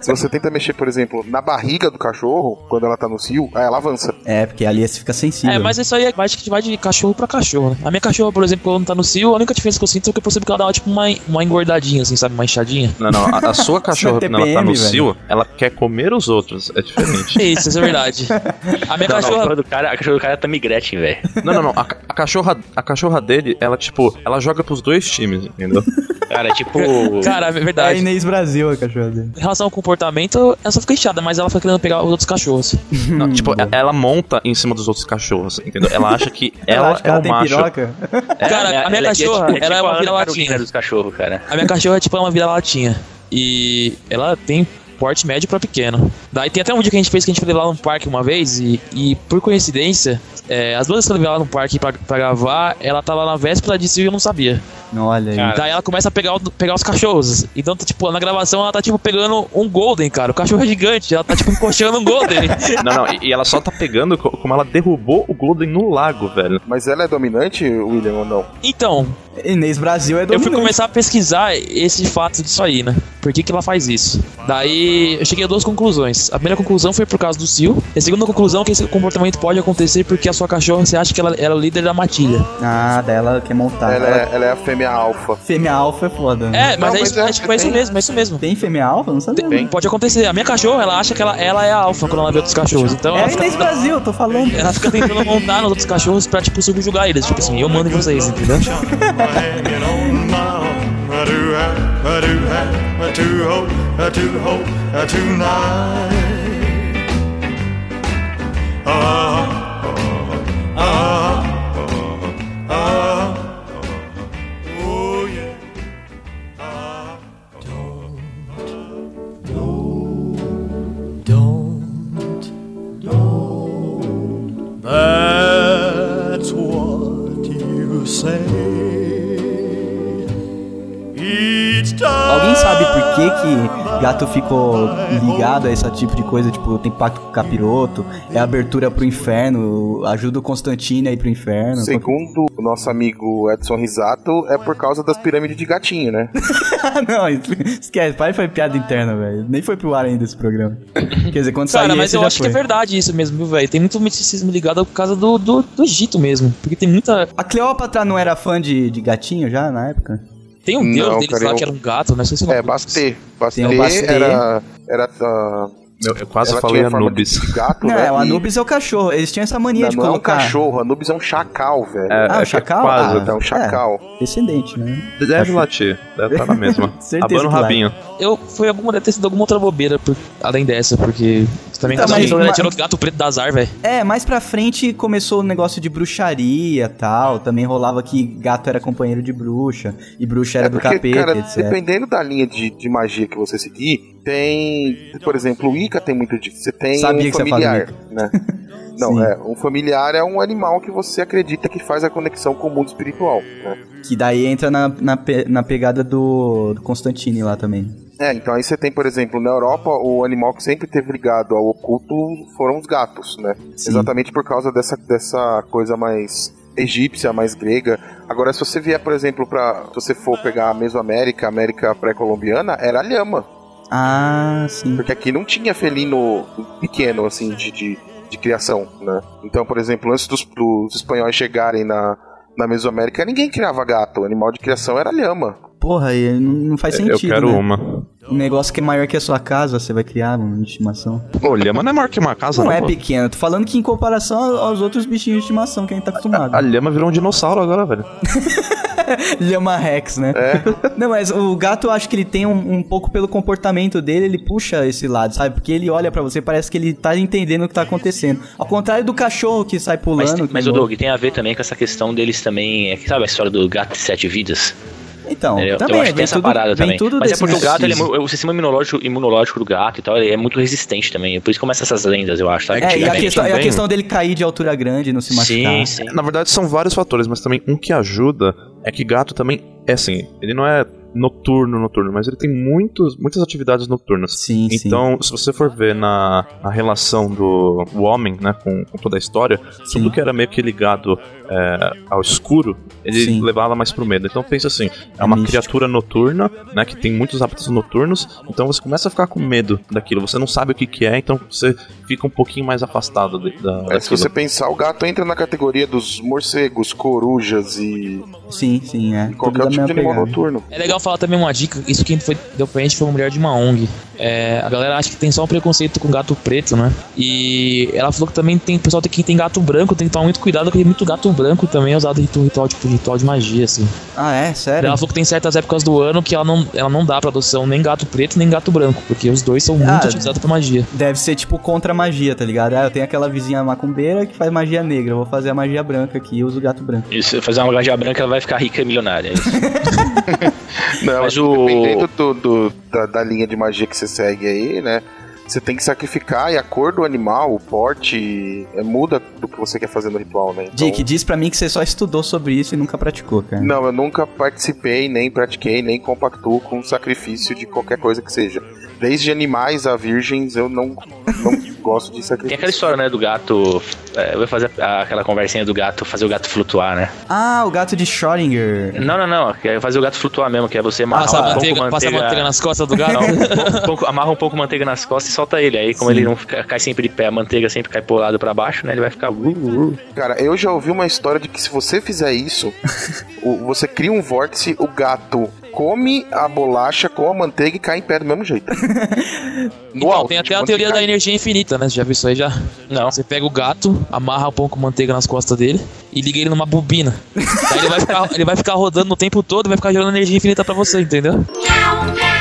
Se você tenta mexer, por exemplo, na barriga do cachorro, quando ela tá no cio, aí ela avança. É, porque ali você fica sensível. É, mas isso aí é mais que vai de cachorro pra cachorro, né? A minha cachorra, por exemplo, quando tá no cio, a única diferença que eu sinto é que eu percebo que ela dá tipo uma, uma engordadinha, assim, sabe? Uma inchadinha. Não, não, a, a sua cachorra, é quando ela tá no velho. cio, ela quer comer os outros. É diferente. Isso, isso é verdade. A minha Não, não, a cachorra. cachorra do cara, a cachorra do cara é Tammy Gretchen, velho. Não, não, não. A, a cachorra, a cachorra dele, ela, tipo, ela joga pros dois times, entendeu? Cara, tipo. Cara, é É a verdade. Inês Brasil, a cachorra dele. Em relação ao comportamento, ela só fica inchada, mas ela fica querendo pegar os outros cachorros. Não, tipo, e- ela monta em cima dos outros cachorros, entendeu? Ela acha que ela, acha que é ela o tem macho. piroca? Cara, a minha ela é cachorra, tipo- ela é tipo uma a Ana vira-latinha. Dos cachorros, cara. A minha cachorra é tipo uma vira-latinha. E ela tem porte médio pra pequeno. Daí tem até um vídeo que a gente fez que a gente foi levar ela num parque uma vez e, e por coincidência, é, as duas que eu levei ela num parque pra, pra gravar, ela tava na véspera de cio e eu não sabia. Olha aí. Cara. Daí ela começa a pegar, o- pegar os cachorros. Então, tá, tipo, na gravação ela tá, tipo, pegando um Golden, cara. O cachorro é gigante. Ela tá, tipo, encoxando um Golden. Não, não, e, ela só tá pegando co- como ela derrubou o Golden no lago, velho. Mas ela é dominante, William, ou não? Então, Inês Brasil é eu fui dominante. começar a pesquisar esse fato disso aí, né? Por que, que ela faz isso? Daí eu cheguei a duas conclusões. A primeira conclusão foi por causa do cio. E a segunda conclusão é que esse comportamento pode acontecer porque a sua cachorra, você acha que ela era o líder da matilha. Ah, daí ela quer montar. Ela é, ela é a fêmea alfa. Fêmea alfa é foda. né? É, mas, Não, é, mas isso, é- é, tipo, é isso mesmo, é isso mesmo. Tem fêmea alfa? Não sabia. Tem. Pode acontecer. A minha cachorra, ela acha que ela, ela é a alfa quando ela vê outros cachorros. Então É ela fica, Brasil, tô falando. ela fica tentando montar nos outros cachorros pra, tipo, subjugar eles. Tipo assim, eu mando em vocês, entendeu? to hope tonight. Ah. Que que gato ficou ligado a esse tipo de coisa? Tipo, tem pacto com o capiroto, é abertura pro inferno, ajuda o Constantino a ir pro inferno. Segundo o nosso amigo Edson Risato, é por causa das pirâmides de gatinho, né? Ah, não, esquece, pai foi piada interna, velho. Nem foi pro ar ainda esse programa. Quer dizer, quando Cara, sair mas esse eu já acho foi. que é verdade isso mesmo, viu, velho? Tem muito misticismo ligado por causa do, do, do Egito mesmo. Porque tem muita. A Cleópatra não era fã de, de gatinho já na época? Tem um Não, deus deles cara, lá eu- que era um gato, né? Não sei se É, Bastê. Bastê Bastê. era, era ah, Eu, eu quase Ela falei Anubis. gato, Não, né? é, o E- Anubis é o cachorro. Eles tinham essa mania Não, de não é um colocar. cachorro, Anubis é um chacal, velho. É, Ah, é o chacal? quase, ah, é um chacal. descendente, né? Deve latir, deve estar na mesma. Certeza Abana o rabinho. Eu foi alguma deve ter sido alguma outra bobeira por- além dessa, porque você também Então, tá mas- mas, mas- tirou o gato preto da azar, velho. É, mais pra frente começou o negócio de bruxaria tal. Também rolava que gato era companheiro de bruxa. E bruxa era É do porque, capeta, cara, etc. dependendo da linha de, de magia que você seguir, tem. Por exemplo, o Ica tem muito disso. Você tem Sabia um familiar, né? Não, é. Um familiar é um animal que você acredita que faz a conexão com o mundo espiritual, né? Que daí entra na, na, pe- na pegada do, do Constantine lá também. É, então aí você tem, por exemplo, na Europa, o animal que sempre teve ligado ao oculto foram os gatos, né? Sim. Exatamente por causa dessa, dessa coisa mais egípcia, mais grega. Agora, se você vier, por exemplo, para se você for pegar a Mesoamérica, América pré-colombiana, era a lhama. Ah, sim. Porque aqui não tinha felino pequeno, assim, de, de, de criação, né? Então, por exemplo, antes dos, dos espanhóis chegarem na, na Mesoamérica, ninguém criava gato. O animal de criação era lhama. Porra, não faz Eu sentido. quero né? uma. Um negócio que é maior que a sua casa, você vai criar um de estimação. Ô, lhama não é maior que uma casa, Não não, é pô. pequeno, tô falando que em comparação aos outros bichinhos de estimação que a gente tá acostumado. A lhama virou um dinossauro agora, velho. Lhama Rex, né? É. Não, mas o gato, eu acho que ele tem um, um pouco pelo comportamento dele, ele puxa esse lado, sabe? Porque ele olha pra você, parece que ele tá entendendo o que tá acontecendo. Ao contrário do cachorro que sai pulando. Mas, que mas o. Doug tem a ver também com essa questão deles também. É que sabe a história do gato de sete vidas? Então, Eu, também, eu acho que tem essa tudo, parada também. tudo Mas é porque o gato, ele é, o sistema imunológico, imunológico do gato e tal, ele é muito resistente também. Por isso começa essas lendas, eu acho. Sabe? É, e a questão, e a questão dele cair de altura grande, não se machucar. Sim, sim. Na verdade, são vários fatores, mas também um que ajuda é que gato também é assim, ele não é noturno, noturno, mas ele tem muitos, muitas atividades noturnas. Sim, sim. Então, se você for ver na, na relação do homem, né, com, com toda a história, Sim. tudo que era meio que ligado é, ao escuro, ele Sim. levava mais pro medo. Então pensa assim, é uma místico. criatura noturna, né, que tem muitos hábitos noturnos, então você começa a ficar com medo daquilo, você não sabe o que que é, então você fica um pouquinho mais afastado de, da, É, se você pensar, o gato entra na categoria dos morcegos, corujas e Sim, sim, é. e qualquer tipo de animal pegada. noturno. É legal falar também uma dica, isso quem foi, deu pra gente foi uma mulher de uma ONG. É, a galera acha que tem só um preconceito com gato preto, né? E ela falou que também tem, o pessoal tem que tem gato branco, tem que tomar muito cuidado, porque muito gato branco também é usado em ritual, ritual, tipo, ritual de magia, assim. Ah, é? Sério? Ela falou que tem certas épocas do ano que ela não, ela não dá pra adoção nem gato preto nem gato branco, porque os dois são muito Ah, utilizados pra magia. Deve ser tipo contra a magia, tá ligado? Ah, eu tenho aquela vizinha macumbeira que faz magia negra, eu vou fazer a magia branca aqui e uso o gato branco. Isso, fazer uma gaja branca, ela vai ficar rica e milionária. é isso. Não, Mas mas o- dependendo do, do- da, da linha de magia que você segue aí, né? Você tem que sacrificar e a cor do animal, o porte, é, muda do que você quer fazer no ritual, né? Então, Dick, diz pra mim que você só estudou sobre isso e nunca praticou, cara. Não, eu nunca participei, nem pratiquei, nem compactuo com sacrifício de qualquer coisa que seja. Desde animais a virgens, eu não, não gosto de Tem sacrifício. aquela história, né, do gato. É, eu vou fazer aquela conversinha do gato, fazer o gato flutuar, né? Ah, o gato de Schrödinger. Não, não, não. É fazer o gato flutuar mesmo, que é você amarrar Passa um a pouco manteiga, passa a manteiga nas costas do gato. Não, um pouco- amarra um pouco manteiga nas costas e solta ele. Aí, como Sim. ele não fica- cai sempre de pé, a manteiga sempre cai pro lado pra baixo, né? Ele vai ficar. uh, uh. Cara, eu já ouvi uma história de que se você fizer isso, você cria um vórtice, o gato come a bolacha com a manteiga e cai em pé do mesmo jeito. No Então, alto, tem até tipo, a quando teoria da energia infinita, né? Você já viu isso aí já? Não. Você pega o gato, amarra um pouco de manteiga nas costas dele e liga ele numa bobina. Aí ele vai ficar, ele vai ficar rodando o tempo todo e vai ficar gerando energia infinita pra você, entendeu? Meow, meow,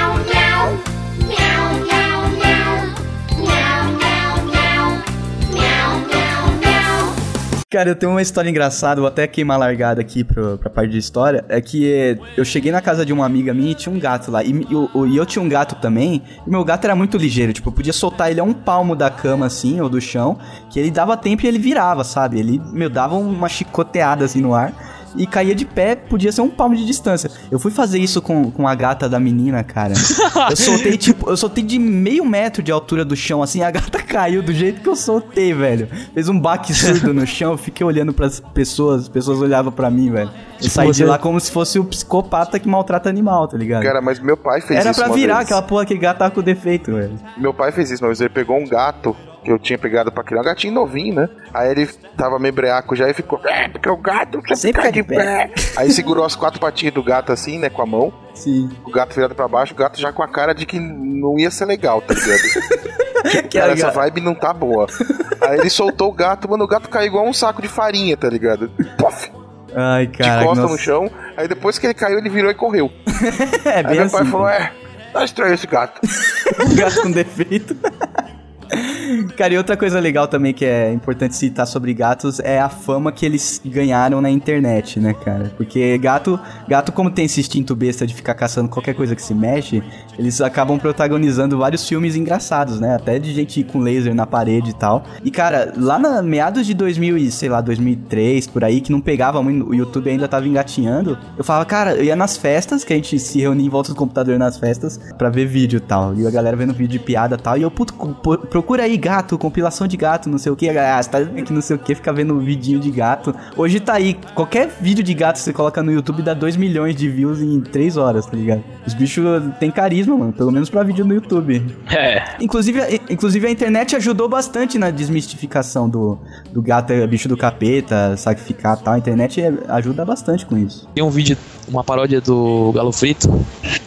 Cara, eu tenho uma história engraçada, vou até queimar largada aqui pro, pra parte de história. É que eh, eu cheguei na casa de uma amiga minha e tinha um gato lá. E, e o- e eu tinha um gato também. E meu gato era muito ligeiro. Tipo, eu podia soltar ele a um palmo da cama, assim, ou do chão. Que ele dava tempo e ele virava, sabe? Ele, meu, dava uma chicoteada assim no ar. E caía de pé, podia ser um palmo de distância. Eu fui fazer isso com, com a gata da menina, cara. Eu soltei, tipo, eu soltei de meio metro de altura do chão, assim, a gata caiu do jeito que eu soltei, velho. Fez um baque surdo no chão, eu fiquei olhando pras pessoas, as pessoas olhavam pra mim, velho. Eu saí de lá como se fosse o psicopata que maltrata animal, tá ligado? Cara, mas meu pai fez Era isso pra uma virar vez. aquela porra que gato tava com defeito, velho. Meu pai fez isso vez, ele pegou um gato que eu tinha pegado pra criar, um gatinho novinho, né? Aí ele tava meio breaco já e ficou, é, porque o gato sempre, Sempre cai cai de de pé. Aí segurou as quatro patinhas do gato assim, né, com a mão, Sim. o gato virado pra baixo, o gato já com a cara de que não ia ser legal, tá ligado? Que Cara, essa vibe não tá boa. Aí ele soltou o gato, mano, o gato caiu igual um saco de farinha, tá ligado? Pof, Ai, de cara. costa nossa. no chão. Aí depois que ele caiu, ele virou e correu. É Aí bem meu assim. pai falou, é, tá estranho esse gato. gato com defeito. Cara, e outra coisa legal também que é importante citar sobre gatos é a fama que eles ganharam na internet, né, cara? Porque gato, gato como tem esse instinto besta de ficar caçando qualquer coisa que se mexe, eles acabam protagonizando vários filmes engraçados, né? Até de gente com laser na parede e tal. E cara, lá na meados de 2000 e sei lá, 2003 por aí que não pegava muito, o YouTube ainda tava engatinhando. Eu falava, cara, eu ia nas festas, que a gente se reunia em volta do computador nas festas pra ver vídeo e tal. E a galera vendo vídeo de piada e tal. E eu, puto, procura aí gato, compilação de gato, não sei o que. Ah, você tá que não sei o que, fica vendo vidinho de gato. Hoje tá aí, qualquer vídeo de gato que você coloca no YouTube dá 2 milhões de views em 3 horas, tá ligado? Os bichos têm carisma, mano, pelo menos pra vídeo no YouTube. É. Inclusive, a- inclusive a internet ajudou bastante na desmistificação do, do gato é bicho do capeta, sacrificar e tal. A internet é- ajuda bastante com isso. Tem um vídeo, uma paródia do Galo Frito,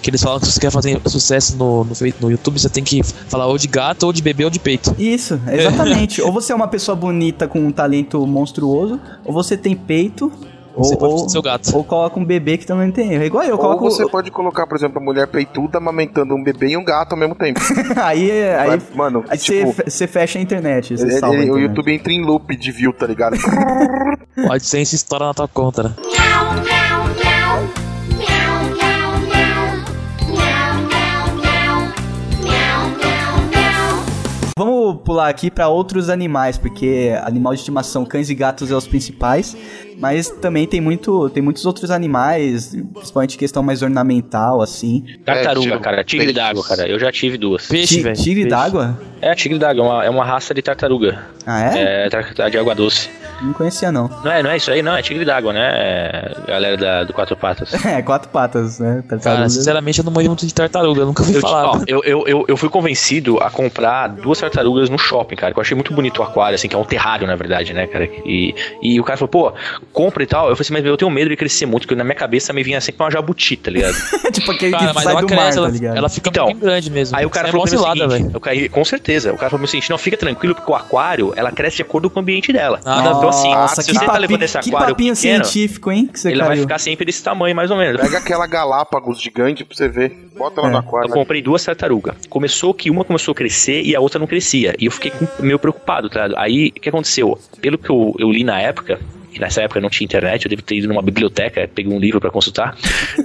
que eles falam que se você quer fazer sucesso no, no, no YouTube, você tem que falar ou de gato, ou de bebê, ou de peito. Isso, exatamente. ou você é uma pessoa bonita com um talento monstruoso, ou você tem peito. Ou, Você pode ou, ser seu gato. ou coloca um bebê que também tem. É igual eu, Ou coloco. você pode colocar, por exemplo, a mulher peituda amamentando um bebê e um gato ao mesmo tempo. aí, aí, Vai- mano, aí você tipo, você fecha a internet. Ele- salva a ele- o internet. YouTube entra em loop de view, tá ligado? Pode ser essa história na tua conta, né? Meow, Vamos pular aqui pra outros animais, porque animal de estimação, cães e gatos é os principais, mas também tem muito, tem muitos outros animais, principalmente questão mais ornamental assim. Tartaruga, tipo, cara. Tigre d'água, cara. Eu já tive duas. Peixe, velho. tigre d'água? É, tigre d'água. É uma, é uma raça de tartaruga. Ah, é? É, tartaruga de água doce. Não conhecia não. Não é, não é isso aí, não. É tigre d'água, né? É, Galera da, do Quatro Patas. É, quatro patas, né? Cara, Tartaruga. sinceramente eu não manjo muito de tartaruga, eu nunca ouvi Eu, falar. ó, eu, eu, eu, eu fui convencido a comprar duas tartarugas no shopping, cara. Que eu achei muito bonito o aquário, assim, que é um terrário, na verdade, né, cara? E, e o cara falou, pô, compra e tal. Eu falei assim, mas eu tenho medo de crescer muito, porque na minha cabeça me vinha sempre uma jabuti, tá ligado? tipo aquele Cara, que mas sai ela do cresce, mar, tá ela, ligado? ela fica Então, bem grande mesmo. Aí o cara Você é falou mó pra mim o cilada, seguinte, eu caí, com certeza, o cara falou o seguinte, não, fica tranquilo, porque o aquário, ela cresce de acordo com o ambiente dela. Nada então assim, Nossa, se que você tá papinho, levando esse que aquário papinho pequeno, científico, hein? Que você ele vai caiu. ficar sempre desse tamanho, mais ou menos. Pega aquela Galápagos gigante pra você ver. Bota lá É. no Eu aquário. comprei duas tartarugas. Começou que uma começou a crescer e a outra não crescia. E eu fiquei meio preocupado, tá? ligado? Aí, o que aconteceu? Pelo que eu, eu li na época, que nessa época não tinha internet, eu devo ter ido numa biblioteca, peguei um livro pra consultar,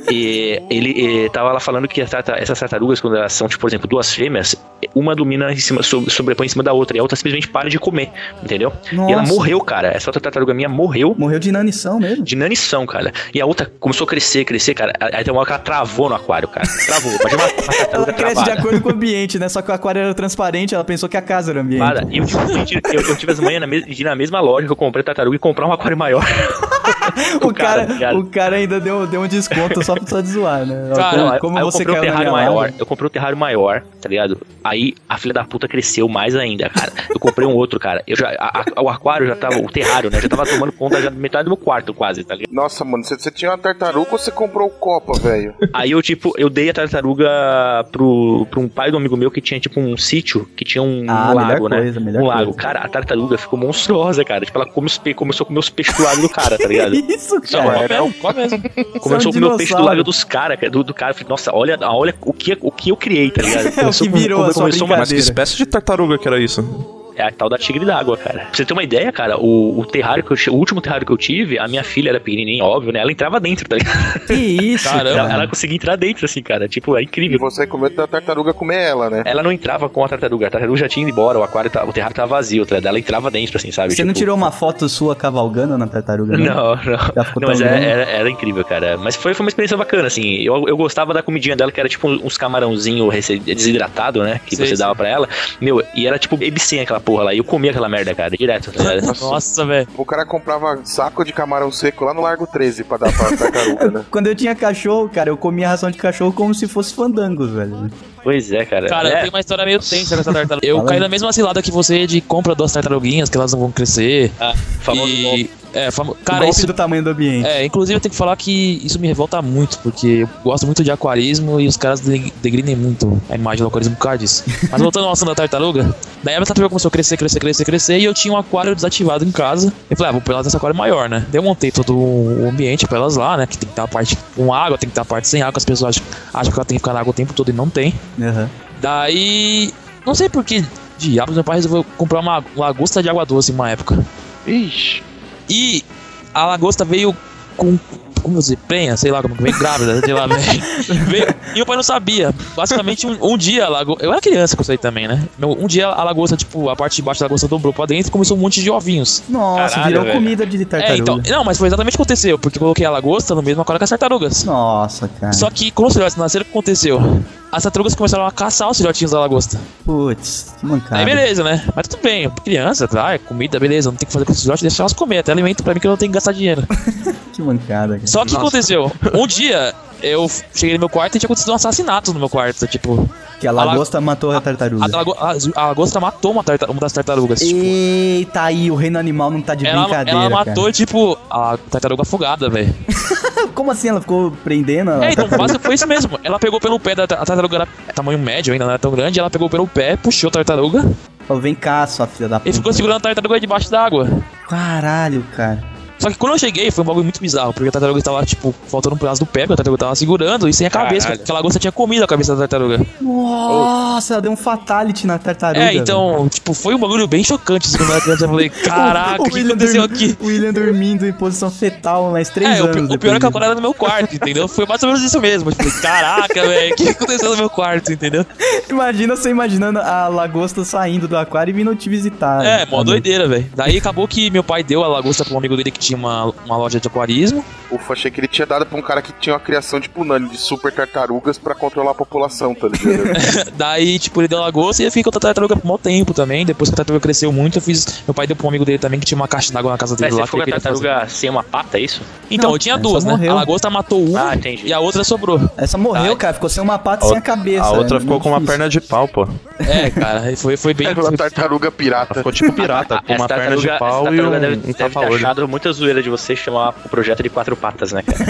e ele tava lá falando que essas tartarugas, quando elas são, tipo, por exemplo, duas fêmeas, uma domina em cima, so- sobrepõe em cima da outra, e a outra simplesmente para de comer, entendeu? E ela Nossa. morreu, cara. Essa outra tartaruga minha morreu Morreu de inanição mesmo. de inanição, cara. E a outra começou a crescer, crescer, cara. Aí tem uma hora que ela travou no aquário, cara. Travou. Imagina uma, uma Ela cresce de travada. acordo com o ambiente, né? Só que o aquário era transparente, ela pensou que a casa era ambiente. Para. Eu, tive- eu, eu tive as mes- de ir na mesma loja que eu comprei tartaruga e comprar um aquário maior. o, cara, cara, cara. o cara ainda deu, deu um desconto só pra só de zoar, né? Cara, como Não, como eu você comprei um terrário maior. Eu comprei um terrário maior, tá ligado? Aí a filha da puta cresceu mais ainda, cara. Eu comprei um outro, cara. Eu já, a- a- o aquário já tava, o terrário, né? Já tava tomando conta já da metade do meu quarto, quase, tá ligado? Nossa, mano, você, você tinha uma tartaruga ou você comprou o Copa, velho? Aí eu, tipo, eu dei a tartaruga pro, pro um pai do amigo meu que tinha, tipo, um sítio que tinha um Ah, lago, né? coisa, um lago. coisa. Cara, a tartaruga ficou monstruosa, cara. Tipo, ela come os pe- começou a comer os peixes do lago do cara, tá ligado? Isso, cara. Qual mesmo? Qual mesmo? Começou a é um comer o peixe do lago dos caras, do, do cara. Eu falei, nossa, olha, olha o, que, o que eu criei, tá ligado? É o que virou a sua começou uma, Mas que espécie de tartaruga que era isso? É a tal da tigre d'água, cara. Pra você ter uma ideia, cara, o, o terrário que eu, o último terrário que eu tive, a minha filha era pequenininha, óbvio, né? Ela entrava dentro, tá ligado? Que isso, Caramba. Ela, cara. ela conseguia entrar dentro, assim, cara. Tipo, é E incrível. você com medo da tartaruga comer ela, né? Ela não entrava com a tartaruga, a tartaruga já tinha ido embora, o aquário, tá, o terrário tava vazio, tá ligado? Ela entrava dentro, assim, sabe? Você não Tipo, tirou uma foto sua cavalgando na tartaruga? né? Não, não. Já ficou Não, mas era, grande? era, era incrível, cara. Mas foi, foi uma experiência bacana, assim. Eu, eu gostava da comidinha dela, que era tipo uns camarãozinho desidratado, né? Que Sei, você sei. dava pra ela. Meu, e era tipo ebicem aquela porra lá. E eu comia aquela merda, cara, direto. Tá? Nossa, velho. O cara comprava saco de camarão seco lá no Largo 13 pra dar pra tartaruga, né? Quando eu tinha cachorro, cara, eu comia ração de cachorro como se fosse fandangos, velho. pois é, cara. Cara, eu é, tenho uma história meio tensa com essa tartaruga. Eu Fala caí aí. na mesma cilada que você de compra duas tartaruguinhas, que elas não vão crescer. a famosa E. É, famo... Cara, golpe isso. do tamanho do ambiente. É, inclusive eu tenho que falar que isso me revolta muito, porque eu gosto muito de aquarismo e os caras de- degridem muito a imagem do aquarismo por causa disso. Mas voltando ao assunto da tartaruga, daí a minha tartaruga começou a crescer, crescer, crescer, crescer, e eu tinha um aquário desativado em casa. Eu falei, ah, vou pôr elas nesse aquário maior, né? Daí eu montei todo o ambiente pra elas lá, né? Que tem que estar a parte com água, tem que estar a parte sem água, as pessoas acham, acham que ela tem que ficar na água o tempo todo e não tem. Aham. Daí, não sei por que diabos, meu pai resolveu comprar uma lagosta de água doce em uma época. Ixi. E a lagosta veio com. Como dizer, prenha, sei lá como que veio, grávida, sei lá, veio, veio- E meu pai não sabia. Basicamente, um, um dia a lagosta. Eu era criança com isso aí também, né? Meu- Um dia a lagosta, tipo, a parte de baixo da lagosta dobrou pra dentro e começou um monte de ovinhos. Nossa, Caralho, virou velho. comida de tartaruga. É, então. Não, mas foi exatamente o que aconteceu, porque eu coloquei a lagosta no mesmo aquário que as tartarugas. Nossa, cara. Só que quando os filhotes nasceram, o que aconteceu? As tartarugas começaram a caçar os filhotinhos da lagosta. Putz, que mancada. Aí beleza, né? Mas tudo bem, criança, tá? É comida, beleza, não tem que fazer com os filhotes, deixa elas comer. Até alimento pra mim que eu não tenho que gastar dinheiro. Que mancada, cara. Só que o que aconteceu? Um dia eu cheguei no meu quarto e tinha acontecido um assassinato no meu quarto. Tipo, Que a a la- lagosta matou a tartaruga. a, lago- a, a lagosta matou uma, uma das tartarugas. Tipo, Eita, aí, o reino animal não tá de ela, brincadeira, ela matou, cara. tipo, a tartaruga afogada, velho. Como assim ela ficou prendendo a É, então, tartaruga? quase foi isso mesmo. Ela pegou pelo pé da a tartaruga, era tamanho médio ainda, não era tão grande. Ela pegou pelo pé, puxou a tartaruga Falou, vem cá, sua filha da e puta. ficou segurando a tartaruga debaixo d'água. Caralho, cara. Só que quando eu cheguei, foi um bagulho muito bizarro, porque a tartaruga estava, tipo, faltando um pedaço do pé, porque a tartaruga tava segurando e sem a cabeça, Caralho. porque a lagosta tinha comido a cabeça da tartaruga. Nossa, ela deu um fatality na tartaruga. É, então, tipo, foi um bagulho bem chocante assim, quando eu era criança. Eu falei, caraca, o que William aconteceu aqui? O William dormindo em posição fetal mais três É, o, anos. o depois pior é que a disso. aquário era no meu quarto, entendeu? Foi mais ou menos isso mesmo. Eu falei, caraca, velho, o que aconteceu no meu quarto, entendeu? Imagina você imaginando a lagosta saindo do aquário e vindo te visitar. É, mó doideira, velho. Daí acabou que meu pai deu a lagosta pra um amigo dele que tinha uma, uma loja de aquarismo. Ufa, achei que ele tinha dado pra um cara que tinha uma criação tipo Nani de super tartarugas pra controlar a população, tá ligado? Daí, tipo, ele deu a lagosta e eu fiquei com a tartaruga por mó tempo também. Depois que a tartaruga cresceu muito, eu fiz. Meu pai deu pra um amigo dele também que tinha uma caixa d'água na casa dele Mas você lá. ficou com que a fazer. tartaruga sem uma pata, é isso? Então, Não, eu tinha duas, né? morreu. A lagosta matou uma Ah, e a outra sobrou. Essa morreu, Ai. cara. Ficou sem uma pata e sem a cabeça. A outra é ficou com uma perna de pau, pô. É, cara, foi, foi bem. Era uma tartaruga pirata. ficou tipo pirata, com Essa uma perna de pau e tartaruga um, deve, um deve ter achado muita zoeira de você chamar o projeto de quatro patas, né, cara?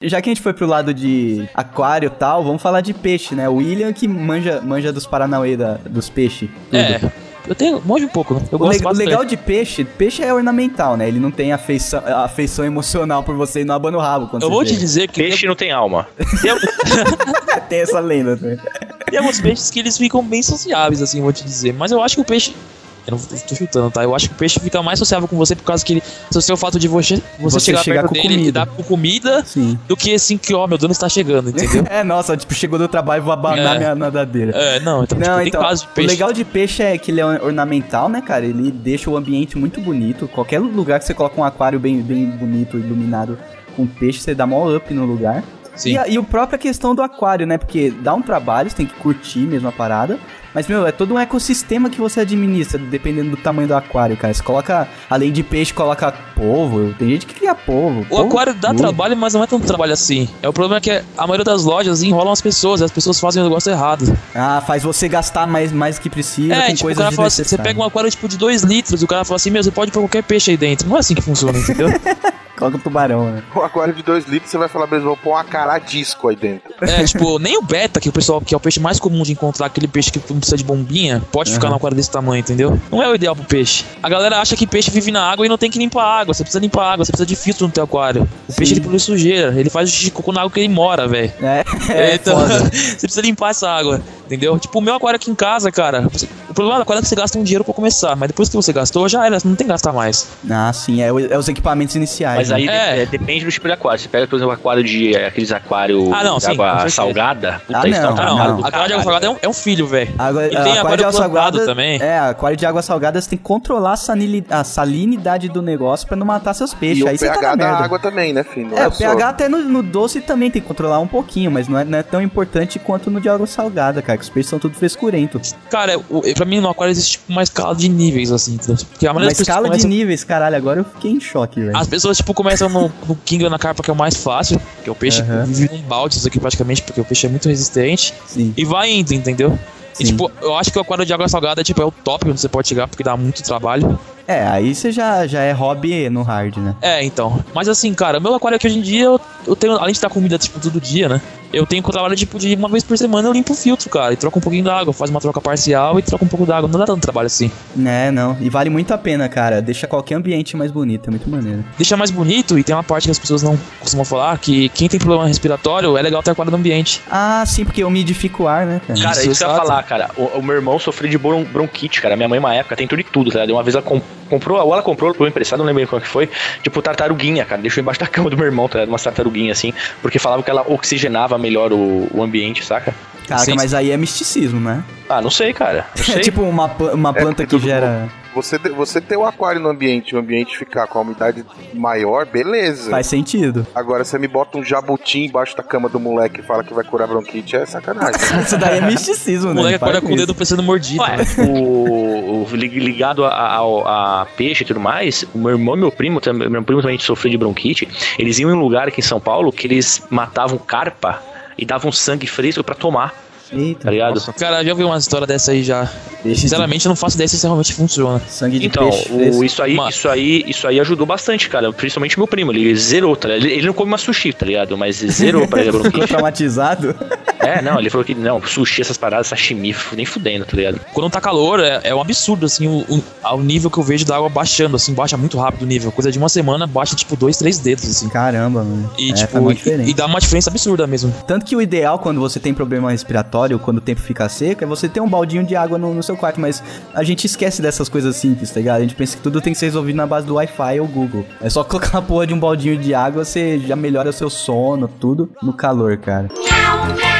Já que a gente foi pro lado de aquário e tal, vamos falar de peixe, né? O William que manja, manja dos Paranauê da, dos peixes. É. Eu tenho. Morde um pouco, né? Eu O, le- legal de peixe, peixe é ornamental, né? Ele não tem afeição, afeição emocional por você e não abana o rabo quando Eu você vou vê. te dizer que Peixe não tem alma. tem, Tem essa lenda também. tem alguns peixes que eles ficam bem sociáveis, assim, vou te dizer. Mas eu acho que o peixe. Eu não tô chutando, tá? Eu acho que o peixe fica mais sociável com você por causa que ele. Se o fato de você, você, Você chegar, chegar perto com dele e comida. dar com comida Sim. do que assim que, ó, meu dono está chegando, entendeu? É, nossa, tipo, chegou do trabalho, vou abanar É. minha nadadeira. é, não, então, Não, tipo, então, de o peixe. legal de peixe é que ele é ornamental, né, cara? Ele deixa o ambiente muito bonito. Qualquer lugar que você coloca um aquário bem, bem bonito, iluminado com peixe, você dá mó up no lugar. Sim. E a, e a própria questão do aquário, né? Porque dá um trabalho, você tem que curtir mesmo a parada. Mas, meu, é todo um ecossistema que você administra, dependendo do tamanho do aquário, cara. Você coloca, além de peixe, coloca polvo. Tem gente que cria polvo. O polvo aquário dá trabalho, mas não é tanto trabalho assim. É o problema é que a maioria das lojas enrolam as pessoas, e as pessoas fazem o negócio errado. Ah, faz você gastar mais, mais do que precisa É, com tipo, o coisas fala assim, você pega um aquário tipo de 2 litros, o cara fala assim, meu, você pode pôr qualquer peixe aí dentro. Não é assim que funciona, entendeu? Coloca um tubarão, né? O aquário de 2 litros, você vai falar mesmo, vou pôr uma cara disco aí dentro. É, tipo, nem o beta, que o pessoal, que é o peixe mais comum de encontrar, aquele peixe que não precisa de bombinha, pode ficar no aquário desse tamanho, entendeu? Não é o ideal pro peixe. A galera acha que peixe vive na água e não tem que limpar a água. Você precisa limpar a água, você precisa de filtro no teu aquário. O peixe ele produz sujeira, ele faz o xixi na água que ele mora, velho. É, é então, foda. você precisa limpar essa água, entendeu? Tipo, o meu aquário aqui em casa, cara. você- o problema do aquário é que você gasta um dinheiro pra começar, mas depois que você gastou, já era, você não tem que gastar mais. Ah, sim, é, é os equipamentos iniciais. Mas né? aí É. é, depende do tipo de aquário. Você pega, por exemplo, aquário de. aqueles aquários Ah, não, de sim, água salgada. Puta, Ah, isso dá um não, Ah, não, não. aquário de água salgada é um, é um filho, velho. Água, E tem aquário aquário de água salgada também. É, aquário de água salgada você tem que controlar a, sanili- a salinidade do negócio pra não matar seus peixes. E Aí o tá pH na da merda. água também, né, filho? Não É, o só- pH até no, no doce também tem que controlar um pouquinho, mas não é, não é tão importante quanto no de água salgada, cara, que os peixes são tudo frescurento. Cara, o, pra pra mim no aquário existe tipo uma escala de níveis, assim, entendeu? Porque a Uma escala de começam- níveis, caralho, agora eu fiquei em choque, velho. As pessoas, tipo, começam no, no King ou na carpa, que é o mais fácil, que é o peixe que vive num balde, isso aqui praticamente, porque o peixe é muito resistente. Sim. E vai indo, entendeu? E, Sim. tipo, eu acho que o aquário de água salgada tipo, é o top onde você pode chegar, porque dá muito trabalho. É, aí você já, já é hobby no hard, né? É, então. Mas assim, cara, meu aquário aqui hoje em dia, eu, eu tenho, além de dar comida, tipo, todo dia, né? Eu tenho que trabalhar, tipo, de uma vez por semana eu limpo o filtro, cara, e troco um pouquinho d'água, faz uma troca parcial e troca um pouco d'água. Não dá tanto trabalho assim. É, não. E vale muito a pena, cara. Deixa qualquer ambiente mais bonito, é muito maneiro. Deixa mais bonito e tem uma parte que as pessoas não costumam falar, que quem tem problema respiratório é legal ter aquário no ambiente. Ah, sim, porque umidifica o ar, né, cara? Cara, Isso, isso que eu ia falar, cara. O, o meu irmão sofreu de bron- bronquite, cara. Minha mãe, uma época, tentou de tudo, tá ligado? Uma vez ela com- comprou, ou ela comprou pro emprestado, não lembro qual que foi, tipo tartaruguinha, cara. Deixou embaixo da cama do meu irmão, tá ligado? Umas tartaruguinhas assim, porque falava que ela oxigenava melhor o, o ambiente, saca? Caraca, Sim. mas aí é misticismo, né? Ah, não sei, cara. Não É sei. tipo uma, uma planta porque que gera. Você, você ter o aquário no ambiente, o ambiente ficar com a umidade maior, beleza. Faz sentido. Agora, você me bota um jabuti embaixo da cama do moleque e fala que vai curar bronquite, é sacanagem. Isso daí é misticismo, O né? moleque Para acorda com o dedo sendo mordido. Ué, né? o, o li- ligado a, a- a peixe e tudo mais, o meu irmão e meu primo, também- meu primo também sofreu de bronquite. Eles iam em um lugar aqui em São Paulo que eles matavam carpa e davam sangue fresco pra tomar, Eita, tá ligado? Cara, já ouvi uma história dessa aí já. Peixe Sinceramente, eu não faço ideia se isso realmente funciona. sangue de Então, peixe. o- fresco. isso aí, Mas- isso aí, isso aí ajudou bastante, cara. Principalmente meu primo, ele zerou, tá ligado? Ele, ele não come mais sushi, tá ligado? Mas zerou pra ele Ficou traumatizado? É, não, ele falou que não, sushi, essas paradas, sashimi, nem fudendo, tá ligado? Quando tá calor, é, é um absurdo, assim, o, o, ao nível que eu vejo da água baixando, assim, baixa muito rápido o nível. Coisa de uma semana, baixa, tipo, dois, três dedos, assim. Caramba, mano. E, é, faz tipo, e, e dá uma diferença absurda mesmo. Tanto que o ideal quando você tem problema respiratório, quando o tempo fica seco, é você ter um baldinho de água no, no seu quarto. Mas a gente esquece dessas coisas simples, tá ligado? A gente pensa que tudo tem que ser resolvido na base do Wi-Fi ou Google. É só colocar a porra de um baldinho de água, você já melhora o seu sono, tudo no calor, cara. Meow, meow,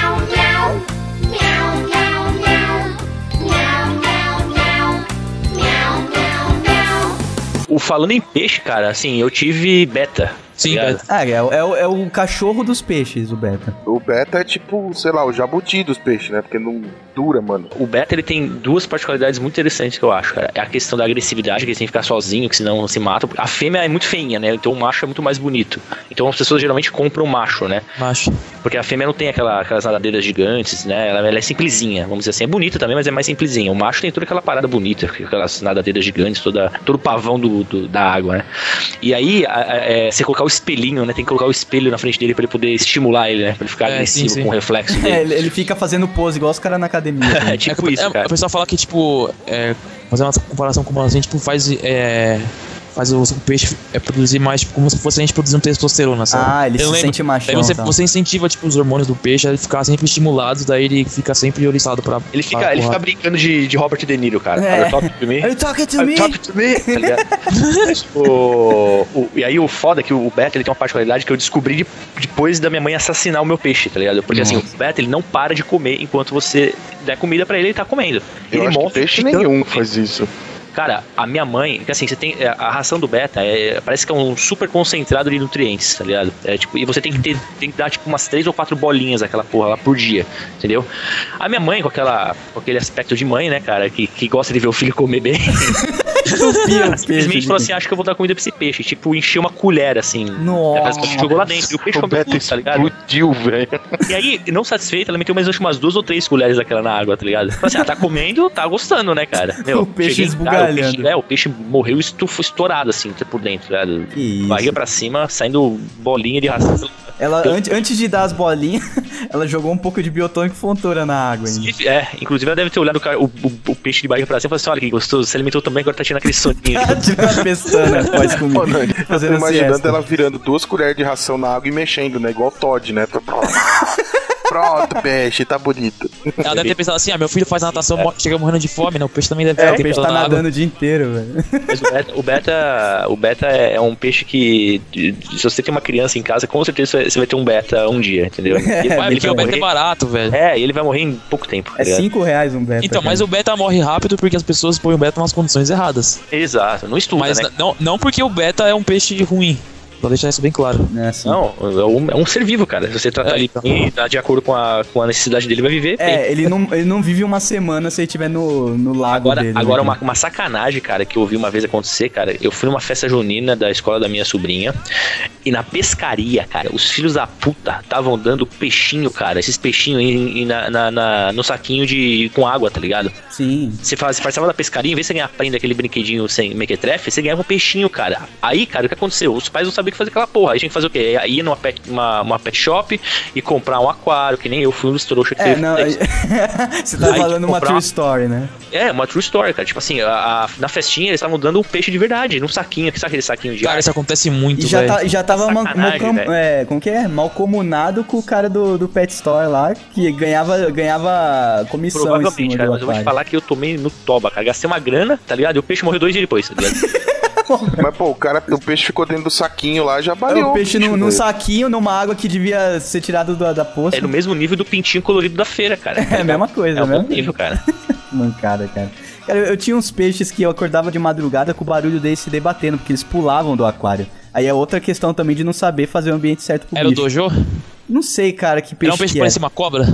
falando em peixe, cara, assim, eu tive beta. Sim, tá beta. Ah, é, o- é, o- é o cachorro dos peixes, o beta. O beta é tipo, sei lá, o jabuti dos peixes, né? Porque não dura, mano. O beta ele tem duas particularidades muito interessantes que eu acho, cara. É a questão da agressividade, que ele tem que ficar sozinho, que senão se mata. A fêmea é muito feinha, né? Então o macho é muito mais bonito. Então as pessoas geralmente compram o macho, né? Macho. Porque a fêmea não tem aquela, aquelas nadadeiras gigantes, né? Ela, ela é simplesinha, vamos dizer assim. É bonita também, mas é mais simplesinha. O macho tem toda aquela parada bonita, aquelas nadadeiras gigantes, toda, todo o pavão do, do- da água, né? E aí, a- a- é, você colocar o espelhinho, né? Tem que colocar o espelho na frente dele pra ele poder estimular ele, né? Pra ele ficar É, agressivo sim, sim. com o reflexo É, dele. ele, ele fica fazendo pose igual os caras na academia. É, também. tipo é, isso, é, cara. O pessoal fala que, tipo, é, fazer uma comparação com a gente, tipo, faz. Faz o, o peixe é, produzir mais, tipo, como se fosse a gente produzindo testosterona, sabe? Ah, ele Eu se lembro. sente machão. Daí você, tá? você incentiva, tipo, os hormônios do peixe a ele ficar sempre estimulado, daí ele fica sempre oriçado pra. Ele fica, pra ele porra. fica brincando de, de Robert De Niro, cara. É. Are you talking to me? Are you talking to Are me? you talking to me? Tá ligado? o, o- e aí o foda é que o Beta ele tem uma particularidade que eu descobri de- depois da minha mãe assassinar o meu peixe, tá ligado? Porque assim, o Beta ele não para de comer enquanto você der comida pra ele, ele tá comendo. Eu ele acho que move peixe tanto nenhum faz isso. Cara, a minha mãe, que assim, você tem. é, A ração do beta é, parece que é um super concentrado de nutrientes, tá ligado? É, tipo, e você tem que, ter, tem que dar tipo umas três ou quatro bolinhas daquela porra lá por dia, entendeu? A minha mãe, com, aquela, com aquele aspecto de mãe, né, cara, que, que gosta de ver o filho comer bem, Entupia o simplesmente peixe. falou assim: acho que eu vou dar comida pra esse peixe. Tipo, encheu uma colher assim. Nossa. Jogou lá dentro. E o peixe O tudo, tá ligado? explodiu, velho. E aí, não satisfeita, ela meteu mais acho, umas duas ou três colheres daquela na água, tá ligado? Falei assim, ah, tá comendo, tá gostando, né, cara? O peixe cheguei em casa, o esbugalhando. peixe- é, o peixe morreu estu- estourado, assim, por dentro, tá. Barriga pra cima, saindo bolinha de ração. Ela, antes, antes de dar as bolinhas, ela jogou um pouco de biotônico fontura na água ainda. É, inclusive ela deve ter olhado o, cara- o- o- o peixe de barriga pra cima e falou assim: olha que gostoso, se alimentou também, agora tá tirando aquele soninho. Tirando a pestana após Ô, comer. Tô Fazendo imaginando siesta. ela virando duas colheres de ração na água e mexendo, né? Igual Todd, né? Pronto, peixe, tá bonito. Ela deve ter pensado assim, ah, meu filho faz natação, mo- chega morrendo de fome, né? O peixe também deve É, ter o peixe tá na água. nadando o dia inteiro, velho. Mas o beta, o beta, o beta é um peixe que, se você tem uma criança em casa, com certeza você vai ter um beta um dia, entendeu? Ele É, vai, ele Porque vai o beta é morrer, barato, velho. é, e ele vai morrer em pouco tempo. tá É ligado? 5 reais um beta. Então, mas o beta morre rápido porque as pessoas põem o beta nas condições erradas. Exato, não estuda, Mas né? não, não porque o beta é um peixe ruim. Pra deixar isso bem claro. né, assim. Não, é um, é um ser vivo, cara. Se você tratar É, ele então. bem, tá de acordo com a, com a necessidade dele, vai viver. bem. É, ele não, ele não vive uma semana se ele estiver no, no lago Agora, dele. agora né? uma, uma sacanagem, cara, que eu ouvi uma vez acontecer, cara. Eu fui numa festa junina da escola da minha sobrinha e na pescaria, cara, os filhos da puta estavam dando peixinho, cara. Esses peixinhos em- em- na, na- na- no saquinho de com água, tá ligado? Sim. Você, faz, você participava da pescaria, em vez de você ganhar prenda aquele brinquedinho sem mequetrefe, você ganhava um peixinho, cara. Aí, cara, o que aconteceu? Os pais não sabiam que fazer aquela porra. Aí tinha que fazer o quê? Ir numa pet, uma, uma pet shop e comprar um aquário, que nem eu fui um dos trouxas que É, teve. não, Aí- você tá Aí, falando uma true story, né? É, uma true story, cara. Tipo assim, a- a- na festinha eles estavam dando um peixe de verdade, num saquinho. Que sabe aquele saquinho de Cara, ar? isso acontece muito, E já, tá, já tava mal, é, como que é? mal comunado com o cara do, do Pet Store lá, que ganhava, ganhava comissão em Provavelmente, cima cara, do mas eu vou te falar que eu tomei no toba, cara. Gastei uma grana, tá ligado? E o peixe morreu dois dias depois, tá ligado? Mas, pô, o cara, o peixe ficou dentro do saquinho lá, já É, baleou. o peixe num, saquinho, numa água que devia ser tirado da, da poça. é no mesmo nível do pintinho colorido da feira, cara. É a mesma coisa, É o né? mesmo nível, cara. Mancada, cara. Cara, eu, eu tinha uns peixes que eu acordava de madrugada com o barulho deles se debatendo, porque eles pulavam do aquário. Aí é outra questão também de não saber fazer o ambiente certo pro Era o bicho. dojo? Não sei, cara, que peixe Era um peixe que que parecia uma cobra?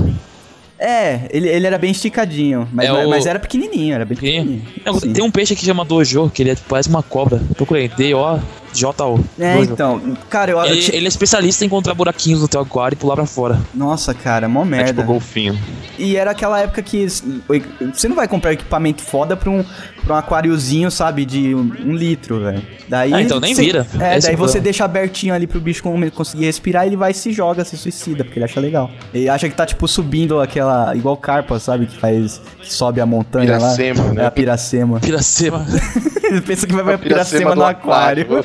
É, ele, ele era bem esticadinho, mas, É mas, o- mas era pequenininho, era bem Pequenininho. Não, tem um peixe que chama dojo, que ele é, parece uma cobra. Procurei, D-O-J-O. É, Dojo. então, cara, eu, eu Ele, ti- ele é especialista em encontrar buraquinhos no teu aquário e pular pra fora. Nossa, cara, mó É merda. tipo golfinho. E era aquela época que você não vai comprar equipamento foda pra um, pra um aquáriozinho, sabe, de um, um litro, velho. Daí Ah, então nem você- vira. É, Esse daí é você deixa abertinho ali pro bicho conseguir respirar, ele vai e se joga, se suicida, porque ele acha legal. Ele acha que tá, tipo, subindo aquela. igual carpa, sabe, que faz. que sobe a montanha Piracema, lá. né? É a piracema. Piracema. ele pensa que vai pra piracema piracema do aquário. aquário.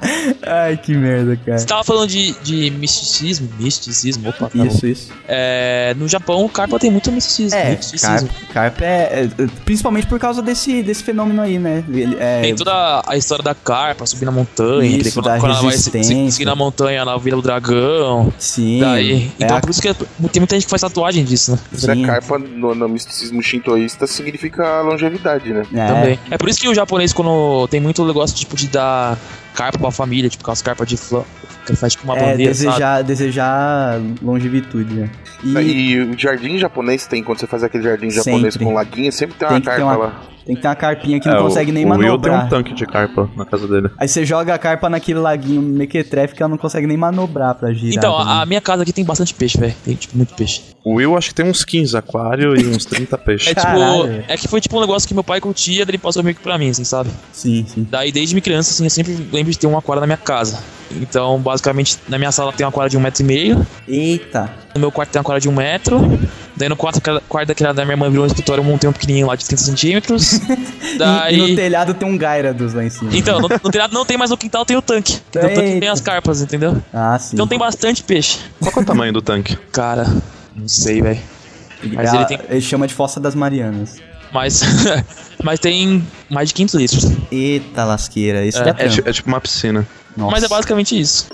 Ai, que merda, cara. Você tava falando de, de misticismo, misticismo, opa, tá bom. Isso, isso. É, no Japão, o carpa tem muito misticismo. É, misticismo. carpa, carpa é, é- Principalmente por causa desse, desse fenômeno aí, né? Ele, é, Tem toda a história da carpa, subir na montanha. Isso, quando, da quando ela vai seguir na montanha, ela vira o dragão. Sim. Daí. é Então a- por isso que tem muita gente que faz tatuagem disso, né? Isso é carpa no, no misticismo shintoísta significa longevidade, né? é, Também. É por isso que o japonês, quando tem muito negócio tipo de dar carpa pra família, tipo aquelas carpas de flor, que faz tipo uma É, bandeira, sabe? desejar, desejar longevitude, né? E, E o jardim japonês tem, quando você faz aquele jardim japonês Sempre. com laguinho, sempre tem tem uma ter carpa uma, lá. Tem que ter uma carpinha que É, não o- consegue nem o Will tem manobrar. um tanque de carpa na casa dele. Aí você joga a carpa naquele laguinho mequetrefe que ela não consegue nem manobrar pra girar. Então, também. a, a minha casa aqui tem bastante peixe, velho. Tem, tipo, muito peixe. O Will acho que tem uns 15 aquários e uns 30 É peixes. Caralho. tipo. É que foi tipo um negócio que meu pai curtia, ele passou meio que pra mim, assim, sabe? Sim, sim. Daí desde me criança, assim, eu sempre lembro de ter um aquário na minha casa. Então, basicamente, na minha sala tem um aquário de um metro e meio. Eita. No meu quarto tem um aquário de um metro. Daí no quarto, quarto daquela da minha irmã virou um escritório, eu montei um pequenininho lá de 30 centímetros. E, Daí. e no telhado tem um Gyarados lá em cima. Então, no, no telhado não tem, mas no quintal tem o tanque. No tanque tem as carpas, entendeu? Ah, sim. Então tem bastante peixe. Qual é o tamanho do tanque? Cara, não sei, velho. mas ele tem- ele chama de Fossa das Marianas. Mas, mas tem mais de 500 litros. Eita lasqueira, isso É, é, É, é tipo uma piscina. Nossa. Mas é basicamente isso.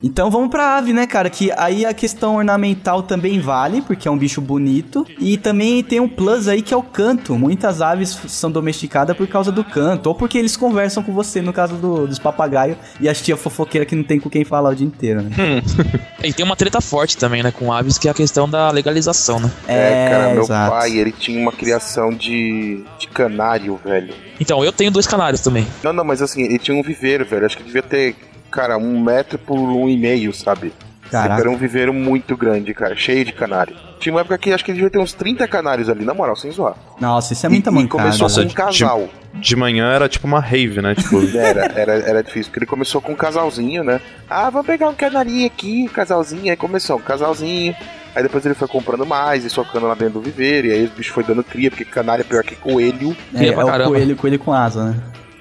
Então vamos pra ave, né, cara? Que aí a questão ornamental também vale, porque é um bicho bonito. E também tem um plus aí que é o canto. Muitas aves são domesticadas por causa do canto. Ou porque eles conversam com você, no caso do- dos papagaios. E as tia fofoqueira que não tem com quem falar o dia inteiro, né? E tem uma treta forte também, né, com aves, que é a questão da legalização, né? É, cara, meu exato. pai, ele tinha uma criação de, de canário, velho. Então, eu tenho dois canários também. Não, não, mas assim, ele tinha um viveiro, velho. Acho que devia ter, cara, um metro por um e meio, sabe? Caraca. Era um viveiro muito grande, cara, cheio de canário. Tinha uma época que acho que ele devia ter uns 30 canários ali, na moral, sem zoar. Nossa, isso é muita e, e mancada. começou Nossa, com um de- casal. De manhã era tipo uma rave, né? Tipo, Era, era, era difícil, porque ele começou com um casalzinho, né? Ah, vamos pegar um canarinho aqui, um casalzinho. Aí começou um casalzinho. Aí depois ele foi comprando mais e socando lá dentro do viveiro. E aí os bichos foi dando cria, porque canário é pior que coelho. É, pra é o coelho, coelho com asa, né?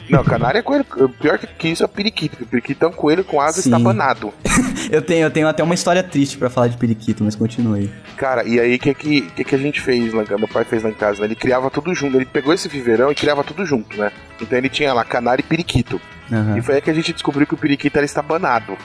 Não, canário é coelho. Pior que- isso é periquito. Periquito é um coelho com asa Sim. estabanado. Eu tenho, eu tenho até uma história triste pra falar de periquito, mas continue. Cara, e aí o que, que, que, que a gente fez lá? Meu pai fez lá em casa, né? Ele criava tudo junto. Ele pegou esse viveirão e criava tudo junto, né? Então ele tinha lá canário e periquito. Aham. E foi aí que a gente descobriu que o periquito era estabanado.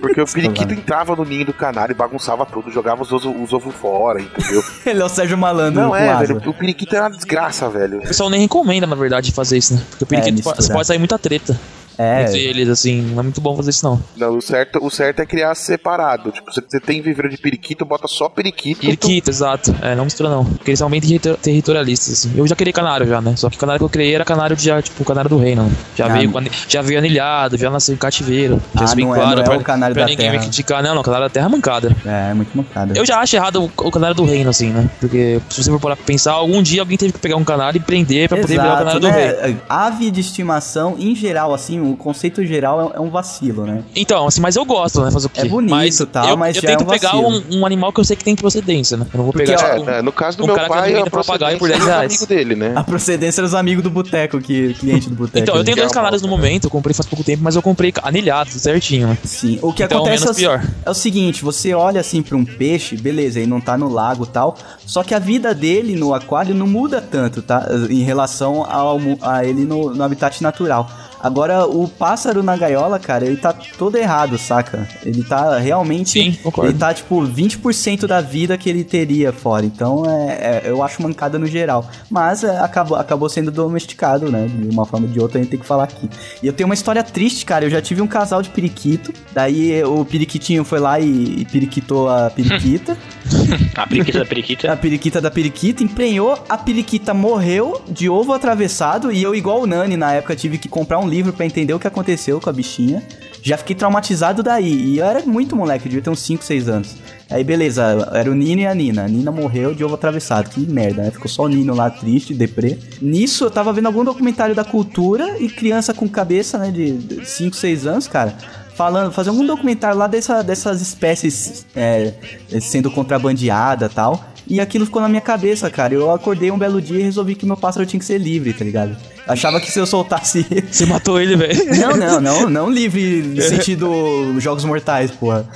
Porque o periquito entrava no ninho do canário e bagunçava tudo, jogava os, ovo- os ovos fora, entendeu? Ele é o Sérgio Malandro Não é, asa. velho. O periquito era uma desgraça, velho. O pessoal nem recomenda, na verdade, fazer isso, né? Porque o periquito misturar. pode, pode sair muita treta É, entre eles, assim. Não é muito bom fazer isso, não. Não, o certo, o certo é criar separado. Tipo, você, você tem viveiro de periquito, bota só periquito. Periquito, exato. É, não mistura não. Porque eles são bem territor- territorialistas, assim. Eu já criei canário já, né? Só que o canário que eu criei era canário de já, tipo, o canário do reino. né? Já, Ah, veio, já veio anilhado, já nasceu em cativeiro. Já Ah, não é- claro não é pra, o canário pra da ninguém me terra. criticar. Não, não, o canário da terra é mancada. é, muito mancada. Eu já acho errado o, o canário do reino, assim, né? Porque se você for parar pra pensar, algum dia alguém teve que pegar um canário e prender pra poder virar o Exato, canário do rei. né? Ave de estimação, em geral, assim, o conceito geral é, é um vacilo, né? Então, assim, mas eu gosto, né? Fazer o quê? É bonito, mas tal, eu, mas eu já é tento um pegar um, um animal que eu sei que tem procedência, né? Eu não vou Porque, pegar, ó, tipo, É, no caso do um meu cara que pai, a papagaio por procedência 10 dos reais. amigos dele, né? A procedência dos amigos do boteco, que cliente do boteco. Então, eu tenho é dois canários no bosta, momento, eu comprei faz pouco tempo, mas eu comprei anilhado, certinho, né? Sim, o que Então, acontece é o, pior. é o seguinte, você olha assim pra um peixe, beleza, ele não tá no lago e tal, só que a vida dele no aquário não muda tanto, tá? Em relação ao, a ele no, no habitat natural. Agora, o pássaro na gaiola, cara, ele tá todo errado, saca? Ele tá realmente. Sim, concordo. Ele tá, tipo, 20% da vida que ele teria fora. Então, é, é- eu acho mancada no geral. Mas é, acabou, acabou sendo domesticado, né? De uma forma ou de outra, a gente tem que falar aqui. E eu tenho uma história triste, cara. Eu já tive um casal de periquito. Daí o periquitinho foi lá e, e periquitou a periquita. A periquita da periquita. a periquita da periquita emprenhou. A periquita morreu de ovo atravessado. E eu, igual o Nani, na época, tive que comprar um livro pra entender o que aconteceu com a bichinha. Já fiquei traumatizado daí. E eu era muito moleque, devia ter uns 5, 6 anos. Aí beleza, era o Nino e a Nina. A Nina morreu de ovo atravessado. Que merda, né? Ficou só o Nino lá triste, deprê. Nisso, eu tava vendo algum documentário da cultura e criança com cabeça, né, de 5, 6 anos, cara. Falando, fazer algum documentário lá dessa, dessas espécies é, sendo contrabandeada tal. E aquilo ficou na minha cabeça, cara. Eu acordei um belo dia e resolvi que meu pássaro tinha que ser livre, tá ligado? Achava que se eu soltasse Você matou ele, velho. não, não, não, não livre no sentido jogos mortais, porra.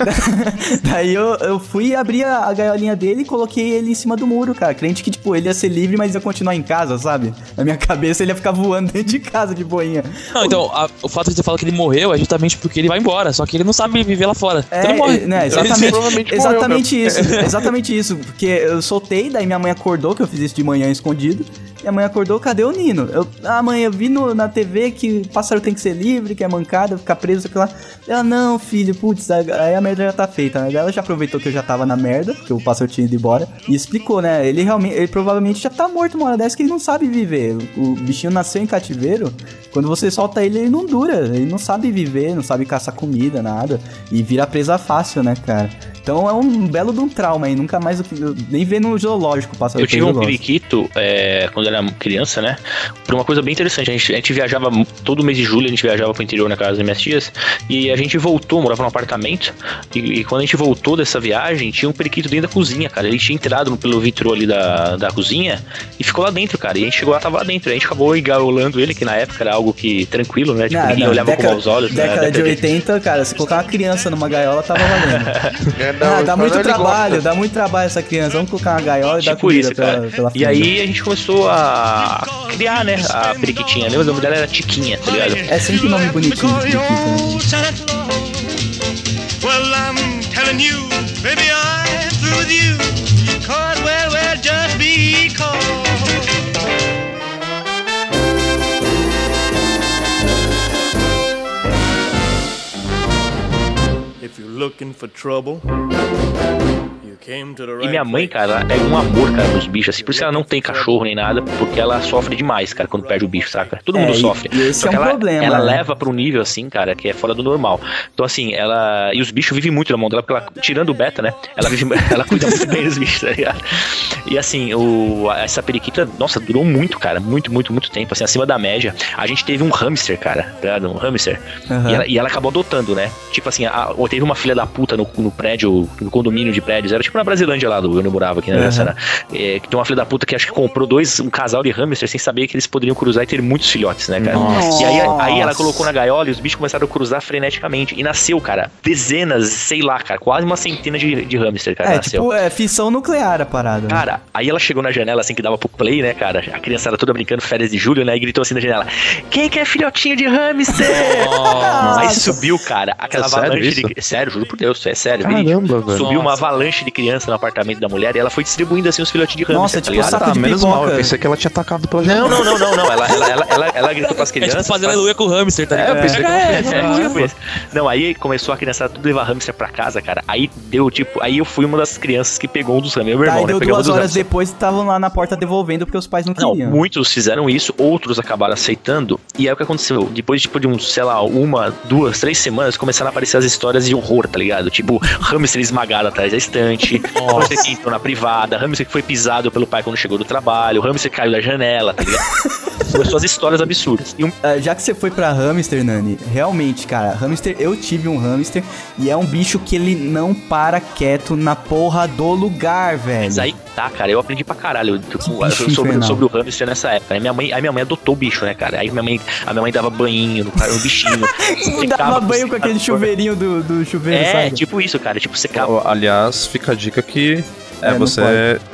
Daí eu, eu fui abrir a, a gaiolinha dele e coloquei ele em cima do muro, cara. Crente que, tipo, ele ia ser livre, mas ia continuar em casa, sabe? Na minha cabeça ele ia ficar voando dentro de casa de boinha. Não, então, a- o fato de você falar que ele morreu é justamente porque ele vai embora, só que ele não sabe viver lá fora. É, então ele morre. é, né, Ele exatamente, provavelmente morreu exatamente isso, exatamente isso, porque eu soltei, daí minha mãe acordou, que eu fiz isso de manhã escondido, minha mãe acordou, cadê o Nino? Eu, ah, mãe, eu vi no- na TV que pássaro tem que ser livre, que é mancada, ficar preso, sei lá. Ela, não, filho, putz, aí a merda já tá feita, né? Ela já aproveitou que eu já tava na merda, que o pássaro tinha ido embora, e explicou, né? Ele realmente, ele provavelmente já tá morto uma hora dessa que ele não sabe viver. O, o bichinho nasceu em cativeiro, quando você solta ele, ele não dura, ele não sabe viver, não sabe caçar comida, nada, e vira presa fácil, né, cara? Então é um belo de um trauma aí, nunca mais, eu- nem ver no zoológico o pássaro Eu tive um periquito é, quando eu era criança, né? Por uma coisa bem interessante. A gente, a gente viajava todo mês de julho, a gente viajava pro interior na casa das minhas tias. E a gente voltou, morava num apartamento. E, e quando a gente voltou dessa viagem, tinha um periquito dentro da cozinha, cara. Ele tinha entrado pelo vitrô ali da, da cozinha e ficou lá dentro, cara. E a gente chegou lá, tava lá dentro. A gente acabou engaulando ele, que na época era algo que tranquilo, né? Tipo, Não, ninguém não, olhava com década- maus olhos. né? Década de Década 80, cara, se colocar uma criança numa gaiola, tava valendo. É, não, ah, dá muito trabalho, gosta. dá muito trabalho essa criança. Vamos colocar uma gaiola e dar Tipo comida isso, pela, cara. pela E aí a gente começou a criar, né? A periquitinha. Lembra? O nome dela era Tiquinha, tá ligado? É sempre nome bonitinho né? You're looking for trouble, E minha mãe, cara, ela é um amor, cara, nos bichos, assim. Por isso ela não tem cachorro nem nada, porque ela sofre demais, cara, quando perde o bicho, saca? Todo É, mundo sofre. e esse Só é que um ela, problema, Ela né? leva pra um nível, assim, cara, que é fora do normal. Então, assim, ela. E os bichos vivem muito na mão dela, porque ela, tirando o beta, né? Ela, vive... ela cuida muito bem dos bichos, tá ligado? E assim, o... essa periquita, nossa, durou muito, cara. Muito, muito, muito tempo, assim, acima da média. A gente teve um hamster, cara, tá ligado? Um hamster. Aham. E, ela, e ela acabou adotando, né? Tipo assim, a- teve uma filha da puta no, no prédio, no condomínio de prédios, era tipo tipo na Brasilândia lá, do onde eu morava aqui na Aham. Cena. É, que tem uma filha da puta que acho que comprou dois, um casal de hamster sem saber que eles poderiam cruzar e ter muitos filhotes, né, cara? Nossa. E aí, aí ela colocou na gaiola e os bichos começaram a cruzar freneticamente. E nasceu, cara, dezenas, sei lá, cara, quase uma centena de, de hamster, cara, É, nasceu. tipo, é fissão nuclear a parada. né? Cara, aí ela chegou na janela assim que dava pro play, né, cara? A criançada toda brincando férias de julho, né? E gritou assim na janela: Quem quer filhotinho de hamster? Aí subiu, cara, aquela É sério avalanche isso? de. Sério, juro por Deus, é sério. Caramba. Subiu uma avalanche de criança no apartamento da mulher e ela foi distribuindo assim os filhotinhos de hamster. Nossa, tá tipo, ligado? saco Tá, de menos mal, eu pensei que ela tinha atacado pela Não, janela. não, não, não, não. Ela, ela, ela, ela, ela gritou pras É crianças. tipo fazer pras- aleluia com o hamster, tá É, ligado? eu pensei que ela É, é, Ah, tipo. Não, aí começou a criançada tudo levar hamster pra casa, cara. Aí deu, tipo, aí eu fui uma das crianças que pegou um dos hamsters. Meu Tá, irmão, e né? Pegou um duas dos horas depois estavam lá na porta devolvendo porque os pais não Não, queriam. muitos fizeram isso, outros acabaram aceitando. E aí o que aconteceu? Depois tipo, de uns, sei lá, uma, duas, três semanas, começaram a aparecer as histórias de horror, tá ligado? Tipo, hamster esmagado atrás da estante, hamster que entrou na privada, hamster que foi pisado pelo pai quando chegou do trabalho, hamster que caiu da janela, tá ligado? Começou as histórias absurdas. E um, Ah, já que você foi pra hamster, Nani, realmente, cara, hamster, eu tive um hamster e é um bicho que ele não para quieto na porra do lugar, velho. mas aí tá, cara, eu aprendi pra caralho tipo, sobre, sobre o hamster nessa época. Aí minha mãe, aí minha mãe adotou o bicho, né, cara? Aí minha mãe, a minha mãe dava banho no, cara, no bichinho. Dava banho com aquele chuveirinho do, do chuveiro, É, sabe? tipo isso, cara. Tipo, secava. Aliás, fica dica que é, É, você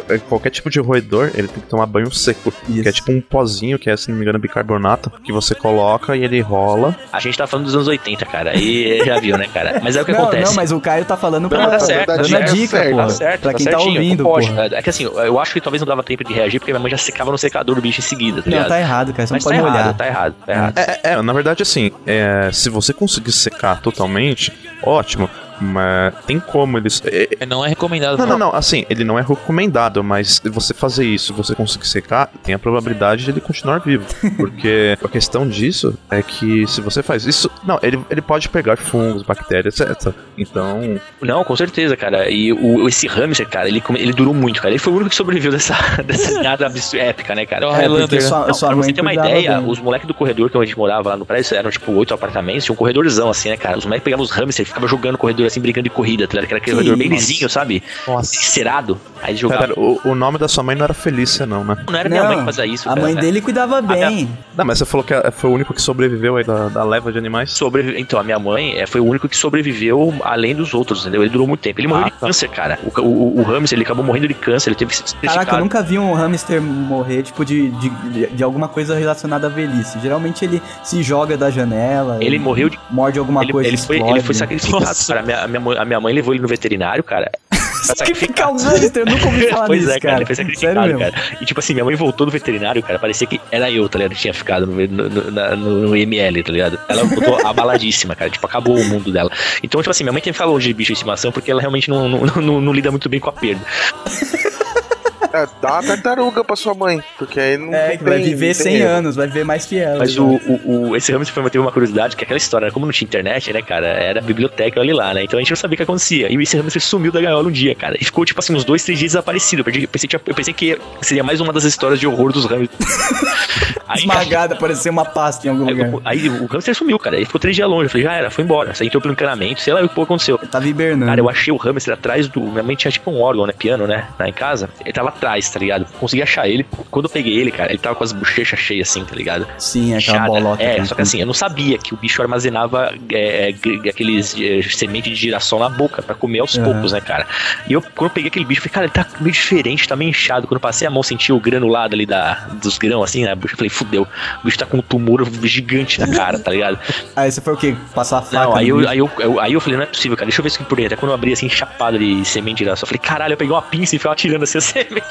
é, qualquer tipo de roedor, ele tem que tomar banho seco, Isso. que é tipo um pozinho que é, se não me engano, bicarbonato, que você coloca e ele rola. A gente tá falando dos anos 80, cara. Aí já viu, né, cara? Mas é o que não, acontece. não, mas o Caio tá falando pra, Não, tá certo, dando tá dica, certo, pô. Tá certo, pra tá quem tá certinho, ouvindo, pode. É que assim, eu acho que talvez não dava tempo de reagir, porque minha mãe já secava no secador do bicho em seguida, tá Não, ligado? tá errado, cara, você Mas não tá pode errado, molhar. tá errado, tá errado. É, é, na verdade, assim, é, se você conseguir secar totalmente, ótimo. Mas tem como eles. é, É, Não é recomendado. Não, não, não. Assim, ele não é recomendado, mas você fazer isso, você conseguir secar, tem a probabilidade de ele continuar vivo. Porque a questão disso é que se você faz isso. Não, ele, ele pode pegar fungos, bactérias, etc. Então. Não, com certeza, cara. E o, esse hamster, cara, ele, ele durou muito, cara. Ele foi o único que sobreviveu dessa, dessa nada épica, né, cara? É o É, Highlander. sua, Não, sua pra você ter uma ideia, bem. os moleques do corredor que a gente morava lá no prédio eram tipo oito apartamentos, tinha um corredorzão assim, né, cara? Os moleques pegavam os hamsters e ficavam jogando no corredor assim, brincando de corrida, tá ligado? Aquele Que corredor bem isso? lisinho, sabe? Nossa. Cerado. Aí eles jogavam. Pera, o, o nome da sua mãe não era Felícia, não, né? Não era minha mãe que fazia isso, a cara. mãe dele cuidava bem. Não, mas você falou que foi o único que sobreviveu aí da, da leva de animais. Sobrevi- Então, a minha mãe é, foi o único que sobreviveu além dos outros, entendeu? Ele durou muito tempo. Ele morreu Ah, de tá. câncer, cara. O, o, o hamster, ele acabou morrendo de câncer, ele teve que ser Caraca, eu nunca vi um hamster morrer, tipo, de, de, de- de alguma coisa relacionada à velhice. Geralmente ele se joga da janela. Ele morreu de- Morde alguma Ele, coisa ele foi, explode. ele foi sacrificado, Nossa. cara. A minha, a, minha mãe, a minha mãe levou ele no veterinário, cara. Sacrificar um hamster, eu nunca ouvi falar pois nisso, é, cara, ele foi sacrificado, cara. E tipo assim, minha mãe voltou do veterinário, cara, parecia que era eu, tá ligado? Que tinha ficado no, no, no- na- no- no ML, tá ligado? Ela voltou abaladíssima, cara, tipo, acabou o mundo dela. Então, tipo assim, minha mãe tem que ficar longe de bicho de estimação porque ela realmente não, não, não, não lida muito bem com a perda. É, dá uma tartaruga pra sua mãe, porque aí não É, que vai tem- viver não tem 100 erro. anos, vai viver mais que ela. Mas o, o, o- esse Hamster foi teve uma curiosidade, que aquela história, como não tinha internet, né, cara, era biblioteca ali lá, né? Então a gente não sabia o que acontecia. E esse Hamster sumiu da gaiola um dia, cara. E ficou, tipo assim, uns dois, três dias desaparecido. Eu, pensei, eu pensei que seria mais uma das histórias de horror dos Hamsters. Aí, cara, Esmagada, parecia uma pasta em algum Aí, lugar. o- aí o hamster sumiu, cara. Ele ficou três dias longe. Eu falei, já era, foi embora. Você entrou pelo encanamento, sei lá o que aconteceu. Tava hibernando. Cara, eu achei o hamster atrás do. Minha mãe tinha tipo um órgão, né? Piano, né? Lá em casa. Ele tava atrás, tá ligado? Consegui achar ele. Quando eu peguei ele, cara, ele tava com as bochechas cheias assim, tá ligado? Sim, aquela Inchada. bolota. É, só que assim, eu não sabia que o bicho armazenava é, é, aqueles é, semente de girassol na boca pra comer aos Aham. poucos, né, cara? E eu, quando eu peguei aquele bicho, eu falei, cara, ele tá meio diferente, tá meio inchado. Quando eu passei a mão, senti o granulado ali da, dos grãos, assim, né? Eu falei, fudeu. O bicho tá com um tumor gigante na cara, tá ligado? Aí você foi o quê? Passar a faca? Não, aí eu, aí, eu, eu- aí eu falei, não é possível, cara, deixa eu ver isso aqui por dentro. Aí quando eu abri assim, chapado de semente de girassol, eu falei, caralho, eu peguei uma pinça e fui atirando assim a semente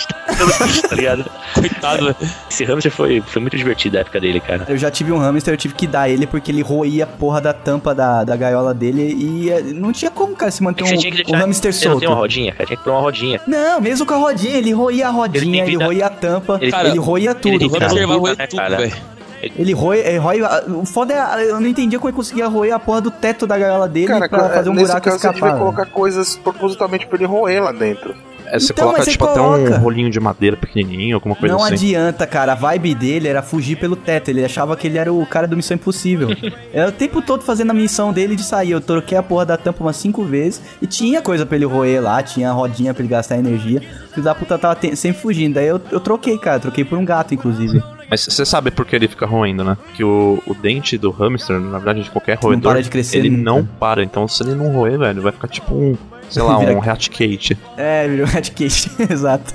tá ligado? Coitado. Esse hamster foi, foi muito divertido a época dele, cara. Eu já tive um hamster, eu tive que dar ele porque ele roía a porra da tampa da, da gaiola dele e eh, não tinha como, cara, se manter um, Você tinha que um deixar. hamster Você não solto. tem uma rodinha, cara? Tinha que pôr uma rodinha. Não, mesmo com a rodinha, ele roía a Ele rodinha, ele, vida- roía a tampa, ele, Ele- Cara, roía tudo, ele tem O que cara. vai tudo, né, cara? velho. Ele roia, ele roia. O foda é, eu não entendia como ele conseguia roer a porra do teto da gaiola dele Cara, pra fazer um nesse buraco caso você escapar. devia colocar coisas propositalmente pra ele roer lá dentro. É, você Então, coloca você tipo até coloca. um rolinho de madeira pequenininho, alguma coisa Não assim. adianta, cara. A vibe dele era fugir pelo teto. Ele achava que ele era o cara do Missão Impossível. Era o tempo todo fazendo a missão dele de sair. Eu troquei a porra da tampa umas cinco vezes. E tinha coisa pra ele roer lá, tinha rodinha pra ele gastar energia. O filho da puta tava sempre fugindo. Daí eu, eu troquei, cara. Troquei por um gato, inclusive. Mas você sabe por que ele fica roendo, né? Que o, o dente do hamster, na verdade, de qualquer roedor, para de crescer ele nunca. não para. Então, se ele não roer, velho, vai ficar tipo um, sei lá, um rat cake. É, virou Ratcast. Exato.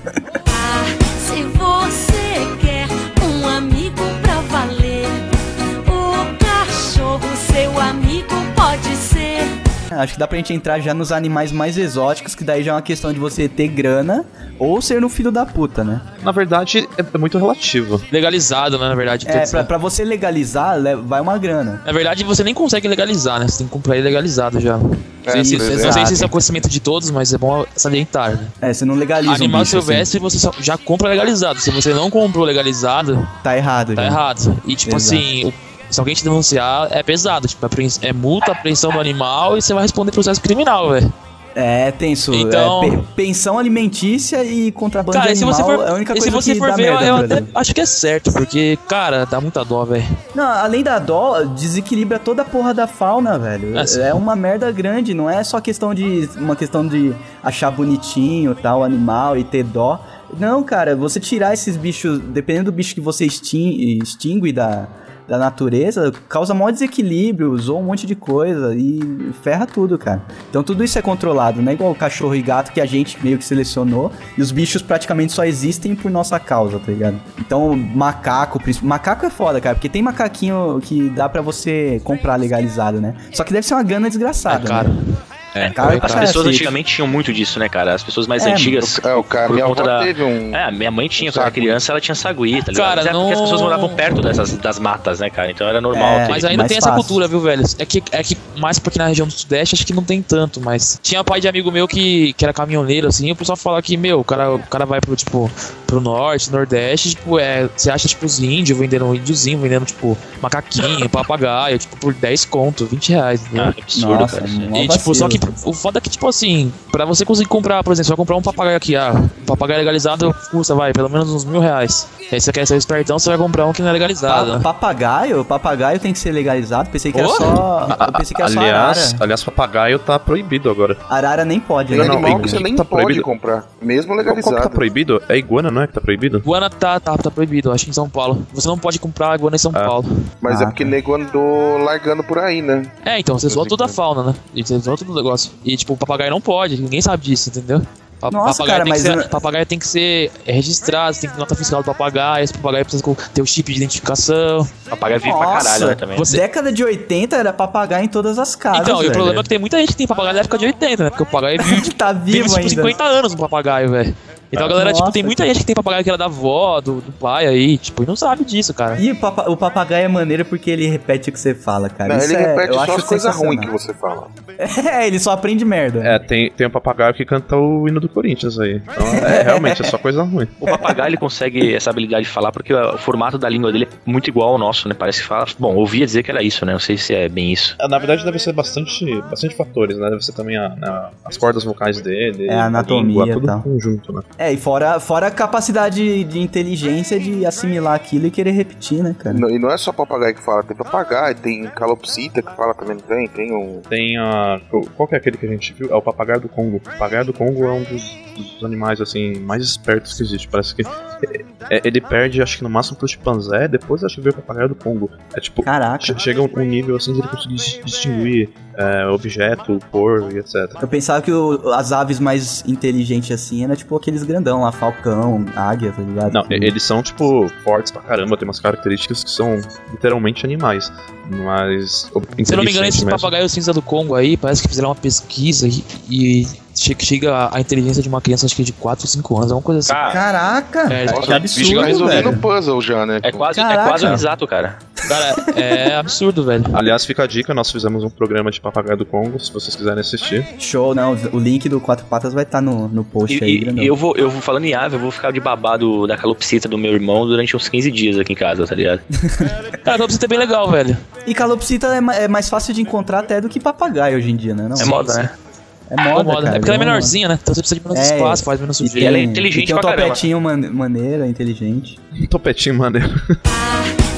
Acho que dá pra gente entrar já nos animais mais exóticos, que daí já é uma questão de você ter grana ou ser no filho da puta, né? Na verdade, é, é muito relativo. Legalizado, né, na verdade. É, pra, pra você legalizar, le- vai uma grana. Na verdade, você nem consegue legalizar, né? Você tem que comprar ele legalizado já. Não É, sei se- por não sei se isso é conhecimento de todos, mas é bom salientar. Né? É, você não legaliza Animal um bicho, silvestre você só- já compra legalizado. Se você não comprou legalizado, assim. Tá errado, tá já. errado. E tipo Exato. assim, o- se alguém te denunciar, é pesado. Tipo, é multa, apreensão do animal e você vai responder processo criminal, velho. É, tenso. Então- É, pe- pensão alimentícia e contrabando Cara, de se animal você for, é a única coisa se você que for dá ver, merda eu, eu até acho que é certo, porque, cara, dá muita dó, velho. Não, além da dó, desequilibra toda a porra da fauna, velho. Ah, sim. é uma merda grande, não é só questão de uma questão de achar bonitinho tal animal e ter dó. Não, cara, você tirar esses bichos, dependendo do bicho que você extin- extingue da, da natureza, causa maior desequilíbrio, zoa um monte de coisa e ferra tudo, cara. Então tudo isso é controlado, não é igual o cachorro e gato que a gente meio que selecionou e os bichos praticamente só existem por nossa causa, tá ligado? Então, macaco, macaco é foda, cara, porque tem macaquinho que dá pra você comprar legalizado, né? Só que deve ser uma gana desgraçada. É caro. Né? É, Cara, as cara, pessoas antigamente tinham muito disso, né, cara? As pessoas mais É, antigas. É, o cara, por minha conta da. teve um. É, minha mãe tinha, um quando era criança, ela tinha sagui, tá ligado? Cara, Mas é porque as pessoas moravam perto dessas das matas, né, cara? Então era normal. É, ter- Mas ainda mais tem essa fácil. cultura, viu, velho? É que, é que mais porque na região do Sudeste acho que não tem tanto, mas tinha pai de amigo meu que, que era caminhoneiro, assim, e o pessoal fala que, meu, o cara, o cara vai pro, tipo, pro norte, nordeste, tipo, é, você acha, tipo, os índios vendendo, um índiozinho vendendo, tipo, macaquinho, papagaio, tipo, por 10 conto, 20 reais, entendeu? Ah, absurdo, Nossa, cara. E, tipo, só que. O foda é que, tipo assim, pra você conseguir comprar, por exemplo, você vai comprar um papagaio aqui, ah, um papagaio legalizado custa, vai, pelo menos uns mil reais. Aí você quer ser espertão, você vai comprar um que não é legalizado. Pa- papagaio? Papagaio tem que ser legalizado? Pensei que era Oh! só. Eu pensei que era só aliás, arara. aliás, papagaio tá proibido agora. Arara nem pode, né? não, não, que você tá nem pode proibido. comprar, mesmo Qual, qual que tá legalizado. proibido? É iguana, não é? Que tá proibido? Iguana tá, tá, tá proibido, acho que em São Paulo. Você não pode comprar iguana em São Ah. Paulo. Mas Ah, é porque tá. nego andou largando por aí, né? É, então, você zoa toda a fauna, né? E você zoa todo o negócio. E, tipo, o papagaio não pode, ninguém sabe disso, entendeu? Pa- Nossa, papagaio cara, tem mas que ser, eu- papagaio tem que ser registrado, tem que ter nota fiscal do papagaio, esse papagaio precisa ter o chip de identificação. Papagaio vive pra caralho, né, também. Você- Década de 80 era papagaio em todas as casas. então, e o velho. problema é que tem muita gente que tem papagaio da época de 80, né? Porque o papagaio vive, tá vive vivo tipo, ainda. 50 anos um papagaio, velho. Então a galera, tipo, tem Nossa, muita gente que tem papagaio que era da avó, do, do pai aí, tipo, e não sabe disso, cara. E o, papa- o papagaio é maneiro porque ele repete o que você fala, cara. Não, Isso ele é, repete eu só acho as coisas ruins que você fala. É, ele só aprende merda. É, tem, tem um papagaio que canta o hino do Corinthians aí. Então, é, realmente, é só coisa ruim. O papagaio ele consegue essa habilidade de falar porque o formato da língua dele é muito igual ao nosso, né? Parece que fala. Bom, ouvia dizer que era isso, né? Não sei se é bem isso. Na verdade, deve ser bastante, bastante fatores, né? Deve ser também a- a- as cordas vocais dele, É, a anatomia língua, tudo conjunto, né? É, e fora, fora a capacidade de inteligência de assimilar aquilo e querer repetir, né, cara? Não- E não é só papagaio que fala, tem papagaio, tem calopsita que fala também, não tem? Tem um. Tem a. Qual que é aquele que a gente viu? É o papagaio do Congo. O papagaio do Congo é um dos, dos animais, assim, mais espertos que existe. Parece que. é, ele perde, acho que no máximo pro chimpanzé, depois acho que veio o papagaio do Congo. É tipo. Caraca. che- Chega um um nível assim de ele conseguir dis- distinguir é, objeto, cor e etc. Eu pensava que o- as aves mais inteligentes assim era tipo aqueles grandão lá, falcão, águia, tá ligado? Não, eles são, tipo, fortes pra caramba, tem umas características que são literalmente animais. Mas. Se eu não me engano, inteligente esse mesmo. papagaio cinza do Congo aí, parece que fizeram uma pesquisa e, e che- chega a, a inteligência de uma criança, acho que de 4 ou 5 anos, é uma coisa assim. Cara, Caraca! É, que Nossa, tá absurdo, resolvendo puzzle já, né? é quase, é Caraca. quase um exato, cara. Cara, é absurdo, velho. Aliás, fica a dica, nós fizemos um programa de papagaio do Congo, se vocês quiserem assistir. Show, não. O link do Quatro Patas vai estar no, no post E, aí, e- eu vou, eu vou falando em ave, eu vou ficar de babado da calopsita do meu irmão durante uns 15 dias aqui em casa, tá ligado? Cara, pra você ter bem legal, velho. E calopsita é, é mais fácil de encontrar até do que papagaio hoje em dia, né? Não? É moda, né? É moda, Incomoda. cara. É porque ela é uma- menorzinha, né? Então você precisa de menos É, espaço, faz menos E sujeira. ela é inteligente e tem um topetinho man maneiro, inteligente. Um topetinho maneiro.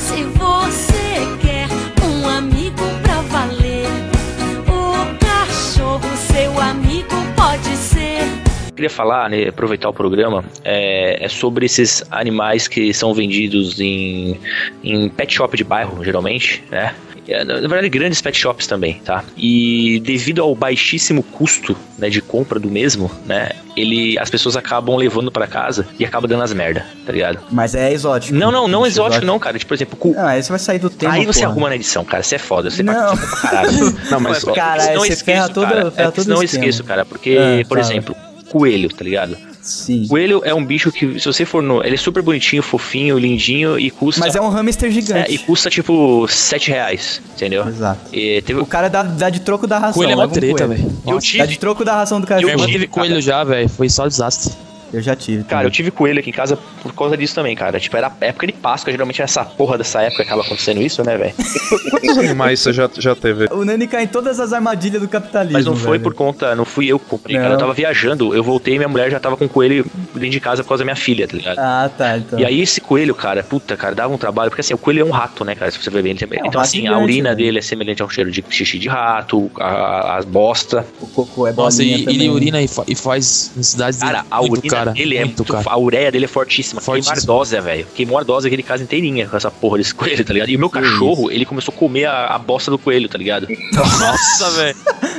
queria falar, né, aproveitar o programa, é, é sobre esses animais que são vendidos em, em pet shop de bairro, geralmente, né? É, Na verdade, grandes pet shops também, tá? E devido ao baixíssimo custo né, de compra do mesmo, né? Ele, as pessoas acabam levando pra casa e acabam dando as merda, tá ligado? Mas é exótico. Não, não, não Bicho exótico, não, cara. Tipo, por exemplo, cu. Não, aí você vai sair do tema. Aí você porra. arruma na edição, cara. Você é foda. Você Não. participa pra caralho. Não, mas Caralho, senão eu você esqueço, ferra todo- cara. ferra É, todo senão eu o esquema. esqueço, cara. Porque, Ah, por fala. exemplo, coelho, tá ligado? Sim. Coelho é um bicho que, se você for no. Ele é super bonitinho, fofinho, lindinho e custa. Mas é um hamster é, gigante. e custa tipo 7 reais, entendeu? Exato. E teve, O cara dá, dá de troco da ração. Coelho é mó leva um treta, velho. Eu Dá tive. de troco da ração do cara. Irmã tive, teve coelho já, velho. Foi só desastre. Eu já tive. Cara, eu tive coelho aqui em casa por causa disso também, cara. Tipo, era época de Páscoa, geralmente essa porra dessa época que acaba acontecendo isso, né, velho? Quantos animais você já, já teve? O Nani cai em todas as armadilhas do capitalismo. Mas não foi velho. por conta, não fui eu que comprei, cara. Eu tava viajando, eu voltei e minha mulher já tava com coelho dentro de casa por causa da minha filha, tá ligado? Ah, tá. Então. E aí esse coelho, cara, puta, cara, dava um trabalho, porque assim, o coelho é um rato, né, cara, se você ver bem. Ele tem- É um então assim, a gigante, urina né? dele é semelhante ao cheiro de xixi de rato, a- as bosta. O cocô é Nossa, e, também. ele urina e, fa- e faz necessidades Cara, a urina cara. dele é muito, cara. a ureia dele é fortíssima. Fortíssima. Queimou ardósia, velho. Queimou ardósia aquele casa inteirinha com essa porra desse coelho, tá ligado? E o meu cachorro, ele começou a comer a, a bosta do coelho, tá ligado? Nossa, velho.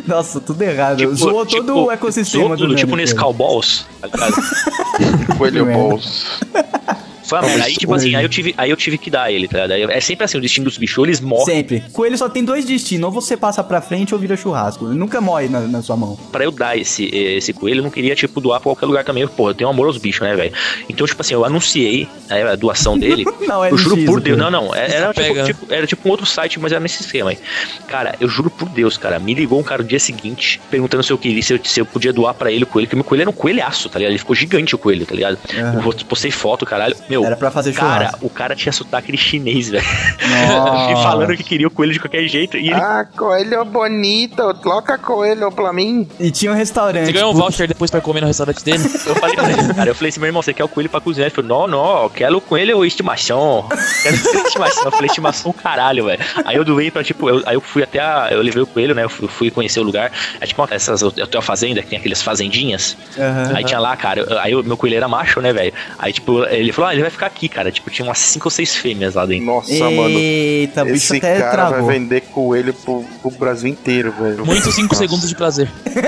Nossa, tudo errado. Tipo, Zoou tipo, todo o ecossistema zoou do tudo, Nani, tipo nesse Balls, tá ligado? Coelho merda. Balls. Foi uma merda. Aí, tipo assim, aí eu, tive, aí eu tive que dar ele, tá ligado? É sempre assim, o destino dos bichos, eles morrem Sempre. Coelho só tem dois destinos. Ou você passa pra frente ou vira churrasco. Ele nunca morre na, na sua mão. pra eu dar esse, esse coelho, eu não queria, tipo, doar pra qualquer lugar também. Pô, eu tenho amor aos bichos, né, velho? Então, tipo assim, eu anunciei né, a doação dele. Não, é eu juro por Deus. Não, não. Era, era, tipo, Pega. tipo- era tipo um outro site, mas era nesse esquema aí. Cara, eu juro por Deus, cara. Me ligou um cara no dia seguinte, perguntando se eu queria, se eu, se eu podia doar pra ele o coelho, que meu coelho era um coelhaço, tá ligado? Ele ficou gigante o coelho, tá ligado? Aham. Eu postei foto, caralho. Meu, Era pra fazer cara, churrasco. o cara tinha sotaque de chinês, velho. E falando que queria o coelho de qualquer jeito. E ele Ah, coelho bonito, troca coelho pra mim. E tinha um restaurante. Você ganhou um voucher depois pra comer no restaurante dele? Eu falei pra ele, cara, eu falei assim, meu irmão, você quer o coelho pra cozinhar? Ele falou, não, não, quero o coelho ou estimação. Quero coelho estimação. Eu falei, estimação, caralho, velho. Aí eu doei pra, tipo, eu, aí eu fui até a, eu levei o coelho, né, eu fui, fui conhecer o lugar. É tipo essas, eu tenho uma fazenda que tem aquelas fazendinhas. Aham. Aí tinha lá, cara, aí o meu coelho era macho, né, velho. Aí, tipo, ele falou, ah, ele vai ficar aqui, cara. Tipo, tinha umas cinco ou seis fêmeas lá dentro. Nossa, mano. Eita, o bicho Esse até cara travou. vai vender coelho pro, pro Brasil inteiro, velho. Muito 5 segundos de prazer.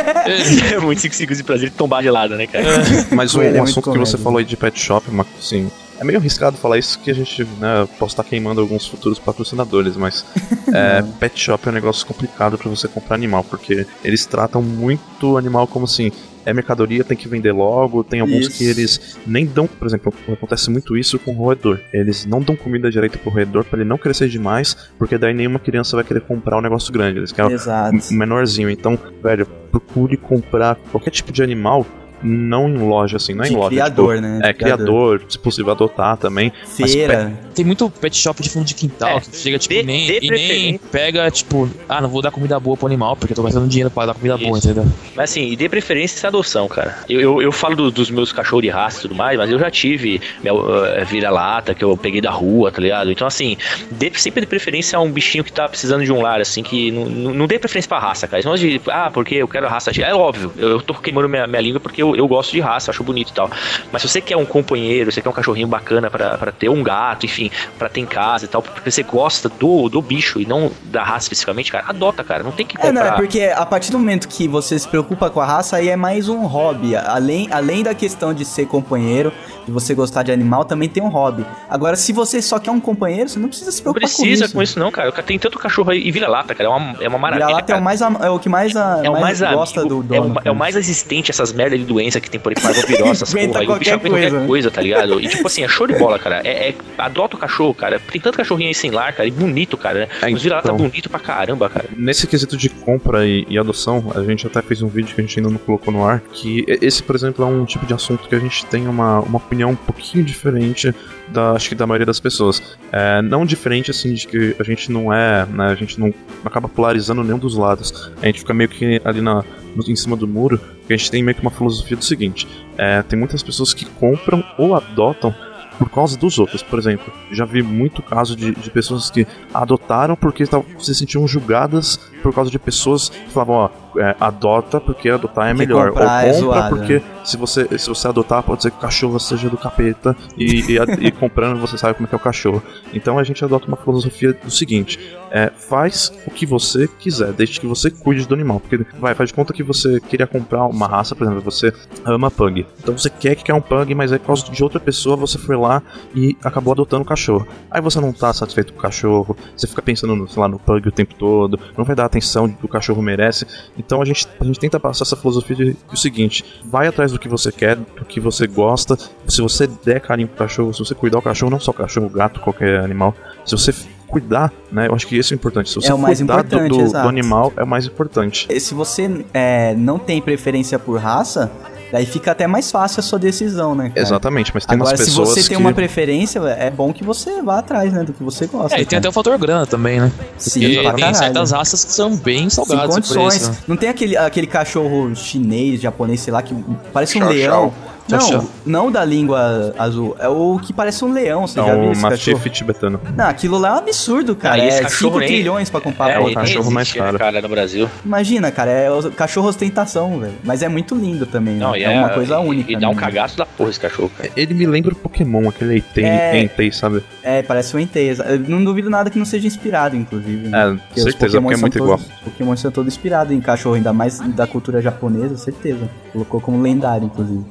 É muito 5 segundos de prazer de tombar gelada, né, cara? Mas o, é um assunto que você falou aí de pet shop, mas assim, é meio arriscado falar isso que a gente, né, posso estar queimando alguns futuros patrocinadores, mas é, pet shop é um negócio complicado pra você comprar animal, porque eles tratam muito o animal como assim, é mercadoria, tem que vender logo, tem alguns Isso. que eles nem dão, por exemplo, acontece muito isso com o roedor. Eles não dão comida direito pro roedor pra ele não crescer demais, porque daí nenhuma criança vai querer comprar um negócio grande. Eles querem Exato. um menorzinho. Então, velho, procure comprar qualquer tipo de animal não em loja, assim, não é em loja. criador, tipo, né? É, criador. criador, se possível adotar também. Feira. Tem muito pet shop de fundo de quintal É, que chega, tipo, de- nem, de e nem pega, tipo, ah, não vou dar comida boa pro animal, porque eu tô gastando dinheiro pra dar comida boa, Isso. entendeu? Mas assim, e dê preferência essa adoção, cara. Eu, eu, eu falo do- dos meus cachorros de raça e tudo mais, mas eu já tive meu, eh, vira-lata que eu peguei da rua, tá ligado? Então, assim, dê sempre de preferência a um bichinho que tá precisando de um lar, assim, que não, não, não dê preferência pra raça, cara. Senão de, ah, porque eu quero a raça. É óbvio, eu, eu tô queimando minha, minha língua porque eu, eu gosto de raça, acho bonito e tal. Mas se você quer um companheiro, você quer um cachorrinho bacana pra, pra ter um gato, enfim, pra ter em casa e tal, porque você gosta do, do bicho e não da raça especificamente, cara, adota, cara. Não tem que É, comprar. não, é porque a partir do momento que você se preocupa com a raça, aí é mais um hobby. Além, além da questão de ser companheiro, de você gostar de animal, também tem um hobby. Agora, se você só quer um companheiro, você não precisa se Não preocupar precisa com com isso. isso, não, cara. Tem tanto cachorro aí e vira-lata, cara. É uma, é uma maravilha. Vira-lata é, o mais, é o que mais, a, É o mais, gosta amigo, do é, dono. o, é o mais resistente essas merdas de doença que tem por aí, parvovirose, essas porra aí. O bicho qualquer aguenta qualquer coisa, coisa, tá ligado? E tipo assim, é show de bola, cara. É, é- adota o cachorro, cara. Tem tanto cachorrinho aí sem lar, cara, e bonito, cara, né? É, Os vira-lata então. bonito pra caramba, cara. Nesse quesito de compra e, e adoção, a gente até fez um vídeo que a gente ainda não colocou no ar, que e- esse, por exemplo, é um tipo de assunto que a gente tem uma, uma opinião um pouquinho diferente da, acho que da maioria das pessoas. É, não diferente, assim, de que a gente não é, né, a gente não acaba polarizando nenhum dos lados. A gente fica meio que ali na, em cima do muro, que a gente tem meio que uma filosofia do seguinte: é, tem muitas pessoas que compram ou adotam por causa dos outros. Por exemplo, já vi muito caso de, de pessoas que adotaram porque se sentiam julgadas por causa de pessoas que falavam, ó, é, adota porque adotar é melhor. comprar é ou compra zoado, porque se você, se você adotar, pode ser que o cachorro seja do capeta e, e, e comprando você sabe como é que é o cachorro. Então a gente adota uma filosofia do seguinte: é, faz o que você quiser, desde que você cuide do animal. Porque vai, faz de conta que você queria comprar uma raça, por exemplo, você ama pug. Então você quer que quer um pug, mas aí por causa de outra pessoa você foi lá e acabou adotando o cachorro. Aí você não tá satisfeito com o cachorro, você fica pensando no, sei lá, no pug o tempo todo, não vai dar atenção que o cachorro merece. Então a gente, a gente tenta passar essa filosofia de, de o seguinte: vai atrás do que você quer, do que você gosta. Se você der carinho pro cachorro, se você cuidar do cachorro, não só cachorro, gato, qualquer animal, se você cuidar, né? Eu acho que isso é importante. Se você É o mais cuidar do- importante, do, do exato. animal, é o mais importante. E Se você é, não tem preferência por raça, daí fica até mais fácil a sua decisão, né? cara? Exatamente, mas tem Agora, umas se pessoas você tem que... uma preferência, é bom que você vá atrás, né? Do que você gosta. É, e tem até o fator grana também, né? Sim, Porque tem caralho. certas raças que são bem Sem salgadas. o condições. preço. Não tem aquele, aquele cachorro chinês, japonês, sei lá, que parece um leão. Não, não da língua azul. É o que parece um leão, você É já viu esse cachorro? tibetano. Não, aquilo lá é um absurdo, cara. Ah, e esse é cachorro 5 nem- trilhões pra comprar É, pra o cachorro mais existe, caro. cara, no Brasil. Imagina, cara, é o cachorro ostentação, velho. Mas é muito lindo também. Não, né? e é, uma coisa única. E dá um cagaço da porra esse cachorro, cara. Ele me lembra o Pokémon, aquele Entei, É. Entei, sabe? É, parece um Entei. Não duvido nada que não seja inspirado, inclusive. né? É, Porque certeza, porque é muito todos, igual. Os Pokémon são todos inspirados em cachorro, ainda mais da cultura japonesa, certeza. Colocou como lendário, inclusive.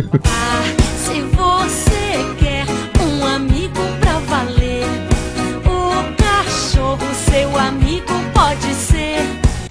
Se você quer um amigo pra valer, o cachorro, seu amigo, pode ser.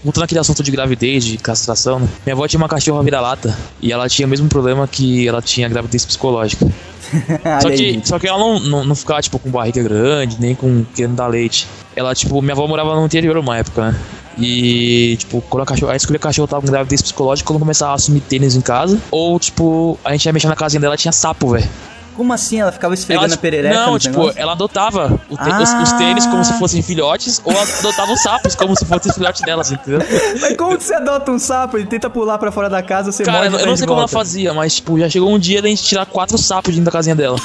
Voltando aquele assunto de gravidez, de castração, né? Minha avó tinha uma cachorra vira-lata. E ela tinha o mesmo problema que ela tinha gravidez psicológica. Só que, só que ela não, não, não ficava, tipo, com barriga grande, nem com querendo dar leite. Ela, tipo, minha avó morava no interior uma época, né? E, tipo, quando a cachorro, a escolha a cachorro tava com gravidez psicológica, quando começava a assumir tênis em casa. Ou, tipo, a gente ia mexer na casinha dela, tinha sapo, velho. Como assim? Ela ficava esfregando Ela, a perereca Não, tipo, negócio? ela adotava Ah. os, os tênis como se fossem filhotes, ou adotava os sapos como se fossem filhotes delas, entendeu? Mas como que você adota um sapo? Ele tenta pular pra fora da casa, você Cara, eu, e eu não sei como ela volta. fazia, mas, tipo, já chegou um dia da gente tirar quatro sapos dentro da casinha dela.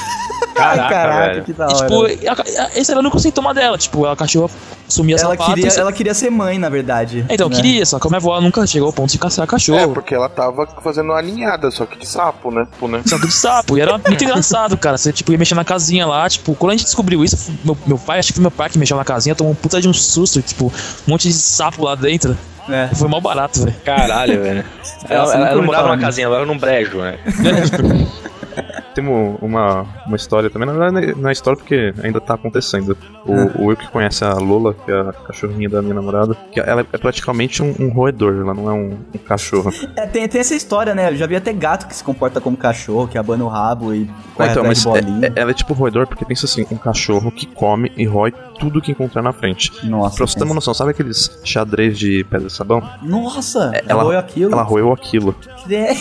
Ai, Caraca, caraca, velho. que da E, hora. tipo, a- a- esse era o único sintoma dela. Tipo, a cachorra sumia ela, queria, ela queria ser mãe, na verdade. Então, né? queria, só que a minha avó nunca chegou ao ponto de caçar É, cachorro. porque ela tava fazendo uma ninhada, só que de sapo, né? Tipo, né? Só que de sapo. E era muito engraçado, cara. Você, tipo, ia mexer na casinha lá. Tipo, quando a gente descobriu isso, meu, meu pai, acho que foi meu pai que mexeu na casinha, tomou um puta de um susto. Tipo, um monte de sapo lá dentro. É. Foi mal barato, velho. Caralho, velho. Ela, ela, ela não ouvi morava numa nisso. casinha, ela era num brejo, né? Temos uma, uma história também, na verdade não é história porque ainda tá acontecendo. O, Ah. o Will que conhece a Lola, que é a cachorrinha da minha namorada, que ela é praticamente um, um roedor, ela não é um, um cachorro. É, tem, tem essa história, né? Eu já vi até gato que se comporta como cachorro, que abana o rabo e corre Ah, então, mas é- bolinha. é- ela é tipo roedor porque pensa assim, um cachorro que come e rói tudo que encontrar na frente. Nossa, Pra você ter uma noção, sabe aqueles xadrez de pedra e sabão? Nossa, É, ela, foi aquilo. ela roeu aquilo. É.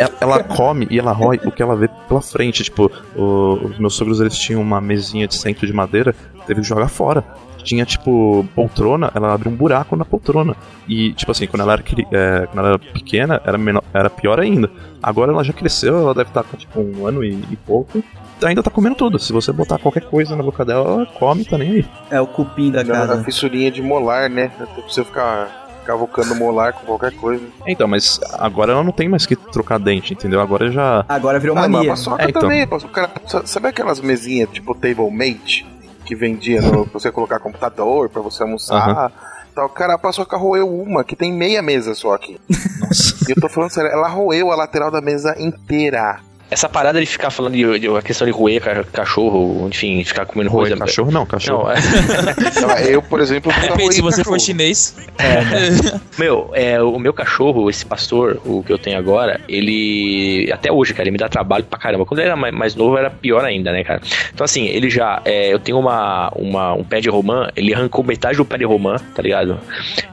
ela, ela come e ela rói o que ela vê pela frente. Tipo, o- os meus sogros eles tinham uma mesinha de centro de madeira, teve que jogar fora. Tinha, tipo, poltrona, ela abriu um buraco na poltrona. E, tipo assim, quando ela era, é, quando ela era pequena, era, menor, era pior ainda. Agora ela já cresceu, ela deve estar com, tipo, um ano e, e pouco. Ainda tá comendo tudo. Se você botar qualquer coisa na boca dela, ela come, tá nem aí. É o cupim da Já a casa. fissurinha de molar, né? Pra você ficar cavocando molar com qualquer coisa. Então, mas agora ela não tem mais que trocar dente, entendeu? Agora já. Agora virou Ah, mas a mania. paçoca É, então. também. O cara, sa- sabe aquelas mesinhas tipo table mate que vendia no, pra você colocar computador, pra você almoçar? Então, cara, a paçoca roeu uma, que tem meia mesa só aqui. Nossa. E eu tô falando sério, ela roeu a lateral da mesa inteira. Essa parada de ficar falando de, de a questão de roer ca- cachorro, enfim, ficar comendo Roer coisa. cachorro não, cachorro. Não, é- eu, por exemplo, nunca Depende, se você cachorro. for chinês. Meu, é, o meu cachorro, esse pastor, o que eu tenho agora, ele. Até hoje, cara, ele me dá trabalho pra caramba. Quando ele era mais, mais novo, era pior ainda, né, cara? Então, assim, ele já. é, eu tenho uma, uma, um pé de romã, ele arrancou metade do pé de romã, tá ligado?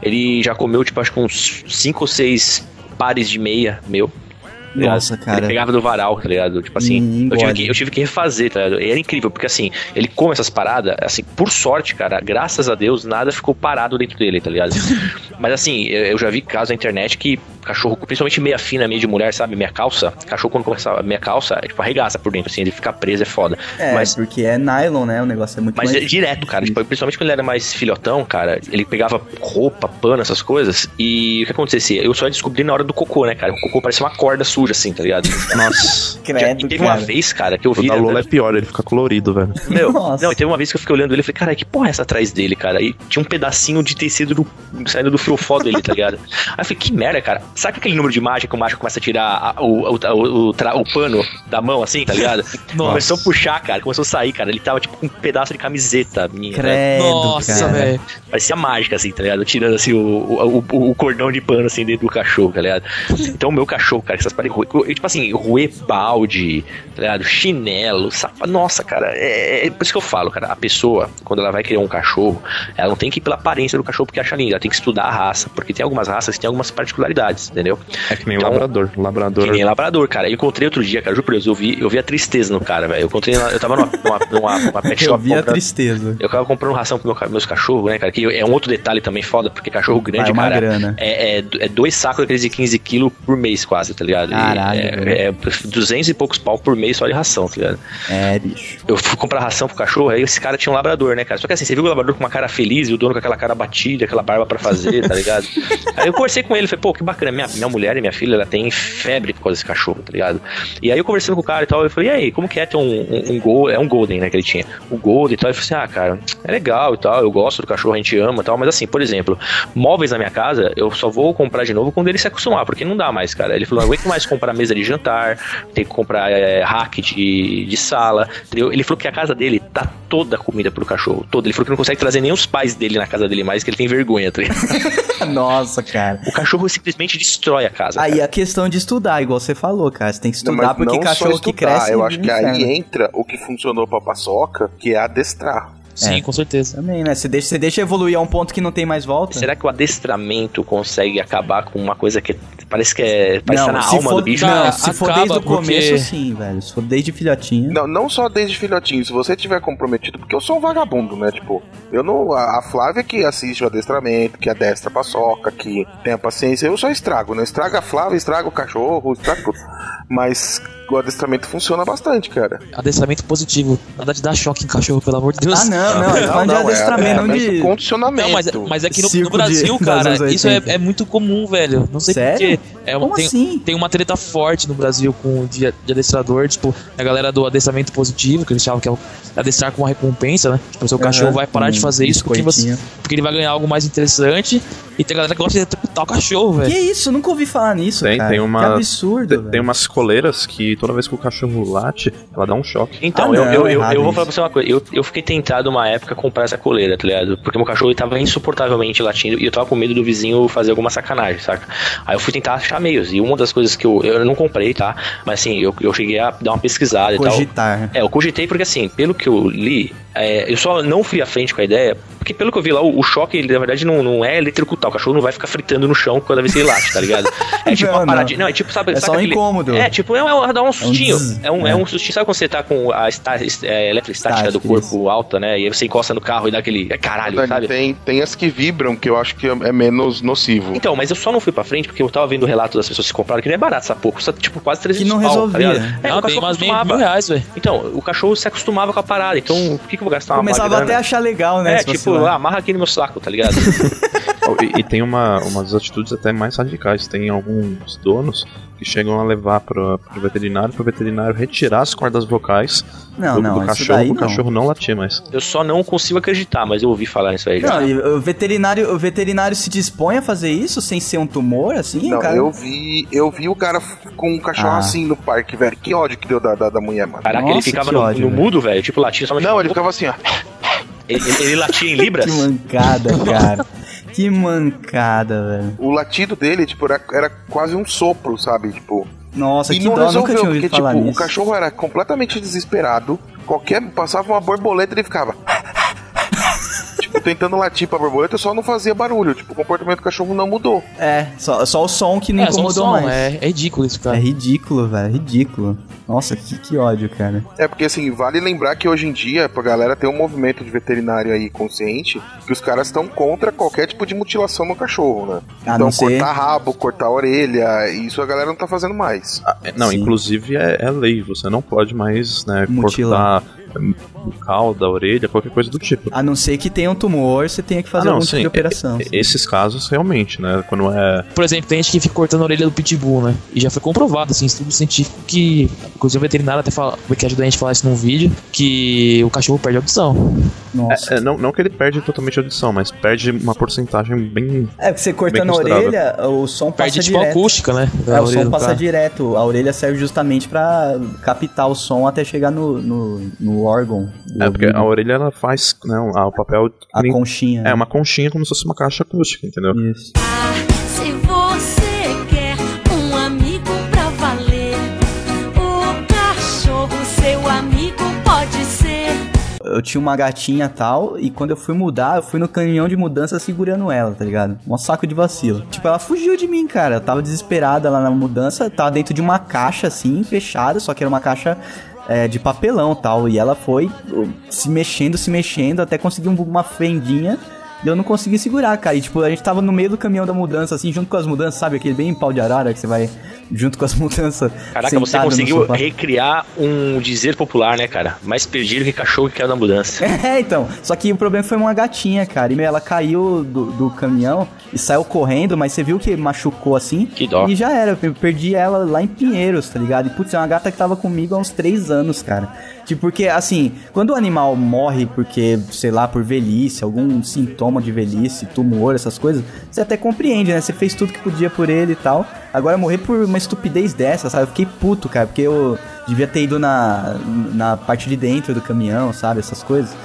Ele já comeu, tipo, acho que uns 5 ou 6 pares de meia, meu. Ligado? Nossa, cara. Ele pegava do varal, tá ligado? Tipo assim, Hum, eu, tive que, eu tive que refazer, tá ligado? E era incrível, porque assim, ele come essas paradas, assim, por sorte, cara, graças a Deus, nada ficou parado dentro dele, tá ligado? Mas assim, eu, já vi casos na internet que cachorro, principalmente meia fina, meia de mulher, sabe? Meia calça, cachorro quando começa a meia calça, é, tipo, arregaça por dentro, assim, ele fica preso, é foda. É, Mas porque é nylon, né? O negócio é muito mas mais... é direto, cara. Tipo, principalmente quando ele era mais filhotão, cara, ele pegava roupa, pano, essas coisas. E o que acontecia? Eu só descobri na hora do cocô, né, cara? O cocô parecia uma corda suja, assim, tá ligado? Nossa. Credo, e teve uma vez, cara, que eu O vi. da né, Lola é pior, ele fica colorido, velho. Meu, Nossa. não, e teve uma vez que eu fiquei olhando ele e falei, cara, que porra é essa atrás dele, cara? E tinha um pedacinho de tecido do, saindo do fiofó dele, tá ligado? Aí eu falei, que merda, cara. Sabe aquele número de mágica que o mágico começa a tirar a- o, o, o, o, tra- o pano da mão, assim, tá ligado? Começou a puxar, cara, começou a sair, cara. Ele tava tipo com um pedaço de camiseta minha. né? Credo, Nossa, cara. velho. Parecia mágica, assim, tá ligado? Tirando, assim, o, o, o, o cordão de pano, assim, dentro do cachorro, tá ligado? Então, o meu cachorro, cara, essas Tipo assim, roer balde, tá ligado? Chinelo, sapato... Nossa, cara, é, é por isso que eu falo, cara. A pessoa, quando ela vai criar um cachorro, ela não tem que ir pela aparência do cachorro porque acha lindo. Ela tem que estudar a raça, porque tem algumas raças que tem algumas particularidades, entendeu? É que nem Então, labrador. Labrador. Que nem labrador, cara. Eu encontrei outro dia, cara, juro por Deus, eu vi, eu vi a tristeza no cara, velho. Eu encontrei, eu tava numa, numa, numa, numa pet Eu shop vi a comprando- tristeza. eu tava comprando ração pro meu, meus cachorros, né, cara? Que é um outro detalhe também foda, porque cachorro grande, Vai uma cara, grana. é, é, é dois sacos daqueles de 15 quilos por mês, quase, tá ligado? Caralho, é, é 200 e poucos pau por mês só de ração, tá ligado? É, bicho. Eu fui comprar ração pro cachorro, aí esse cara tinha um labrador, né, cara? Só que assim, você viu o labrador com uma cara feliz e o dono com aquela cara batida, aquela barba pra fazer, tá ligado? aí eu conversei com ele, falei, pô, que bacana, minha, minha mulher e minha filha, ela tem febre por causa desse cachorro, tá ligado? E aí eu conversando com o cara e tal, eu falei, e aí, como que é ter um, um, um gol, é um golden, né, que ele tinha, o golden e tal, eu falei assim, ah, cara, é legal e tal, eu gosto do cachorro, a gente ama e tal, mas assim, por exemplo, móveis na minha casa, eu só vou comprar de novo quando ele se acostumar, porque não dá mais, cara. Ele falou, não aguento mais comprar mesa de jantar, tem que comprar é, rack de, de sala, entendeu? Ele falou que a casa dele tá toda comida pro cachorro, toda. Ele falou que não consegue trazer nem os pais dele na casa dele mais, que ele tem vergonha, tá? Nossa, cara. O cachorro simplesmente destrói a casa. Aí cara. a questão de estudar, igual você falou, cara. Você tem que Não, estudar porque não só cachorro que estudar, cresce. Eu acho vive que aí entra o que funcionou pra paçoca, que é adestrar. Sim, É. com certeza. Também, né? Você deixa, você deixa evoluir a um ponto que não tem mais volta. Será que o adestramento consegue acabar com uma coisa que parece que é. Parece que tá na alma for, do bicho? Não, se for desde o porque- começo, sim, velho. Se for desde filhotinho. Não, não só desde filhotinho, se você tiver comprometido, porque eu sou um vagabundo, né? Tipo, eu não. A, a Flávia que assiste o adestramento, que adestra a paçoca, que tem a paciência, eu só estrago, né? Estraga a Flávia, estraga o cachorro, estraga tudo. Mas o adestramento funciona bastante, cara. Adestramento positivo. Nada de dar choque em cachorro, pelo amor de Deus. Ah, não, não. Não, falando de não, é- adestramento, é, não mas de. o condicionamento. Não, mas, mas aqui no, no de- Brasil, dos cara, isso é, 80. é muito comum, velho. Não sei Sério? porquê. É, Como tem, assim? tem uma treta forte no Brasil com o de, de adestrador, tipo, a galera do adestramento positivo, que eles chamam que é o adestrar com uma recompensa, né? Tipo, o seu Aham, cachorro vai parar de um fazer isso porque, você, porque ele vai ganhar algo mais interessante. E tem galera que gosta de eletrocutar o cachorro, velho. Que isso? Nunca ouvi falar nisso, Tem, cara. tem uma. Que absurdo, tem, tem umas coleiras que toda vez que o cachorro late, ela dá um choque. Então, Ah, eu, não, eu, é eu, errado eu vou falar pra você uma coisa. Eu, eu fiquei tentado uma época a comprar essa coleira, tá ligado? Porque meu cachorro ele tava insuportavelmente latindo e eu tava com medo do vizinho fazer alguma sacanagem, saca? Aí eu fui tentar achar meios. E uma das coisas que eu. Eu não comprei, tá? Mas assim, eu, eu cheguei a dar uma pesquisada e tal. Cogitar. É, eu cogitei porque assim, pelo que eu li, é, eu só não fui à frente com a ideia, porque pelo que eu vi lá, o, o choque, ele na verdade não, não é eletrocutar, o cachorro não vai ficar fritando no chão cada vez que ele late, tá ligado? É tipo Não, uma paradinha. não. Não, é tipo, sabe, É sabe só um aquele- incômodo. É, tipo, é, um- é dar um sustinho. É um, é. é um sustinho, sabe quando você tá com a esta, é, eletroestática do corpo alta, né? E aí você encosta no carro e dá aquele. É caralho, Dani, sabe? Tem, tem as que vibram, que eu acho que é é menos nocivo. Então, mas eu só não fui pra frente porque eu tava vendo o relato das pessoas que compraram, que não é barato essa porra, custa tipo quase 300 Que não pau, resolvia. Tá ligado? é, não, o cachorro acostumava. mil reais, velho. Então, o cachorro se acostumava com a parada, então por que, que eu vou gastar uma Começava até a achar legal, né? É, tipo, lá. ah, amarra aqui no meu saco, tá ligado? E, e tem uma, umas atitudes até mais radicais. Tem alguns donos que chegam a levar pro, pro veterinário, pro veterinário retirar as cordas vocais Não, do, não, do isso cachorro, o cachorro não latir mais. eu só não consigo acreditar, mas eu ouvi falar nisso aí já. Não, e o veterinário, o veterinário se dispõe a fazer isso sem ser um tumor, assim, Não, cara? eu vi, eu vi o cara com um cachorro Ah. assim no parque, velho. Que ódio que deu da, da, da mulher, mano. Caraca, Nossa, ele ficava que no, ódio, no velho. mudo, velho, tipo somente. Não, ele ficava assim, ó. ele, ele- ele latia em libras? Que mancada, cara. Que mancada, velho. O latido dele, tipo, era, era quase um sopro, sabe? Tipo. Nossa, e que não dó, nunca resolveu, tinha porque, ouvido tipo, falar o nisso. cachorro era completamente desesperado. Qualquer. Passava uma borboleta e ele ficava. Eu tentando latir pra borboleta, só não fazia barulho. Tipo, o comportamento do cachorro não mudou. É, só, só o som que não É, incomodou som, mais. é, é ridículo isso, É cara. ridículo, velho. é Ridículo. Nossa, que, que ódio, cara. É porque assim, vale lembrar que hoje em dia, pra galera ter um movimento de veterinário aí consciente, que os caras estão contra qualquer tipo de mutilação no cachorro, né? A então, não ser- cortar rabo, cortar a orelha, isso a galera não tá fazendo mais. Ah, é, Não, Sim. inclusive é, é lei, você não pode mais, né, Mutilar. cortar hum, o cauda, a orelha, qualquer coisa do tipo. A não ser que tenha um tumor, você tenha que fazer Ah, não, algum tipo sim, de operação. e- Esses casos realmente, né, quando é Por exemplo, tem gente que fica cortando a orelha do pitbull, né? E já foi comprovado, assim, estudo científico que. Inclusive o veterinário até fala, que ajudou a gente a falar isso num vídeo, que o cachorro perde a audição. Nossa. É, não, não que ele perde totalmente a audição, mas perde uma porcentagem bem. É, porque você cortando a orelha, o som passa Perde tipo a direto. acústica, né? da É, o orelha som passa direto. A orelha serve justamente pra captar o som até chegar no, no, no órgão. É, porque ouvido. a orelha ela faz né, um- ah, o papel. A nem- conchinha. É, uma conchinha como se fosse uma caixa acústica, entendeu? Isso. Se você quer um amigo pra valer, o cachorro, seu amigo, pode ser. Eu tinha uma gatinha tal, e quando eu fui mudar, eu fui no caminhão de mudança segurando ela, tá ligado? Um saco de vacilo. Tipo, ela fugiu de mim, cara. Eu tava desesperada lá na mudança, tava dentro de uma caixa assim, fechada, só que era uma caixa é, de papelão tal. E ela foi se mexendo, se mexendo, até conseguir um- uma fendinha. E eu não consegui segurar, cara. E tipo, a gente tava no meio do caminhão da mudança, assim, junto com as mudanças, sabe? Aquele bem pau de arara que você vai junto com as mudanças. Caraca, você conseguiu recriar um dizer popular, né, cara? Mais perdido que cachorro que caiu na mudança. É, então. Só que o problema foi uma gatinha, cara. E meu, ela caiu do, do caminhão e saiu correndo, mas você viu que machucou assim. Que dó. E já era. Eu perdi ela lá em Pinheiros, tá ligado? E putz, é uma gata que tava comigo há uns três anos, cara. Tipo, porque assim, quando o animal morre porque, sei lá, por velhice, algum sintoma de velhice, tumor, essas coisas, você até compreende, né? Você fez tudo que podia por ele e tal. Agora morrer por uma estupidez dessa, sabe? Eu fiquei puto, cara, porque eu devia ter ido na, na parte de dentro do caminhão, sabe? Essas coisas.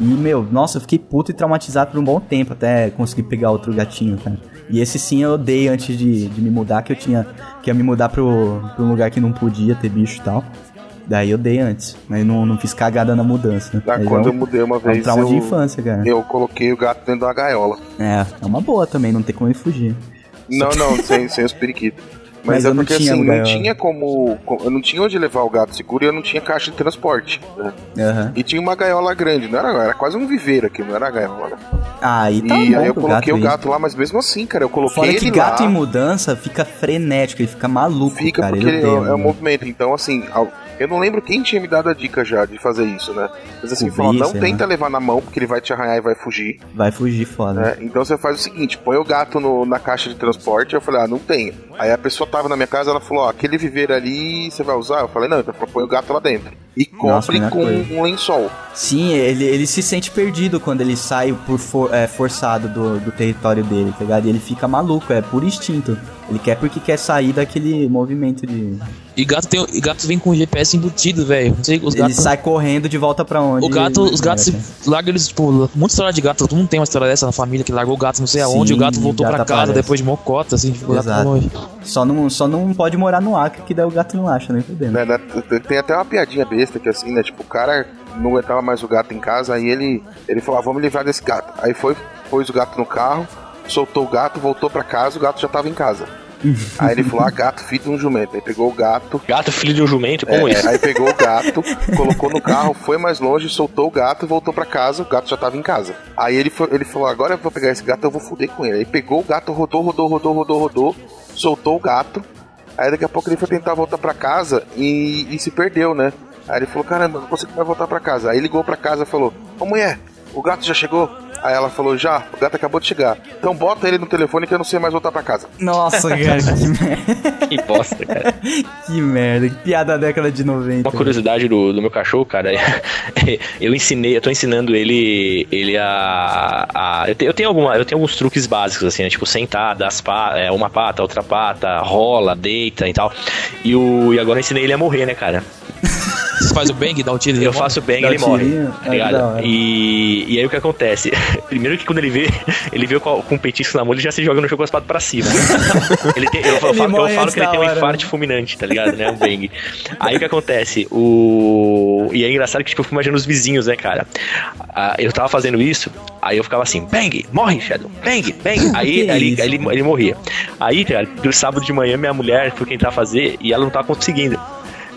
E, meu, nossa, eu fiquei puto e traumatizado por um bom tempo até conseguir pegar outro gatinho, cara. E esse sim eu odeio antes de, de me mudar, que eu tinha que ia me mudar pro, pro lugar que não podia ter bicho e tal. Daí eu dei antes, mas não, não fiz cagada na mudança. Da quando é eu um, mudei uma é um vez, trauma eu, de infância, cara. eu coloquei o gato dentro de uma gaiola. É, é uma boa também, não tem como ele fugir. Não, não, sem, sem os periquitos. Mas, Mas é eu porque tinha assim, não tinha como, co- Eu não tinha onde levar o gato seguro e eu não tinha caixa de transporte. né? Aham. E tinha uma gaiola grande, não era, era quase um viveiro aqui, não era gaiola. né? Aí tá e aí eu coloquei o aí. gato lá, mas mesmo assim, cara, eu coloquei Fora ele que gato lá. em mudança fica frenético, ele fica maluco, Fica cara. porque ele ele é, é um movimento. Então, assim, eu não lembro quem tinha me dado a dica já de fazer isso, né? Mas assim, O falou, não tenta né? levar na mão, porque ele vai te arranhar e vai fugir. Vai fugir foda. né? Então você faz o seguinte, põe o gato no- na caixa de transporte, eu falei, ah, não tenho. Aí a pessoa tava na minha casa, ela falou, ó, aquele viveiro ali você vai usar? Eu falei, não, então põe o gato lá dentro. E Nossa, compre melhor com coisa. um lençol. Sim, ele, ele se sente perdido quando ele sai por for- é, forçado do, do território dele, tá ligado? E ele fica maluco, é por instinto. Ele quer porque quer sair daquele movimento de. E gato, tem, e gato vem com GPS embutido, velho. Não sei, os ele gatos. sai correndo de volta pra onde. O gato, os gatos é, se largam eles, tipo, muita história de gato, todo mundo tem uma história dessa na família que largou o gato não sei aonde, Sim, e o gato voltou gato pra casa aparece. depois de mocota, assim, tipo, Exato. longe. Só não, só não pode morar no Acre, que daí o gato não acha, nem fudendo. Né, né? Tem até uma piadinha besta que assim, né? Tipo, o cara não aguentava mais o gato em casa, aí ele, ele falou, ah, vamos me livrar desse gato. Aí foi, pôs o gato no carro, soltou o gato, voltou pra casa, o gato já tava em casa. Aí ele falou, ah, gato, filho de um jumento. Aí pegou o gato, Gato, filho de um jumento, como É, isso? Aí pegou o gato, colocou no carro, foi mais longe, soltou o gato, voltou pra casa, o gato já tava em casa. Aí ele, foi- ele falou: agora eu vou pegar esse gato, eu vou fuder com ele. Aí pegou o gato, rodou, rodou, rodou, rodou, rodou, soltou o gato. Aí daqui a pouco ele foi tentar voltar pra casa e, e se perdeu, né? Aí ele falou: caramba, não consigo mais voltar pra casa. Aí ligou pra casa e falou: Ô mulher, o gato já chegou? Aí ela falou: já, o gato acabou de chegar. Então bota ele no telefone que eu não sei mais voltar pra casa. Nossa, cara, que merda. Que bosta, cara. Que merda, que piada da década de 90. Uma curiosidade do, do meu cachorro, cara, é- eu ensinei, eu tô ensinando ele, ele a, a- eu, te- eu tenho alguma, eu tenho alguns truques básicos assim, né? tipo sentar, dar as pa, é, uma pata, outra pata, rola, deita e tal. E o e agora eu ensinei ele a morrer, né, cara? Você faz o bang, dá o tiro e Eu faço bang e ele morre. Tá Ah, ligado? E, e aí o que acontece? Primeiro que quando ele vê, ele vê com, com um petisco na mão, ele já se joga no jogo com as patas pra cima. ele tem, eu, eu Ele falo, eu falo que ele tem um hora, infarte fulminante, tá ligado? Né? Um bang. Aí o que acontece? O. E é engraçado que tipo, eu fico imaginando os vizinhos, né, cara? Ah, eu tava fazendo isso, aí eu ficava assim, bang, morre, Shadow, bang, bang. Aí, aí, isso, ele, ele morria. Aí, cara, do sábado de manhã, minha mulher foi quem tava fazer e ela não tava conseguindo.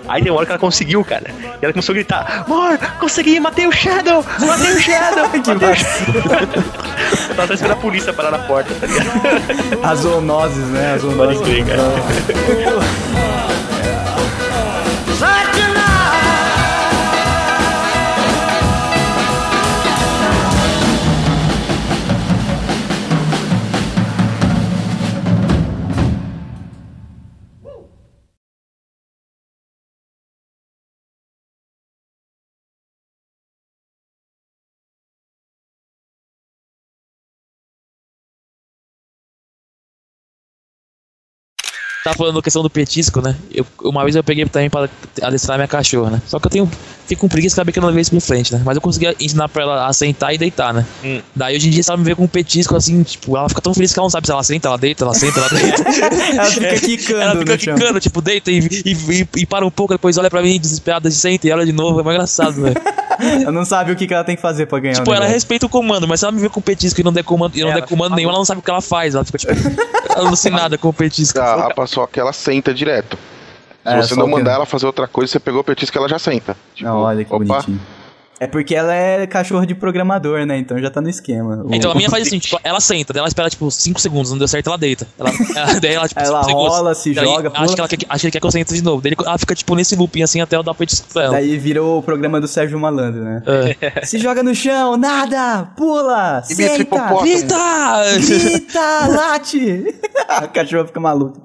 Aí tem uma hora que ela conseguiu, cara. E ela começou a gritar: Amor, consegui, matei o Shadow! Matei o Shadow! Que matei o Shadow! Eu tava esperando a polícia parar na porta, tá ligado? As zoonoses, né? As zoonoses. Pode crer, cara. Tá falando da questão do petisco, né? Eu, uma vez eu peguei também pra adestrar minha cachorra, né? Só que eu tenho. Fico com preguiça saber que eu não levei isso pra frente, né? Mas eu consegui ensinar pra ela a sentar e deitar, né? Hum. Daí hoje em dia, se ela me vê com um petisco assim, tipo, ela fica tão feliz que ela não sabe se ela senta, ela deita, ela senta, ela deita. Ela fica quicando Ela fica chão. quicando, tipo, deita e, e, e- e para um pouco, depois olha pra mim desesperada, senta e olha de novo. É mais engraçado, velho. Ela não sabe o que, que ela tem que fazer pra ganhar Tipo, ela respeita o comando, mas se ela me vê com petisco e não der comando, e não Ela der comando nenhum, ela não sabe o que ela faz. Ela fica, tipo, alucinada com o petisco. A, a paçoca ela senta direto. Se É, você só não que- mandar ela fazer outra coisa, você pegou o petisco ela já senta. Tipo, olha que opa, bonitinho. É porque ela é cachorro de programador, né? Então já tá no esquema. O- Então a minha faz assim, tipo, ela senta, daí ela espera tipo 5 segundos, não deu certo, ela deita. Ela, ela- daí ela, tipo, Ela cinco segundos. rola, se Daí joga, Acho pula. que, ela quer, acho que ele quer que eu sente de novo. Daí ele- ela fica tipo nesse looping assim até eu dar o petisco pra ela. Daí virou o programa do Sérgio Malandro, né? É. Se joga no chão, nada, pula, Imita senta, hipopótamo. Grita! grita, late. A cachorra fica maluca.